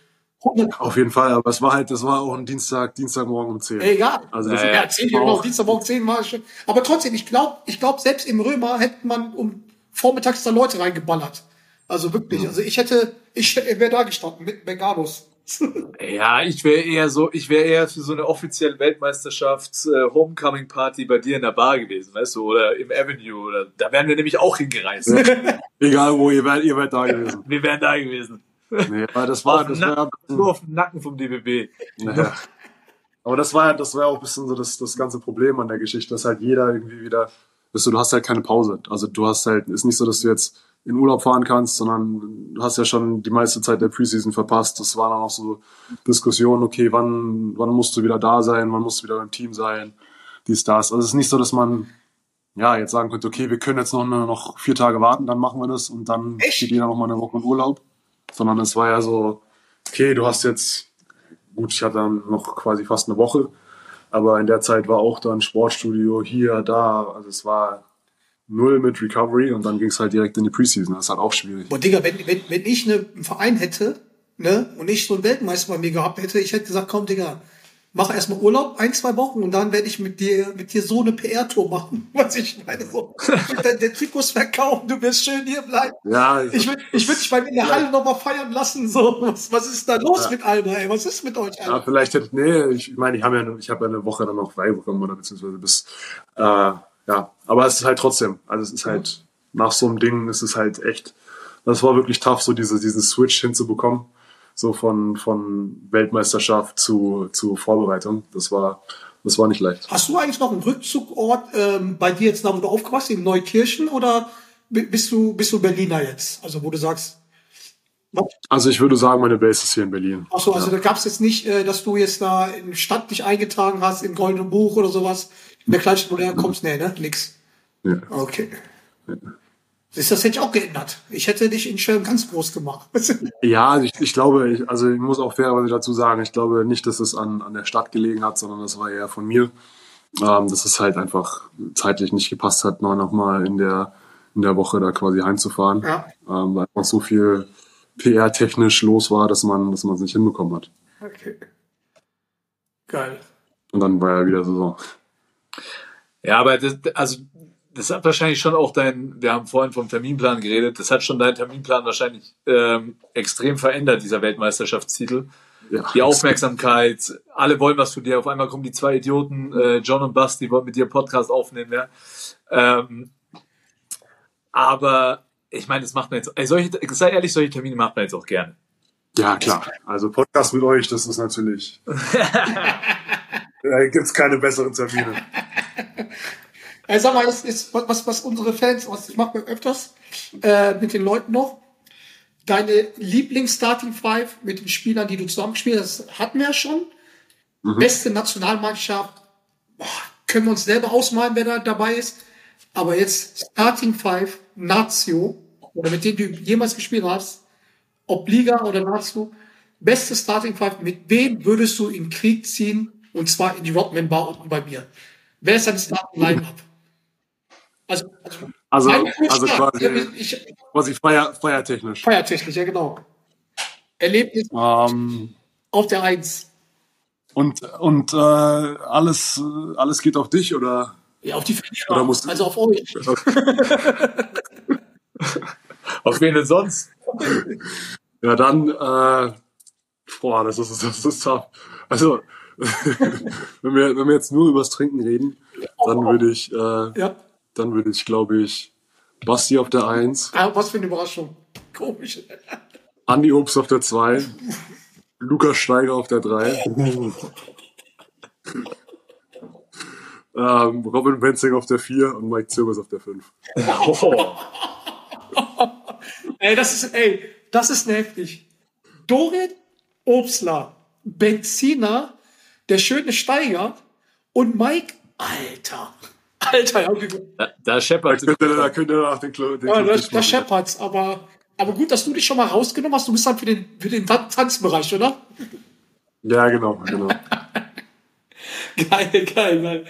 100 Auf jeden Fall, aber es war halt, das war auch ein Dienstag, Dienstagmorgen um 10. Egal. Also das- ja, 10 war genau, auch- Dienstagmorgen 10 war schon. Aber trotzdem, ich glaube, ich glaube, selbst im Römer hätte man um vormittags da Leute reingeballert. Also wirklich, also ich hätte, ich wäre da gestanden mit Bengamus. Ja, ich wäre eher so, ich wäre eher für so eine offizielle Weltmeisterschafts äh, Homecoming Party bei dir in der Bar gewesen, weißt du, oder im Avenue oder da wären wir nämlich auch hingereist. Egal wo, ihr wärt, ihr wärt da gewesen. Wir wären da gewesen. Nee, aber das war, das dem war, Nacken, nur auf dem Nacken vom DBB. Naja. Aber das war ja, das war ja auch ein bisschen so das, das ganze Problem an der Geschichte, dass halt jeder irgendwie wieder, weißt du, du hast halt keine Pause. Also du hast halt, ist nicht so, dass du jetzt in Urlaub fahren kannst, sondern du hast ja schon die meiste Zeit der Preseason verpasst. Das waren dann auch so Diskussionen, okay, wann, wann musst du wieder da sein, wann musst du wieder beim Team sein, dies, das. Also es ist nicht so, dass man, ja, jetzt sagen könnte, okay, wir können jetzt noch, noch vier Tage warten, dann machen wir das und dann Echt? geht jeder noch mal eine Woche in Urlaub. Sondern es war ja so, okay, du hast jetzt gut, ich hatte dann noch quasi fast eine Woche, aber in der Zeit war auch dann Sportstudio hier, da, also es war null mit Recovery und dann ging es halt direkt in die Preseason. Das ist halt auch schwierig. Boah, Digga, wenn, wenn, wenn ich ne, einen Verein hätte, ne, und ich so einen Weltmeister bei mir gehabt hätte, ich hätte gesagt, komm, Digga, mach erstmal Urlaub, ein, zwei Wochen, und dann werde ich mit dir, mit dir so eine PR-Tour machen. Was ich meine, so. der, der Trikots verkaufen, du wirst schön hier bleiben. Ja, Ich will, ich will dich mal in der Halle noch mal feiern lassen, so. Was, was ist da los mit Alba, ey? Was ist mit euch, ja, Alter? vielleicht hätte nee, ich, ich meine, ich habe ja, ich habe ja eine Woche dann noch frei bekommen oder beziehungsweise bis, äh, ja, aber es ist halt trotzdem, also es ist halt nach so einem Ding, ist es halt echt, das war wirklich tough, so diese, diesen Switch hinzubekommen, so von von Weltmeisterschaft zu zu Vorbereitung. Das war das war nicht leicht. Hast du eigentlich noch einen Rückzugort ähm, bei dir jetzt da, wo du aufgewachsen in Neukirchen oder bi- bist du bist du Berliner jetzt? Also wo du sagst, Also ich würde sagen, meine Base ist hier in Berlin. ach so, also da gab es jetzt nicht, äh, dass du jetzt da in die Stadt dich eingetragen hast im Goldenen Buch oder sowas. In der Kleinstadt, wo du herkommst, nee, ne? Nix. Ja. Okay. Siehst, das hätte ich auch geändert. Ich hätte dich in Schwelm ganz groß gemacht. Ja, also ich, ich glaube, ich, also ich muss auch fairerweise dazu sagen, ich glaube nicht, dass es an, an der Stadt gelegen hat, sondern das war eher von mir. Ähm, dass es halt einfach zeitlich nicht gepasst hat, noch, noch mal in der, in der Woche da quasi heimzufahren. Ja. Ähm, weil einfach so viel PR-technisch los war, dass man, dass man es nicht hinbekommen hat. Okay. Geil. Und dann war ja wieder Saison. Ja, aber das, also, das hat wahrscheinlich schon auch dein, wir haben vorhin vom Terminplan geredet, das hat schon deinen Terminplan wahrscheinlich ähm, extrem verändert, dieser Weltmeisterschaftstitel. Ja. Die Aufmerksamkeit, alle wollen was von dir, auf einmal kommen die zwei Idioten, äh, John und Basti wollen mit dir Podcast aufnehmen, ja. Ähm, aber ich meine, das macht man jetzt, ey, solche, sei ehrlich, solche Termine macht man jetzt auch gerne. Ja, klar. Also Podcast mit euch, das ist natürlich. da gibt's keine besseren Termine. Äh, sag mal, das ist was, was, unsere Fans, was ich mache öfters äh, mit den Leuten noch. Deine Lieblings-Starting Five mit den Spielern, die du zusammengespielt hast, hatten wir ja schon. Beste Nationalmannschaft, boah, können wir uns selber ausmalen, wer da dabei ist. Aber jetzt Starting Five, Nazio, oder mit denen du jemals gespielt hast, ob Liga oder Nazio, beste Starting Five, mit wem würdest du in Krieg ziehen? Und zwar in die Rockman Bar unten bei mir. Wer ist dein Starting Line-Up? Also, also, Also, quasi, ich, quasi feier, feiertechnisch. feiertechnisch, ja genau. Erlebnis Ähm, auf der Eins. und und äh, alles, alles geht auf dich oder? Ja, auf die Verlierer, Oder musst also auf euch. Auf wen denn sonst? Ja, dann, äh, boah, das ist, das ist tough. Also, wenn wir, wenn wir jetzt nur übers Trinken reden, dann würde ich, äh, Ja, dann würde ich, glaube ich, Basti auf der Eins, ah, was für eine Überraschung. Komisch. Andi Obst auf der Zwei, Lukas Steiger auf der Drei, ähm, Robin Benzing auf der Vier und Mike Zirkus auf der Fünf. Oh. Ey, das ist, ey, das ist heftig. Dorit, Obstler, Benziner, der schöne Steiger und Mike, Alter. Alter, ja, okay. Da, da scheppert Da könnt ihr, da könnt ihr nach den Klo, den ja nicht das machen. scheppert's, aber, aber gut, dass du dich schon mal rausgenommen hast. Du bist dann für den, für den Tanzbereich, oder? Ja, genau, genau. Geil, geil, geil.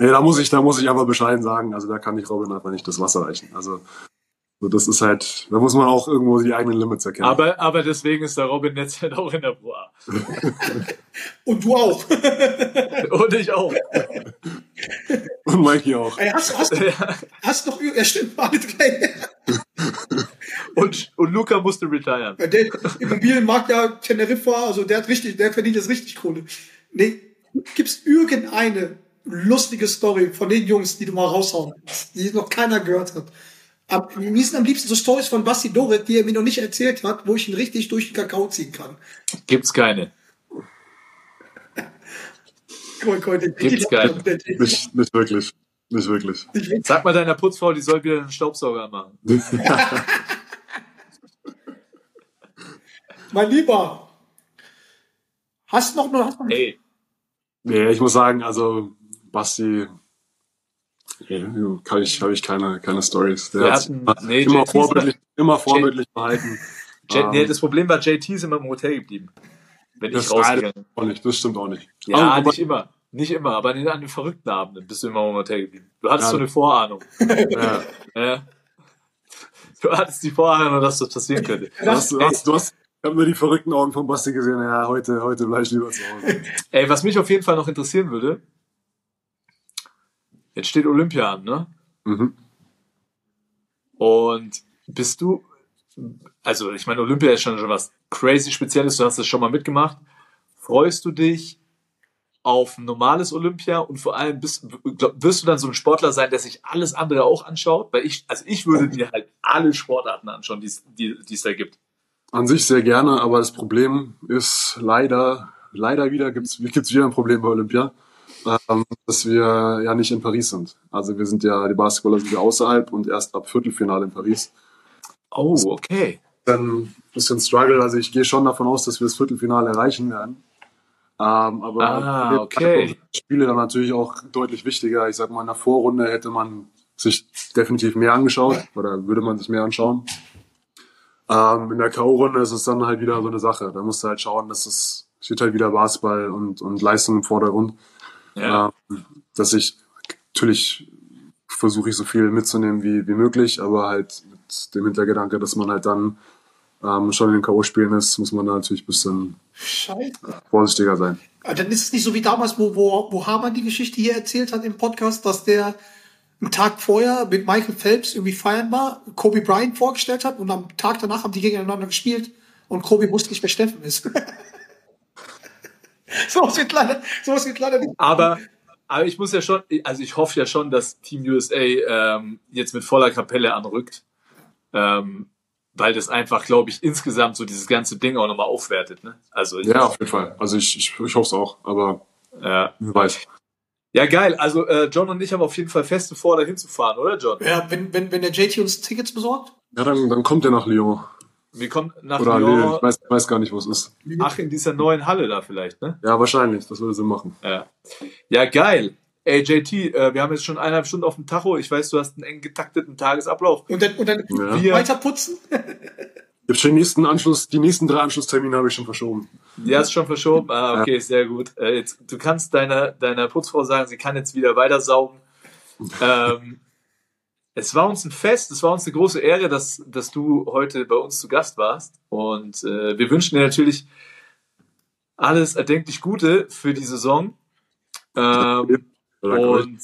Ja, da muss ich, da muss ich aber bescheiden sagen, also da kann ich Robin einfach nicht das Wasser reichen. Also, so das ist halt, da muss man auch irgendwo die eigenen Limits erkennen. Aber, aber deswegen ist der Robin jetzt halt auch in der Pro A. Und du auch. Und ich auch. Und Mikey auch. Ey, hast, hast, hast noch, ja, stimmt, alle drei. Und, und Luca musste retiren. Ja, Der Immobilienmarkt ja Teneriffa, also der hat richtig, der verdient jetzt richtig Kohle. Nee, gibt's irgendeine lustige Story von den Jungs, die du mal raushauen kannst, die noch keiner gehört hat? Am, mir sind am liebsten so Stories von Basti Dorit, die er mir noch nicht erzählt hat, wo ich ihn richtig durch den Kakao ziehen kann. Gibt's keine. Guck mal, Gibt's der- Nicht, nicht wirklich. Nicht wirklich. Sag mal deiner Putzfrau, die soll wieder einen Staubsauger machen. Mein Lieber, hast noch, noch, hast noch Ey, nee, ich muss sagen, also Basti, nee, kann ich, habe ich keine, keine Stories. Der hat nee, immer vorbildlich, immer vorbildlich verhalten. J Ähm, nee, das Problem war, JT ist immer im Hotel geblieben. Wenn das, ich rausgegangen bin. das stimmt auch nicht. Ja, Aber nicht immer. Nicht immer, aber an den, verrückten Abenden bist du immer im Hotel geblieben. Du hattest Ja. so eine Vorahnung. ja. Ja. Du hattest die Vorahnung, dass das passieren könnte. Du hast, du hast, du hast, ich habe nur die verrückten Augen von Basti gesehen. Ja, heute, heute bleib ich lieber zu Hause. Ey, was mich auf jeden Fall noch interessieren würde, jetzt steht Olympia an, ne? Mhm. Und bist du, also ich meine, Olympia ist schon schon was crazy Spezielles, du hast das schon mal mitgemacht. Freust du dich auf ein normales Olympia und vor allem bist, glaub, wirst du dann so ein Sportler sein, der sich alles andere auch anschaut? Weil ich, also ich würde mir halt alle Sportarten anschauen, die es die, es da gibt. An sich sehr gerne, aber das Problem ist leider, leider wieder gibt's gibt's wieder ein Problem bei Olympia, ähm, dass wir ja nicht in Paris sind. Also wir sind ja, die Basketballer sind ja außerhalb und erst ab Viertelfinale in Paris. Oh, okay. Dann ein bisschen Struggle, also ich gehe schon davon aus, dass wir das Viertelfinale erreichen werden. Ähm, aber Ah, okay. Spiele dann natürlich auch deutlich wichtiger. Ich sag mal, in der Vorrunde hätte man sich definitiv mehr angeschaut oder würde man sich mehr anschauen. Ähm, in der K.O.-Runde ist es dann halt wieder so eine Sache. Da musst du halt schauen, dass es steht halt wieder Basketball und, und Leistung im Vordergrund. Ja. Dass ich natürlich versuche ich so viel mitzunehmen wie, wie möglich, aber halt mit dem Hintergedanke, dass man halt dann ähm, schon in den K.O.-Spielen ist, muss man da natürlich ein bisschen Scheiße. vorsichtiger sein. Aber dann ist es nicht so wie damals, wo, wo, wo Hamann die Geschichte hier erzählt hat im Podcast, dass der einen Tag vorher mit Michael Phelps irgendwie feiern war, Kobe Bryant vorgestellt hat und am Tag danach haben die gegeneinander gespielt und Kobe wusste nicht, wer Steffen ist. so was wird leider, so was wird leider nicht. Aber, aber ich muss ja schon, also ich hoffe ja schon, dass Team USA ähm, jetzt mit voller Kapelle anrückt. Ähm, weil das einfach, glaube ich, insgesamt so dieses ganze Ding auch nochmal aufwertet. Ne? Also Ja, auf jeden Fall. Also ich, ich, ich hoffe es auch, aber ja. wer weiß. ja, geil. Also äh, John und ich haben auf jeden Fall feste vor, da hinzufahren, oder John? Ja, wenn, wenn, wenn der JT uns Tickets besorgt. Ja, dann, dann kommt er nach Lyon. Wir kommen nach Oder nee, ich weiß, weiß gar nicht, wo es ist. Ach, in dieser neuen Halle da vielleicht, ne? Ja, wahrscheinlich. Das würde Sinn machen. Ja, ja geil. Ey, JT, äh, wir haben jetzt schon eineinhalb Stunden auf dem Tacho. Ich weiß, du hast einen eng getakteten Tagesablauf. Und dann, und dann Ja. Wir, weiter putzen. Schon die nächsten Anschluss, die nächsten drei Anschlusstermine habe ich schon verschoben. die hast du schon verschoben. Ah, okay, sehr gut. Äh, jetzt, du kannst deiner, deiner Putzfrau sagen, sie kann jetzt wieder weiter saugen. Ähm, es war uns ein Fest, es war uns eine große Ehre, dass, dass du heute bei uns zu Gast warst. Und äh, wir wünschen dir natürlich alles erdenklich Gute für die Saison. Ähm. Und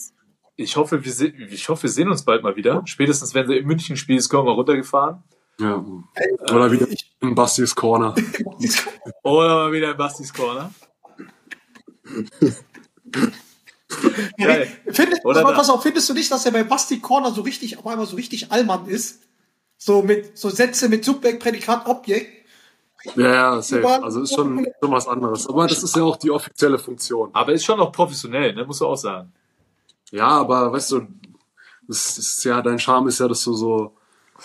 ich hoffe, wir, se ich hoffe, wir sehen uns bald mal wieder. Spätestens, wenn sie in München spielst, kommen wir runtergefahren. Ja. Oder wieder ich- in Bastis Corner. Oder mal wieder in Bastis Corner. Geil. Findest, Oder pass auf, findest du nicht, dass er bei Basti Corner so richtig, auf einmal so richtig Allmann ist? So mit, so Sätze mit Subjekt, Prädikat, Objekt. Ja, ja, safe. Also ist schon, schon was anderes. Aber das ist ja auch die offizielle Funktion. Aber ist schon noch professionell, ne? Musst du auch sagen. Ja, aber weißt du, das ist ja, dein Charme ist ja, dass du so,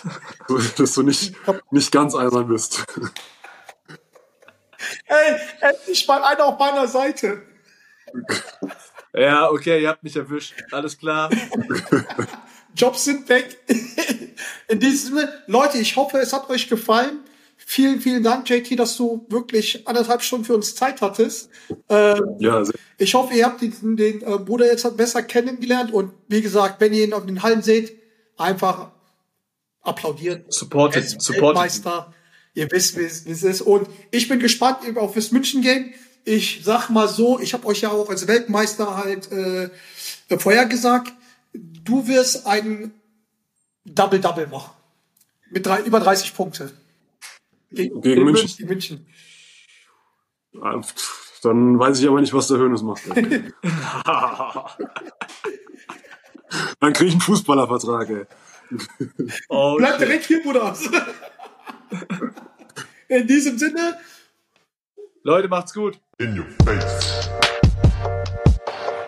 dass du nicht, nicht ganz albern bist. Ey, endlich mal einer auf meiner Seite. Ja, okay, ihr habt mich erwischt. Alles klar. Jobs sind weg. In diesem Sinne, Leute, ich hoffe, es hat euch gefallen. Vielen, vielen Dank, JT, dass du wirklich anderthalb Stunden für uns Zeit hattest. Ähm, Ja, ich hoffe, ihr habt den, den äh, Bruder jetzt besser kennengelernt und wie gesagt, wenn ihr ihn auf den Hallen seht, einfach applaudieren. Er Supported, ist supported. Weltmeister. Ihr wisst, wie es ist. Und ich bin gespannt auf das München-Game. Ich sag mal so, ich habe euch ja auch als Weltmeister halt äh, vorhergesagt, du wirst einen Double-Double machen. Mit drei, über 30 Punkte. Gegen, Gegen München. Gegen München. Ah, Dann weiß ich aber nicht, was der Hönes macht. Dann kriege ich einen Fußballervertrag, ey. Oh, Bleib shit. direkt hier, Bruder. In diesem Sinne, Leute, macht's gut. In your face.